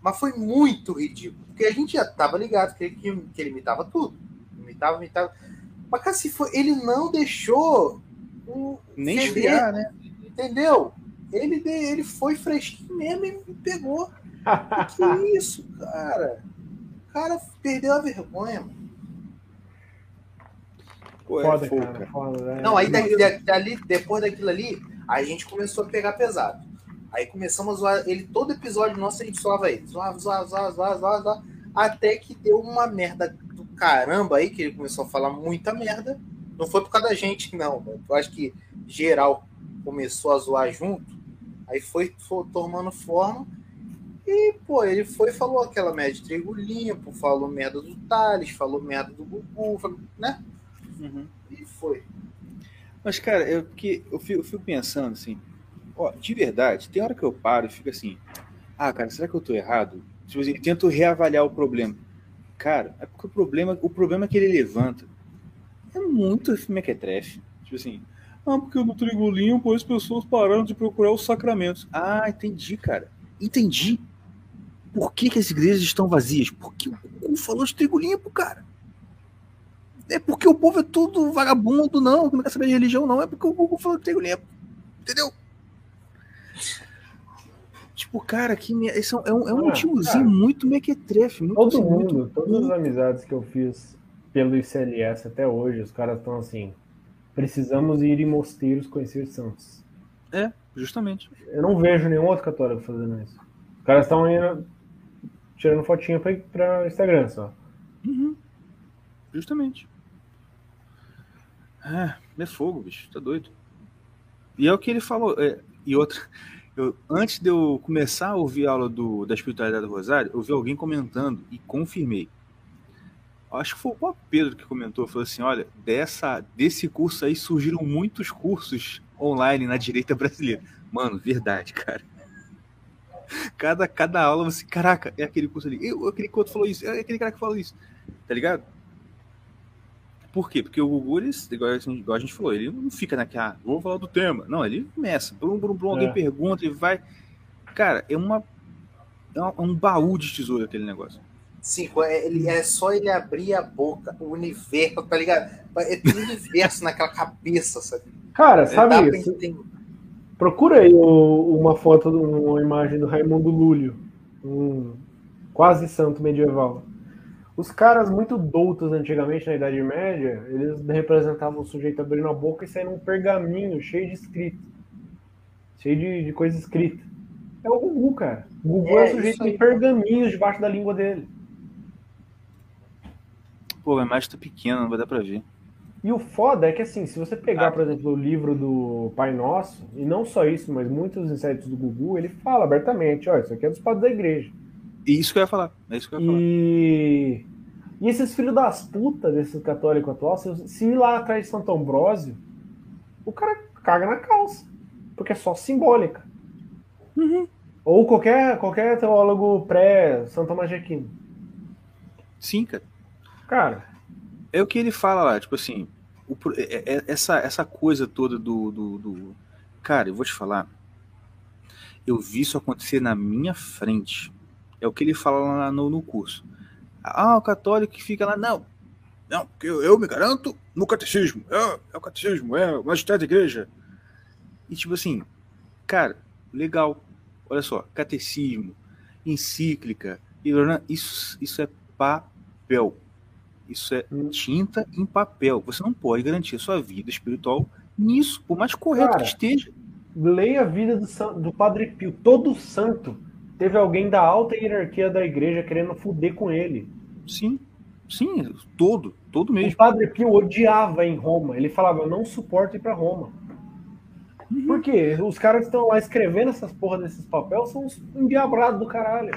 Mas foi muito ridículo. Porque a gente já tava ligado que ele, que ele imitava tudo. Imitava, imitava. Mas, cara, se foi, ele não deixou o. Nem feder, esfriar, né? Entendeu? Ele, de- ele foi fresquinho mesmo e me pegou. que isso, cara? O cara perdeu a vergonha, mano. Pô, é Foda, fogo, cara. Foda, né? Não, aí dali, dali- depois daquilo ali, a gente começou a pegar pesado. Aí começamos a zoar ele, todo episódio nosso a gente zoava ele. Zoava, zoava, zoava, zoava, zoava, zoava, até que deu uma merda caramba aí, que ele começou a falar muita merda. Não foi por causa da gente, não. Eu acho que geral começou a zoar junto. Aí foi, foi tomando forma. E, pô, ele foi e falou aquela merda de trigo limpo, falou merda do Thales, falou merda do Gugu, falou- né? Uhum. E foi. Mas, cara, eu, porque eu, fico, eu fico pensando assim, ó, de verdade, tem hora que eu paro e fico assim, ah, cara, será que eu tô errado? Tipo assim, tento reavaliar o problema. Cara, é porque o problema, o problema que ele levanta é muito mequetrefe. Tipo assim, ah, porque no trigo limpo as pessoas pararam de procurar os sacramentos. Ah, entendi, cara. Entendi. Por que, que as igrejas estão vazias? Porque o Gugu falou de trigo limpo, cara. É porque o povo é tudo vagabundo, não, não quer saber de religião, não. É porque o Google falou que trigo limpo. Entendeu? Tipo, cara, que me... esse é um, é um, é um Ah, tiozinho cara. muito mequetrefe. Muito, Todo assim, muito- mundo, todas as amizades que eu fiz pelo ICLS até hoje, os caras estão assim. Precisamos ir em mosteiros conhecer santos. É, justamente. Eu não vejo nenhum outro católico fazendo isso. Os caras estão indo tirando fotinha pra, pra Instagram só. Uhum. Justamente. É, é fogo, bicho. Tá doido. E é o que ele falou. é, e outra. Eu, antes de eu começar a ouvir a aula do, da espiritualidade do Rosário, eu vi alguém comentando e confirmei. Acho que foi o próprio Pedro que comentou, falou assim, olha, dessa, desse curso aí surgiram muitos cursos online na direita brasileira. Mano, verdade, cara. Cada, cada aula você, caraca, é aquele curso ali. Eu, aquele que outro falou isso, é aquele cara que falou isso. Tá ligado? Por quê? Porque o Gugu, ele, igual, a gente- igual a gente falou, ele não fica naquela, ah, vou falar do tema. Não, ele começa. Brum, brum, brum, alguém É. pergunta, ele vai. Cara, é uma. É um- é baú de tesouro aquele negócio. Sim, é, ele, é só ele abrir a boca, o universo, tá ligado? É tudo universo naquela cabeça, sabe? Cara, sabe isso? Procura aí o- uma foto, uma imagem do Raimundo Lúlio, um quase santo medieval. Os caras muito doutos antigamente, na Idade Média, eles representavam o sujeito abrindo a boca e saindo um pergaminho cheio de escrito. cheio de, de coisa escrita. É o Gugu, cara. O Gugu é, É, o sujeito aí. de pergaminhos debaixo da língua dele. Pô, a imagem tá pequena, não vai dar pra ver. E o foda é que, assim, se você pegar, Ah. por exemplo, o livro do Pai Nosso, e não só isso, mas muitos insetos do Gugu, ele fala abertamente: ó, isso aqui é dos padres da igreja. E isso que eu ia falar. É isso que eu ia falar. E, e esses filhos das putas desses católicos atuais, se, se ir lá atrás de Santo Ambrósio, o cara caga na calça. Porque é só simbólica. Ou qualquer, qualquer teólogo pré-Santa Magiquino. Sim, cara. Cara, É o que ele fala lá, tipo assim, o é- é- essa, essa coisa toda do, do, do- Cara, eu vou te falar. Eu vi isso acontecer na minha frente. É o que ele fala lá no, no curso. Ah, o católico que fica lá, não. Não, porque eu, eu me garanto no catecismo. É, é o catecismo, é o magistério da igreja. E tipo assim, cara, legal. Olha só, catecismo, encíclica, isso, isso é papel. Isso é Hum. tinta em papel. Você não pode garantir a sua vida espiritual nisso, por mais correto Cara, que esteja. leia a vida do, do Padre Pio. Todo santo teve alguém da alta hierarquia da igreja querendo fuder com ele. Sim, sim, todo, todo O mesmo. Padre Pio odiava em Roma. Ele falava, eu não suporto ir pra Roma. Uhum. Por quê? Os caras que estão lá escrevendo essas porra desses papéis são uns endiabrados do caralho.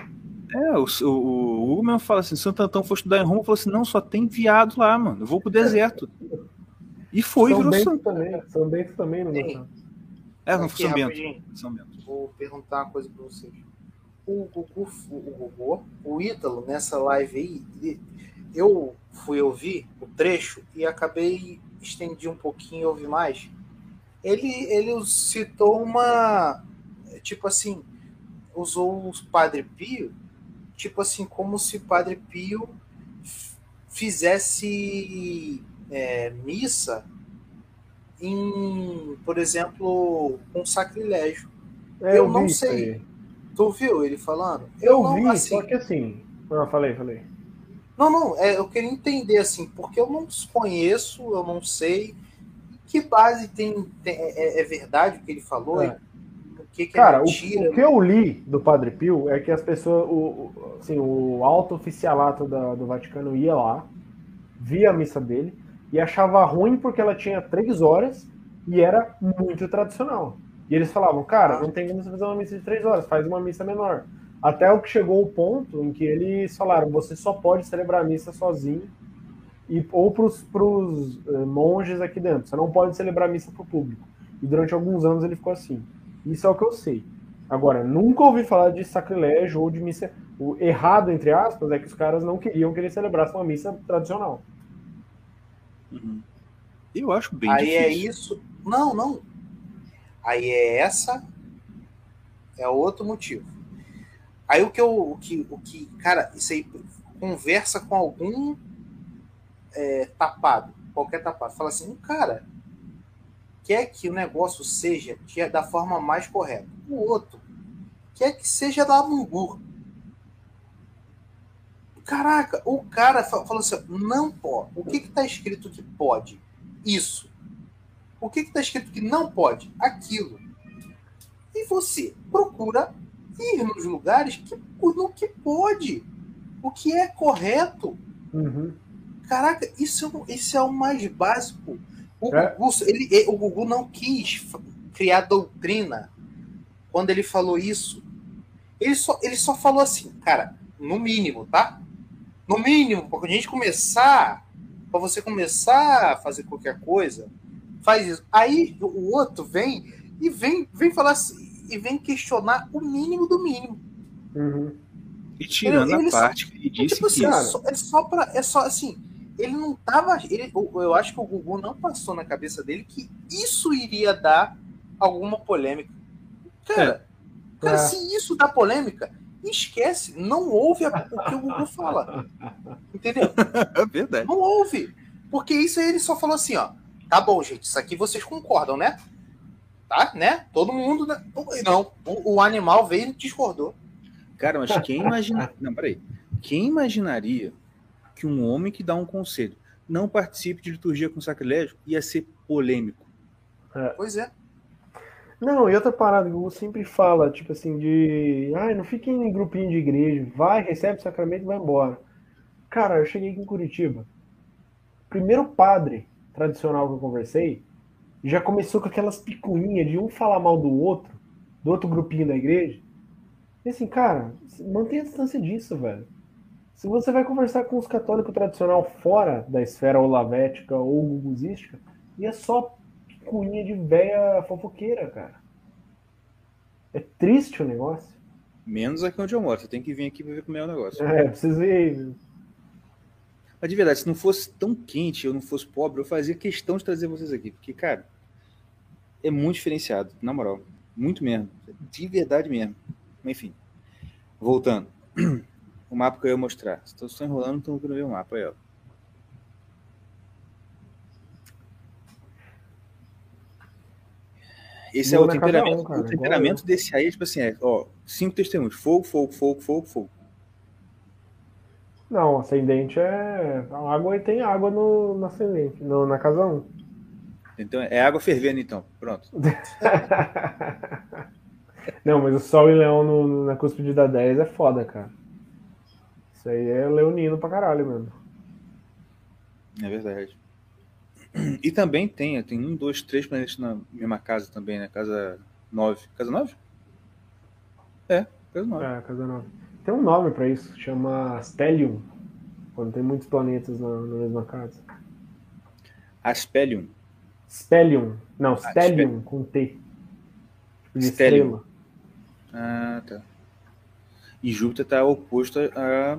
É, o, o, o Hugo mesmo fala assim: Santo Antão foi estudar em Roma, falou assim: não, só tem viado lá, mano. Eu vou pro deserto. E foi, São virou Bento santo. também. São Bento também não Sim. gostava. É, não, Aqui, São Bento. rapidinho. São Bento. Vou perguntar uma coisa pra vocês. O Gugu, o Gugu, o Ítalo, nessa live aí, eu fui ouvir o trecho e acabei estendi um pouquinho e ouvi mais. Ele, ele citou uma. Tipo assim, usou o Padre Pio, tipo assim, como se Padre Pio fizesse é, missa em, por exemplo, um sacrilégio. É, Eu não vi isso sei. aí. Tu viu ele falando? Eu não, vi, assim, só que assim. Ah, falei, falei. Não, não, é, eu queria entender assim, porque eu não conheço, eu não sei que base tem, tem- é, é verdade o que ele falou, É. o que, que Cara, é o, mentira. o que eu li do Padre Pio é que as pessoas, o, o- assim, o alto oficialato da- do Vaticano ia lá, via a missa dele e achava ruim porque ela tinha três horas e era muito tradicional. E eles falavam, cara, não tem como você fazer uma missa de três horas, faz uma missa menor. Até o que chegou o ponto em que eles falaram, você só pode celebrar a missa sozinho e, ou para os monges aqui dentro. Você não pode celebrar a missa para o público. E durante alguns anos ele ficou assim. Isso é o que eu sei. Agora, nunca ouvi falar de sacrilégio ou de missa. O errado, entre aspas, é que os caras não queriam que ele celebrasse uma missa tradicional. Uhum. Eu acho bem Aí é difícil. isso. Não, não. Aí é essa. É outro motivo. Aí o que eu. O que, o que cara, isso aí conversa com algum é, tapado, qualquer tapado. Fala assim, cara, quer que o negócio seja de- da forma mais correta. O outro quer que seja da Mungu. Caraca, o cara fa- falou assim: não pode. O que está escrito que pode? Isso. O que está escrito que não pode? Aquilo. E você procura ir nos lugares que, no que pode. O que é correto. Uhum. Caraca, isso, é o- isso é o mais básico. O, É. Gugu, ele, o Gugu não quis criar doutrina quando ele falou isso. Ele só, ele só falou assim, cara, no mínimo, tá? No mínimo, para a gente começar, para você começar a fazer qualquer coisa, faz isso. Aí o outro vem e vem, vem falar assim, e vem questionar o mínimo do mínimo. Uhum. E tirando Ele- ele a só- parte que ele disse tipo assim, que. é só, é só pra. É só assim. Ele não tava. Ele, eu, acho que o Gugu não passou na cabeça dele que isso iria dar alguma polêmica. Cara, cara É. se isso dá polêmica, esquece. Não ouve a- o que o Gugu fala. Entendeu? É verdade. Não ouve. Porque isso aí ele só falou assim, ó. Tá bom, gente, isso aqui vocês concordam, né? Tá, né? Todo mundo. né? Não, o, o animal veio e discordou. Cara, mas quem imagina. Não, peraí. Quem imaginaria que um homem que dá um conselho não participe de liturgia com sacrilégio ia ser polêmico? Pois é. Não, e outra parada que o sempre fala, tipo assim, de. Ai, não fique em grupinho de igreja. Vai, recebe o sacramento e vai embora. Cara, eu cheguei aqui em Curitiba. Primeiro padre tradicional que eu conversei já começou com aquelas picuinhas de um falar mal do outro, do outro grupinho da igreja. E assim, cara, mantenha a distância disso, velho. Se você vai conversar com os católicos tradicional fora da esfera olavética ou guguzística, e é só picuinha de véia fofoqueira, cara. É triste o negócio. Menos aqui onde eu moro. Você tem que vir aqui pra ver como é o negócio. É, preciso ir. Mas de verdade, se não fosse tão quente, eu não fosse pobre, eu fazia questão de trazer vocês aqui. Porque, cara, é muito diferenciado, na moral. Muito mesmo. De verdade mesmo. Enfim. Voltando. O mapa que eu ia mostrar. Estou só enrolando, então eu ver o mapa aí, ó. Esse é o temperamento. um, o temperamento desse aí é tipo assim, é, ó, cinco testemunhos. Fogo, fogo, fogo, fogo, fogo. Não, ascendente é. A água tem água no, no ascendente, no, na casa 1. Então é água fervendo, então. Pronto. Não, mas o Sol e Leão no, no- na cúspide da 10 é foda, cara. Isso aí é leonino pra caralho mesmo. É verdade. E também tem, tem um, dois, três planetas na mesma casa também, né? Casa 9. Casa 9? É, casa 9. É, casa 9. Tem um nome pra isso, chama Stellium. Quando tem muitos planetas na, na mesma casa. Aspelium. Stellium. Não, Stellium com T. Tipo de Stellium. estrela. Ah, tá. E Júpiter tá oposto a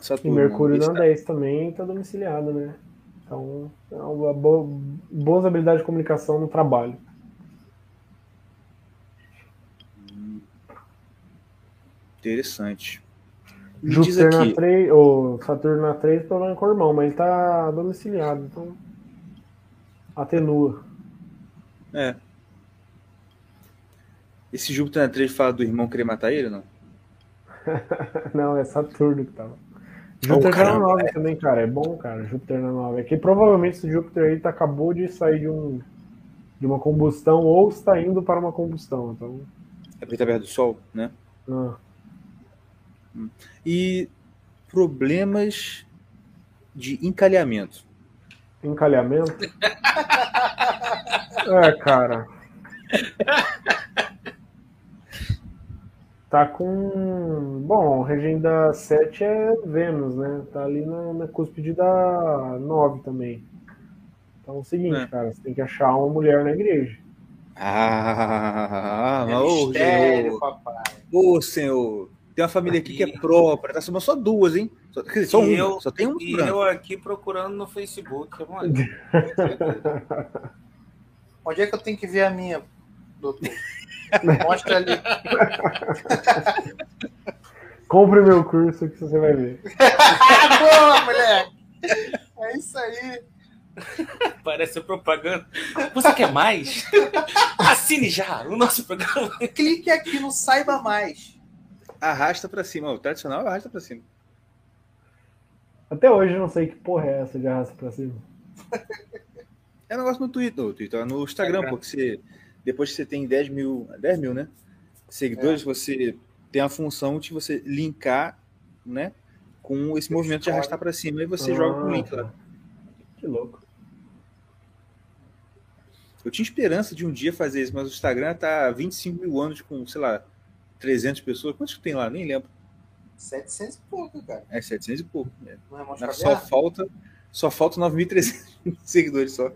E Saturno. Mercúrio Esse na tá- 10 também tá domiciliado, né? Então, é uma boa, boas habilidades de comunicação no trabalho. Interessante. Me Júpiter na aqui, 3, ou Saturno na 3, problema com o irmão, mas ele tá domiciliado, então atenua. é. Esse Júpiter na 3 fala do irmão querer matar ele, não? Não, é Saturno que tava. Júpiter tá na caramba, 9 também, cara. É bom, cara. Júpiter na 9. É que provavelmente esse Júpiter aí tá, acabou de sair de, um, de uma combustão ou está indo para uma combustão. Então, É porque tá perto do Sol, né? ah, E problemas de encalhamento. encalhamento. é, cara. Tá com. Bom, regenda 7 é Vênus, né? Tá ali na, na cúspide da 9 também. Então é o seguinte, É. cara, você tem que achar uma mulher na igreja. Ah, É ô, mistério, senhor. papai. Ô, senhor. Tem uma família aqui que é própria. Tá somando só duas, hein? Só, quer dizer, só uma. eu- Só tem um E branco. eu aqui procurando no Facebook. Mano. Onde é que eu tenho que ver a minha, doutor? Mostra ali. Compre meu curso que você vai ver. Boa, moleque! É isso aí. Parece propaganda. Você quer mais? Assine já o nosso programa. Clique aqui no Saiba Mais. Arrasta pra cima. O tradicional arrasta pra cima. Até hoje eu não sei que porra é essa de arrasta pra cima. É um negócio no Twitter, no, Twitter, no Instagram, Instagram. porque você, depois que você tem 10 mil, 10 mil, né? Seguidores, você tem a função de você linkar, né? Com esse movimento de arrastar pra cima e você Ah, joga um link lá. Que louco. Eu tinha esperança de um dia fazer isso, mas o Instagram tá 25 mil anos com, sei lá, 300 pessoas. Quantos que tem lá? Nem lembro. 700 e pouco, cara. É 700 e pouco. Não é mais Só falta, só falta 9.300 seguidores só.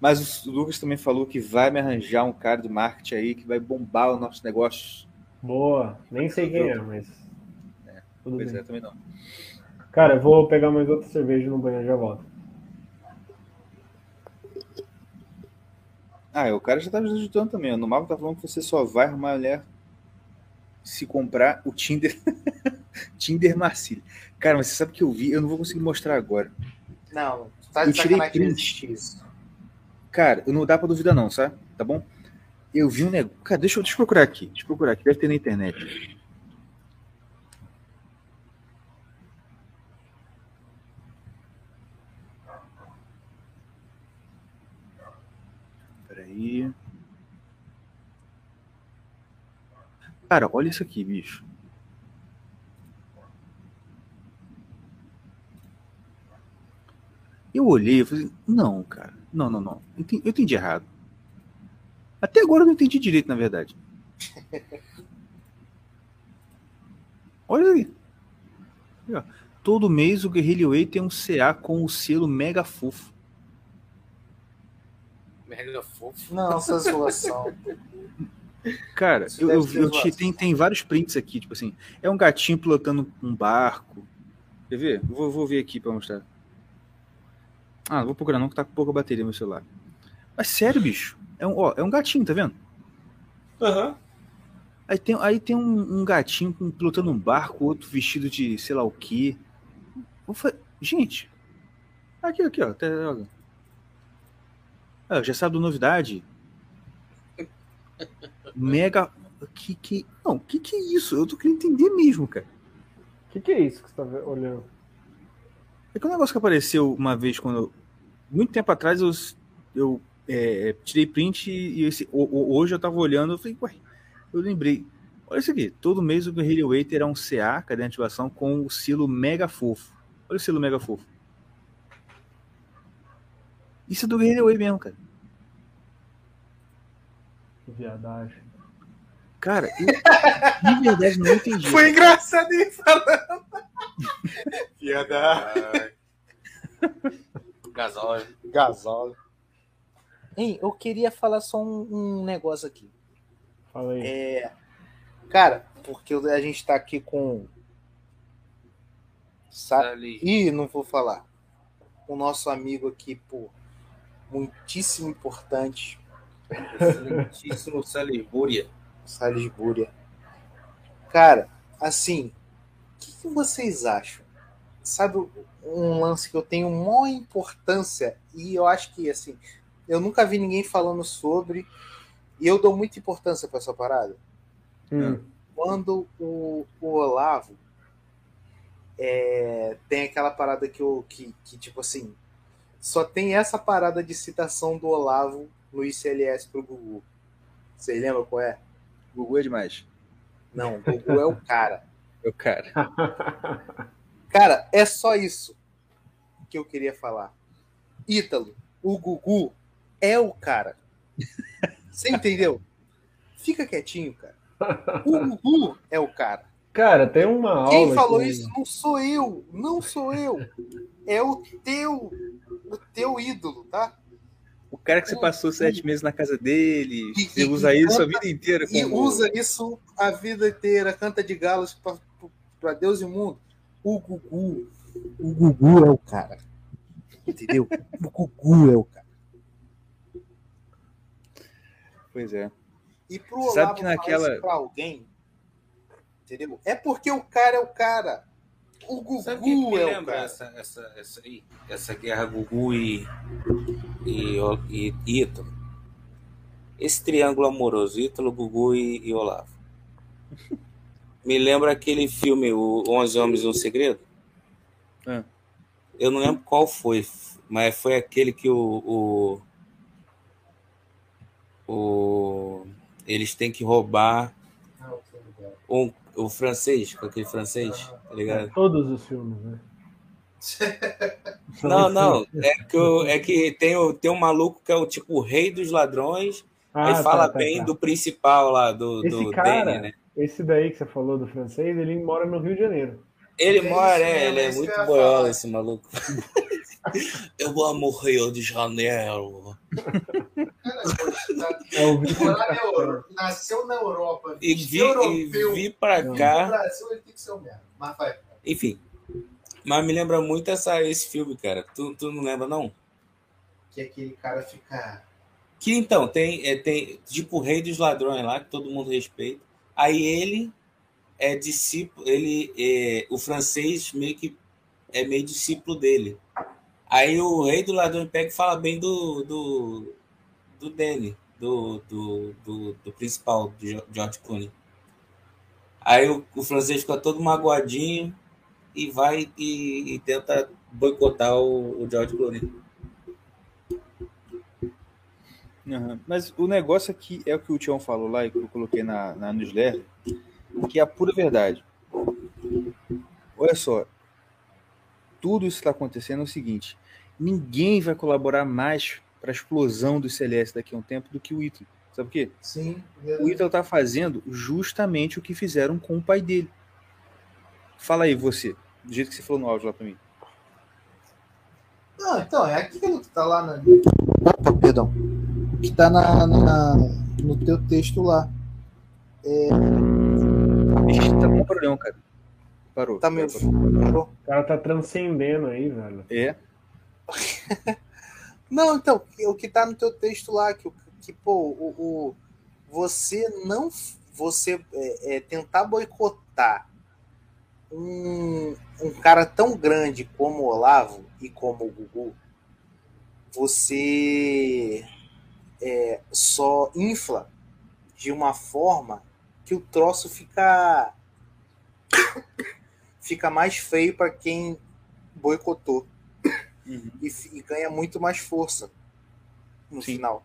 Mas o Lucas também falou que vai me arranjar um cara de marketing aí que vai bombar o nosso negócio. Boa. Nem sei quem é, mas. Tudo Pois bem. é, também não. Cara, eu vou pegar mais outra cerveja no banheiro e já volto. Ah, o cara já tá me ajudando também. No mapa tá falando que você só vai arrumar mulher se comprar o Tinder. Tinder Marcília. Cara, mas você sabe que eu vi, eu não vou conseguir mostrar agora. Não, tá Eu de tirei sacanagem que print. Cara, não dá pra duvidar não, sabe? Tá bom? Eu vi um negócio. Cara, deixa eu, deixa eu procurar aqui. Deixa eu procurar aqui. Deve ter na internet. Peraí. Cara, olha isso aqui, bicho. Eu olhei e falei, não, cara, não, não, não. Eu entendi, eu entendi errado. Até agora eu não entendi direito, na verdade. Olha aí. Todo mês o Guerrilla Way tem um CA com o selo Mega Fofo. Mega fofo. Não, essa zoação. Cara, Isso eu, eu, eu te- tem, tem vários prints aqui, tipo assim. É um gatinho pilotando um barco. Quer ver? Vou, vou ver aqui pra mostrar. Ah, não vou procurar não, que tá com pouca bateria no meu celular. Mas sério, bicho. É um, ó, é um gatinho, tá vendo? Aham. Aí tem, aí tem um, um gatinho pilotando um barco, outro vestido de sei lá o falei, gente, aqui, aqui, ó. Ó. Ah, já sabe da novidade? Mega. Que, que, não, que que é isso? Eu tô querendo entender mesmo, cara. O que, que é isso que você tá olhando? É que um negócio que apareceu uma vez quando. muito tempo atrás eu, eu é, tirei print e esse, hoje eu tava olhando eu falei, ué, eu lembrei. Olha isso aqui, todo mês o Guerrilla Way terá um CA, cadê a ativação, com o selo Mega Fofo. Olha o selo Mega Fofo. Isso é do Guerrilla Way mesmo, cara. Viadagem. Cara, eu de verdade não entendi. Foi engraçado ele falando. Piada. Gasóleo. Gasóleo. Hein, eu queria falar só um, um negócio aqui. Fala aí. É, cara, porque a gente tá aqui com. Sa... Ali. Ih, não vou falar. O nosso amigo aqui, pô, muitíssimo importante, Excelentíssimo Salibúria. Salisbury. Cara, assim, o que, que vocês acham? Sabe um lance que eu tenho maior importância e eu acho que, assim, eu nunca vi ninguém falando sobre e eu dou muita importância pra essa parada. Hum. quando o, o Olavo é, tem aquela parada que, eu, que, que, tipo assim, só tem essa parada de citação do Olavo no ICLS pro Gugu. Vocês lembram qual é? Gugu é demais. Não, o Gugu é o cara. Eu, cara. Cara, é só isso que eu queria falar. Ítalo, o Gugu é o cara. Você entendeu? Fica quietinho, cara. O Gugu é o cara. Cara, tem uma aula. Quem falou que- isso não sou eu, não sou eu. É o teu, o teu ídolo, tá? O cara que você passou sete meses na casa dele, E- você e- usa e isso a canta- vida inteira. E como- usa isso a vida inteira, canta de galos para Deus e mundo. O Gugu, o Gugu é o cara. Entendeu? O Gugu é o cara. Pois é. E pro Sabe Olavo que falar naquela- isso pra alguém, entendeu? É porque o cara é o cara. O Gugu Sabe o que me é o lembra cara. essa, essa, essa, aí? essa guerra Gugu e, e, e, e Ítalo? Esse triângulo amoroso, Ítalo, Gugu e, e Olavo. Me lembra aquele filme, o Onze Homens e um Segredo? Ah. Eu não lembro qual foi, mas foi aquele que o, o, o- eles têm que roubar um, o francês, com aquele francês, tá ligado? Todos os filmes, né? Não, não. É que, o- é que tem, o, tem um maluco que é o tipo o rei dos ladrões, Ah, aí tá, fala tá, bem tá. do principal lá, do, Esse do cara, Danny, né? esse daí que você falou do francês, ele mora no Rio de Janeiro. Ele É mora, isso é, ele é é muito eu boiola, esse maluco. Eu amo o Rio de Janeiro. É o Vitor Morar na Castelo. Euro- Nasceu na Europa. E vi, europeu. e vi pra No cá, Brasil ele tem que ser. Mas vai. enfim. Mas me lembra muito essa, esse filme, cara. Tu, tu não lembra, não? Que aquele cara fica. Que então, tem, é, tem tipo o rei dos ladrões lá, que todo mundo respeita. Aí ele é discípulo, ele é, o francês meio que é meio discípulo dele. Aí o rei do ladrão pega e fala bem do do, do Danny, do, do, do, do principal, do George Clooney. Aí o, o francês fica todo magoadinho e vai e, e tenta boicotar o, o George Clooney. Aham. Mas o negócio aqui é o que o Tião falou lá e que eu coloquei na, na newsletter, que é a pura verdade. Olha só, tudo isso está acontecendo é o seguinte: ninguém vai colaborar mais para a explosão dos Celeste daqui a um tempo do que o Ítalo. Sabe por quê? Sim. O Ítalo está fazendo justamente o que fizeram com o pai dele. Fala aí, você, do jeito que você falou no áudio lá para mim. Não, então, é aquilo que tá lá na. Opa, perdão. Que tá na, na- no teu texto lá. Ixi, tá com problema, cara. Parou. Tá meio. Parou? O cara tá transcendendo aí, velho. É. Não, então, o que tá no teu texto lá, que, que pô, o, o- você não. Você é, é, tentar boicotar um, um cara tão grande como o Olavo e como o Gugu, você é, só infla de uma forma que o troço fica fica mais feio para quem boicotou Uhum. e, e ganha muito mais força no Sim. final.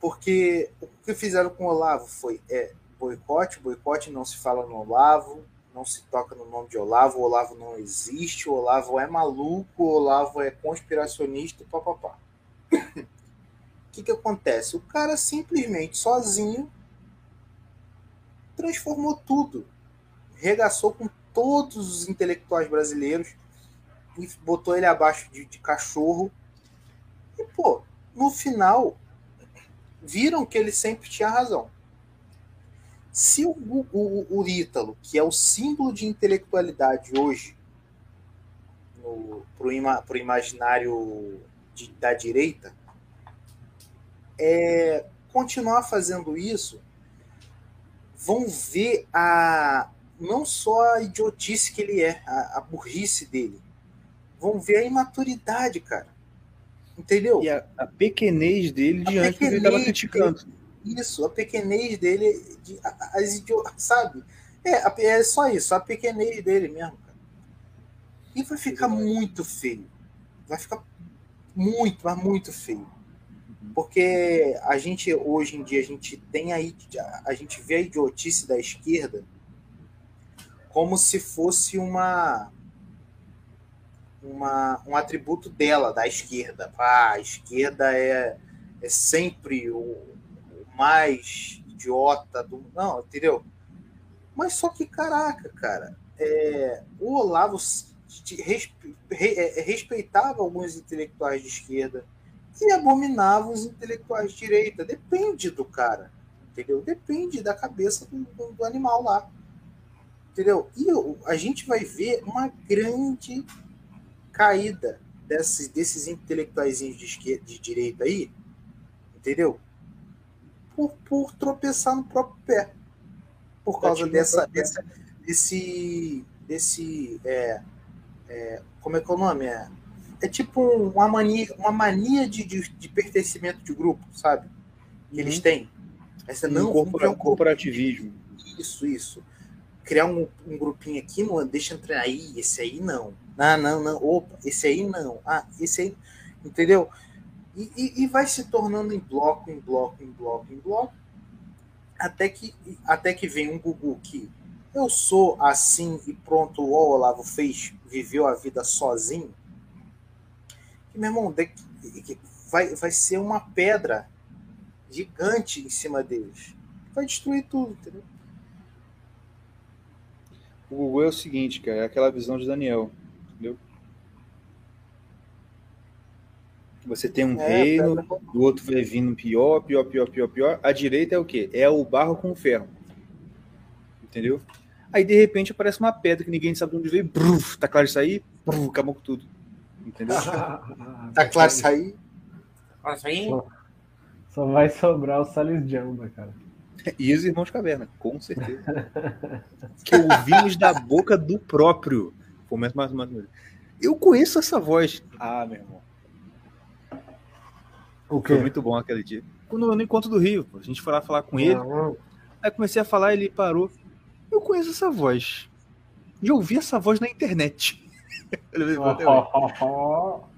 Porque o que fizeram com o Olavo foi é, boicote, boicote não se fala no Olavo, não se toca no nome de Olavo, Olavo não existe, o Olavo é maluco, o Olavo é conspiracionista, papapá. O que, que acontece? O cara simplesmente sozinho transformou tudo. Regaçou com todos os intelectuais brasileiros e botou ele abaixo de, de cachorro. E, pô, no final, viram que ele sempre tinha razão. Se o, o, o, o Ítalo, que é o símbolo de intelectualidade hoje, no, pro, ima, imaginário de- da direita, é, continuar fazendo isso, vão ver a não só a idiotice que ele é, a, a burrice dele, vão ver a imaturidade, cara. Entendeu? E a, a pequenez dele A diante do que ele estava criticando. Isso, a pequenez dele, de, as sabe? É, é só isso, a pequenez dele mesmo, cara. E vai ficar muito feio. Vai ficar muito, mas muito feio. Porque a gente, hoje em dia, a gente tem aí, a gente vê a idiotice da esquerda como se fosse uma, uma um atributo dela, da esquerda. Ah, a esquerda é, é sempre o, o mais idiota do Não, entendeu? Mas só que, caraca, cara, é, o Olavo é, respeitava alguns intelectuais de esquerda e abominava os intelectuais de direita. Depende do cara, entendeu? Depende da cabeça do, do- do animal lá. Entendeu? E a gente vai ver uma grande caída desses, desses intelectuais de, esquerda, de direita aí, entendeu? Por, por tropeçar no próprio pé. Por causa Batido no dessa, dessa, desse. desse é, é, como é que é o nome? É, é tipo uma mania, uma mania de, de, de pertencimento de grupo, sabe? Que eles têm. Essa, não, corpora- criar um corporativismo. isso, isso. Criar um, um grupinho aqui, não, deixa entrar aí, esse aí não. Ah, não, não. Opa, esse aí não. Ah, esse aí. Entendeu? E, e, e vai se tornando em bloco, em bloco, em bloco, em bloco. Até que, até que vem um Gugu que eu sou assim e pronto, o Olavo fez, viveu a vida sozinho. Que, meu irmão, vai, vai ser uma pedra gigante em cima deles. Vai destruir tudo, entendeu? O Google é o seguinte, cara, é aquela visão de Daniel, entendeu? Você tem um É, reino, pedra- o outro vai vindo pior, pior, pior, pior, pior. A direita é o quê? É o barro com o ferro. Entendeu? Aí, de repente, aparece uma pedra que ninguém sabe de onde veio. Bruf, tá claro isso aí? Bruf, acabou com tudo. Entendeu? Tá claro isso aí? Mas aí, Só vai sobrar o Salles Jamba, cara. E os irmãos Caverna, com certeza. que ouvimos da boca do próprio. Começa mais uma vez. Eu conheço essa voz. Ah, meu irmão. O Foi muito bom aquele dia. Quando no encontro do Rio, a gente foi lá falar com ele. Não, Aí comecei a falar, ele parou. Eu conheço essa voz. Já ouvi essa voz na internet.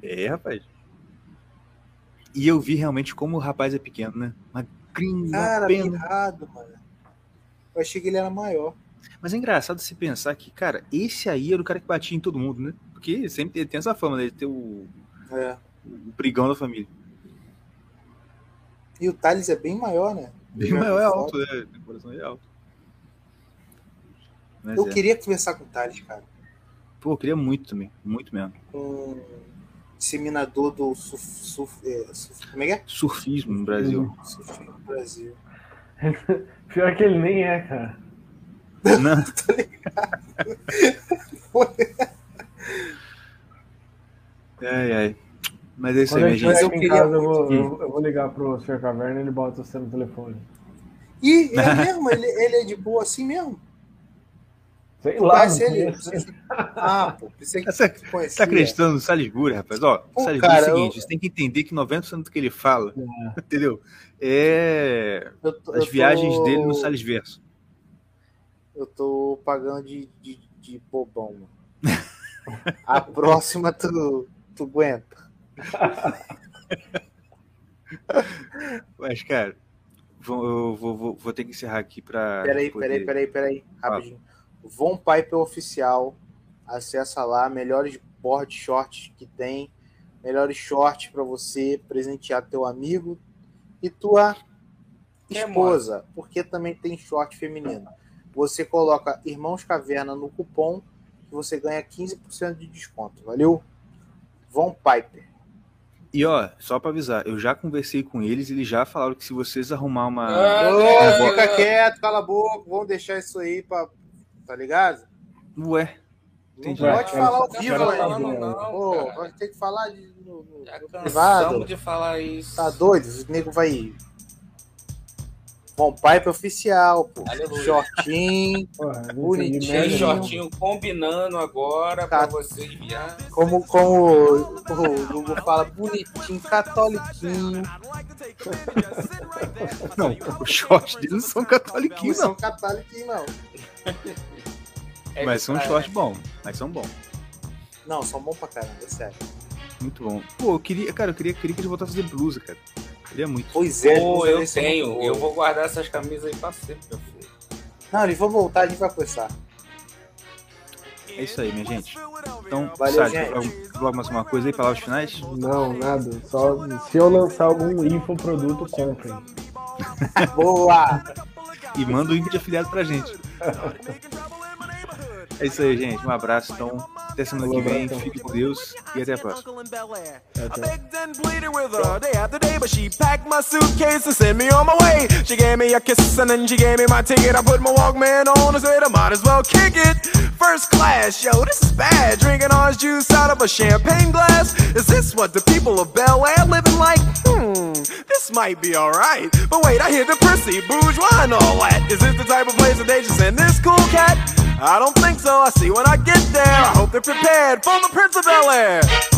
É, rapaz. E eu vi realmente como o rapaz é pequeno, né? Magrinho, Cara, pena. mirrado, mano. Eu achei que ele era maior. Mas é engraçado se pensar que, cara, esse aí era o cara que batia em todo mundo, né? Porque sempre tem essa fama, né? De ter o, É. o brigão da família. E o Thales é bem maior, né? Bem maior é alto, né? O coração é alto. Mas Eu é. queria conversar com o Thales, cara. Pô, eu queria muito também. Muito mesmo. Um disseminador do surf, surf, é, surf- como é que é? Surfismo no Brasil. Surf no Brasil. Pior que ele nem é, cara. Não, ai, ai. Mas é isso Quando aí, gente. eu queria casa, eu vou, muito. eu, eu vou ligar pro Sr. Caverna e ele bota você no telefone. Ih, é mesmo? Ele, ele é de boa assim mesmo? Sei lá, não ele? Ah, pô, pensei que Você tá acreditando no Salisbury, rapaz? Ó, Pô, Salisbury é o cara, seguinte, eu- você tem que entender que 90% do que ele fala, entendeu? É Eu tô- eu as tô- viagens dele no Salisverso. Eu tô pagando de, de, de bobão, mano. A próxima tu, tu aguenta. Mas, cara, vou, eu vou, vou, vou ter que encerrar aqui pra. Peraí, poder- peraí, peraí, peraí. Rapidinho. Von Piper Oficial. Acessa lá. Melhores board shorts que tem. Melhores shorts pra você presentear teu amigo e tua esposa. Porque também tem short feminino. Você coloca Irmãos Caverna no cupom que você ganha 15% de desconto. Valeu? Von Piper. E ó, só pra avisar, eu já conversei com eles, eles já falaram que se vocês arrumar uma. Ah, Ô, cara, fica quieto, cala a boca. Vamos deixar isso aí pra. Tá ligado? Ué, Não Entendi. pode Vai, falar ao vivo, né? vai, não, Pô, ter que falar de, no, no- Já no cansamos privado. de falar isso. Tá doido? O nego vai. Bom, Pipe oficial, pô. Aleluia. Shortinho. Porra, não Bonitinho. shortinho combinando agora Tá. pra você enviar. Como, como o, Google fala, bonitinho, catoliquinho. não, os shorts deles não são Não catoliquinhos, são não. católiquinhos, não. É Mas são shorts bons. Mas são bons. Não, são bons pra caramba, é sério. Muito bom. Pô, eu queria, cara, eu queria, queria que eles voltassem a fazer blusa, cara. Queria muito. Pois é, Pô, eu é muito tenho. Eu vou guardar essas camisas aí pra sempre, meu filho. Não, eles vão voltar, a gente vai conversar. É isso aí, minha gente. Então, Valeu, Sade, gente. falar mais uma coisa aí, palavras finais? Não, nada. Só se eu lançar algum infoproduto, comprem. Boa! E manda o link de afiliado pra gente. É isso aí, gente. Um abraço, então. Até semana que vem. Fique com Deus e até a próxima. First class, yo, this is bad. Drinking orange juice out of a champagne glass. Is this what the people of Bel Air living like? Hmm, this might be alright. But wait, I hear the prissy, bourgeois, and all that. Is this the type of place that they just send this cool cat? I don't think so. I see when I get there. I hope they're prepared for the Prince of Bel Air.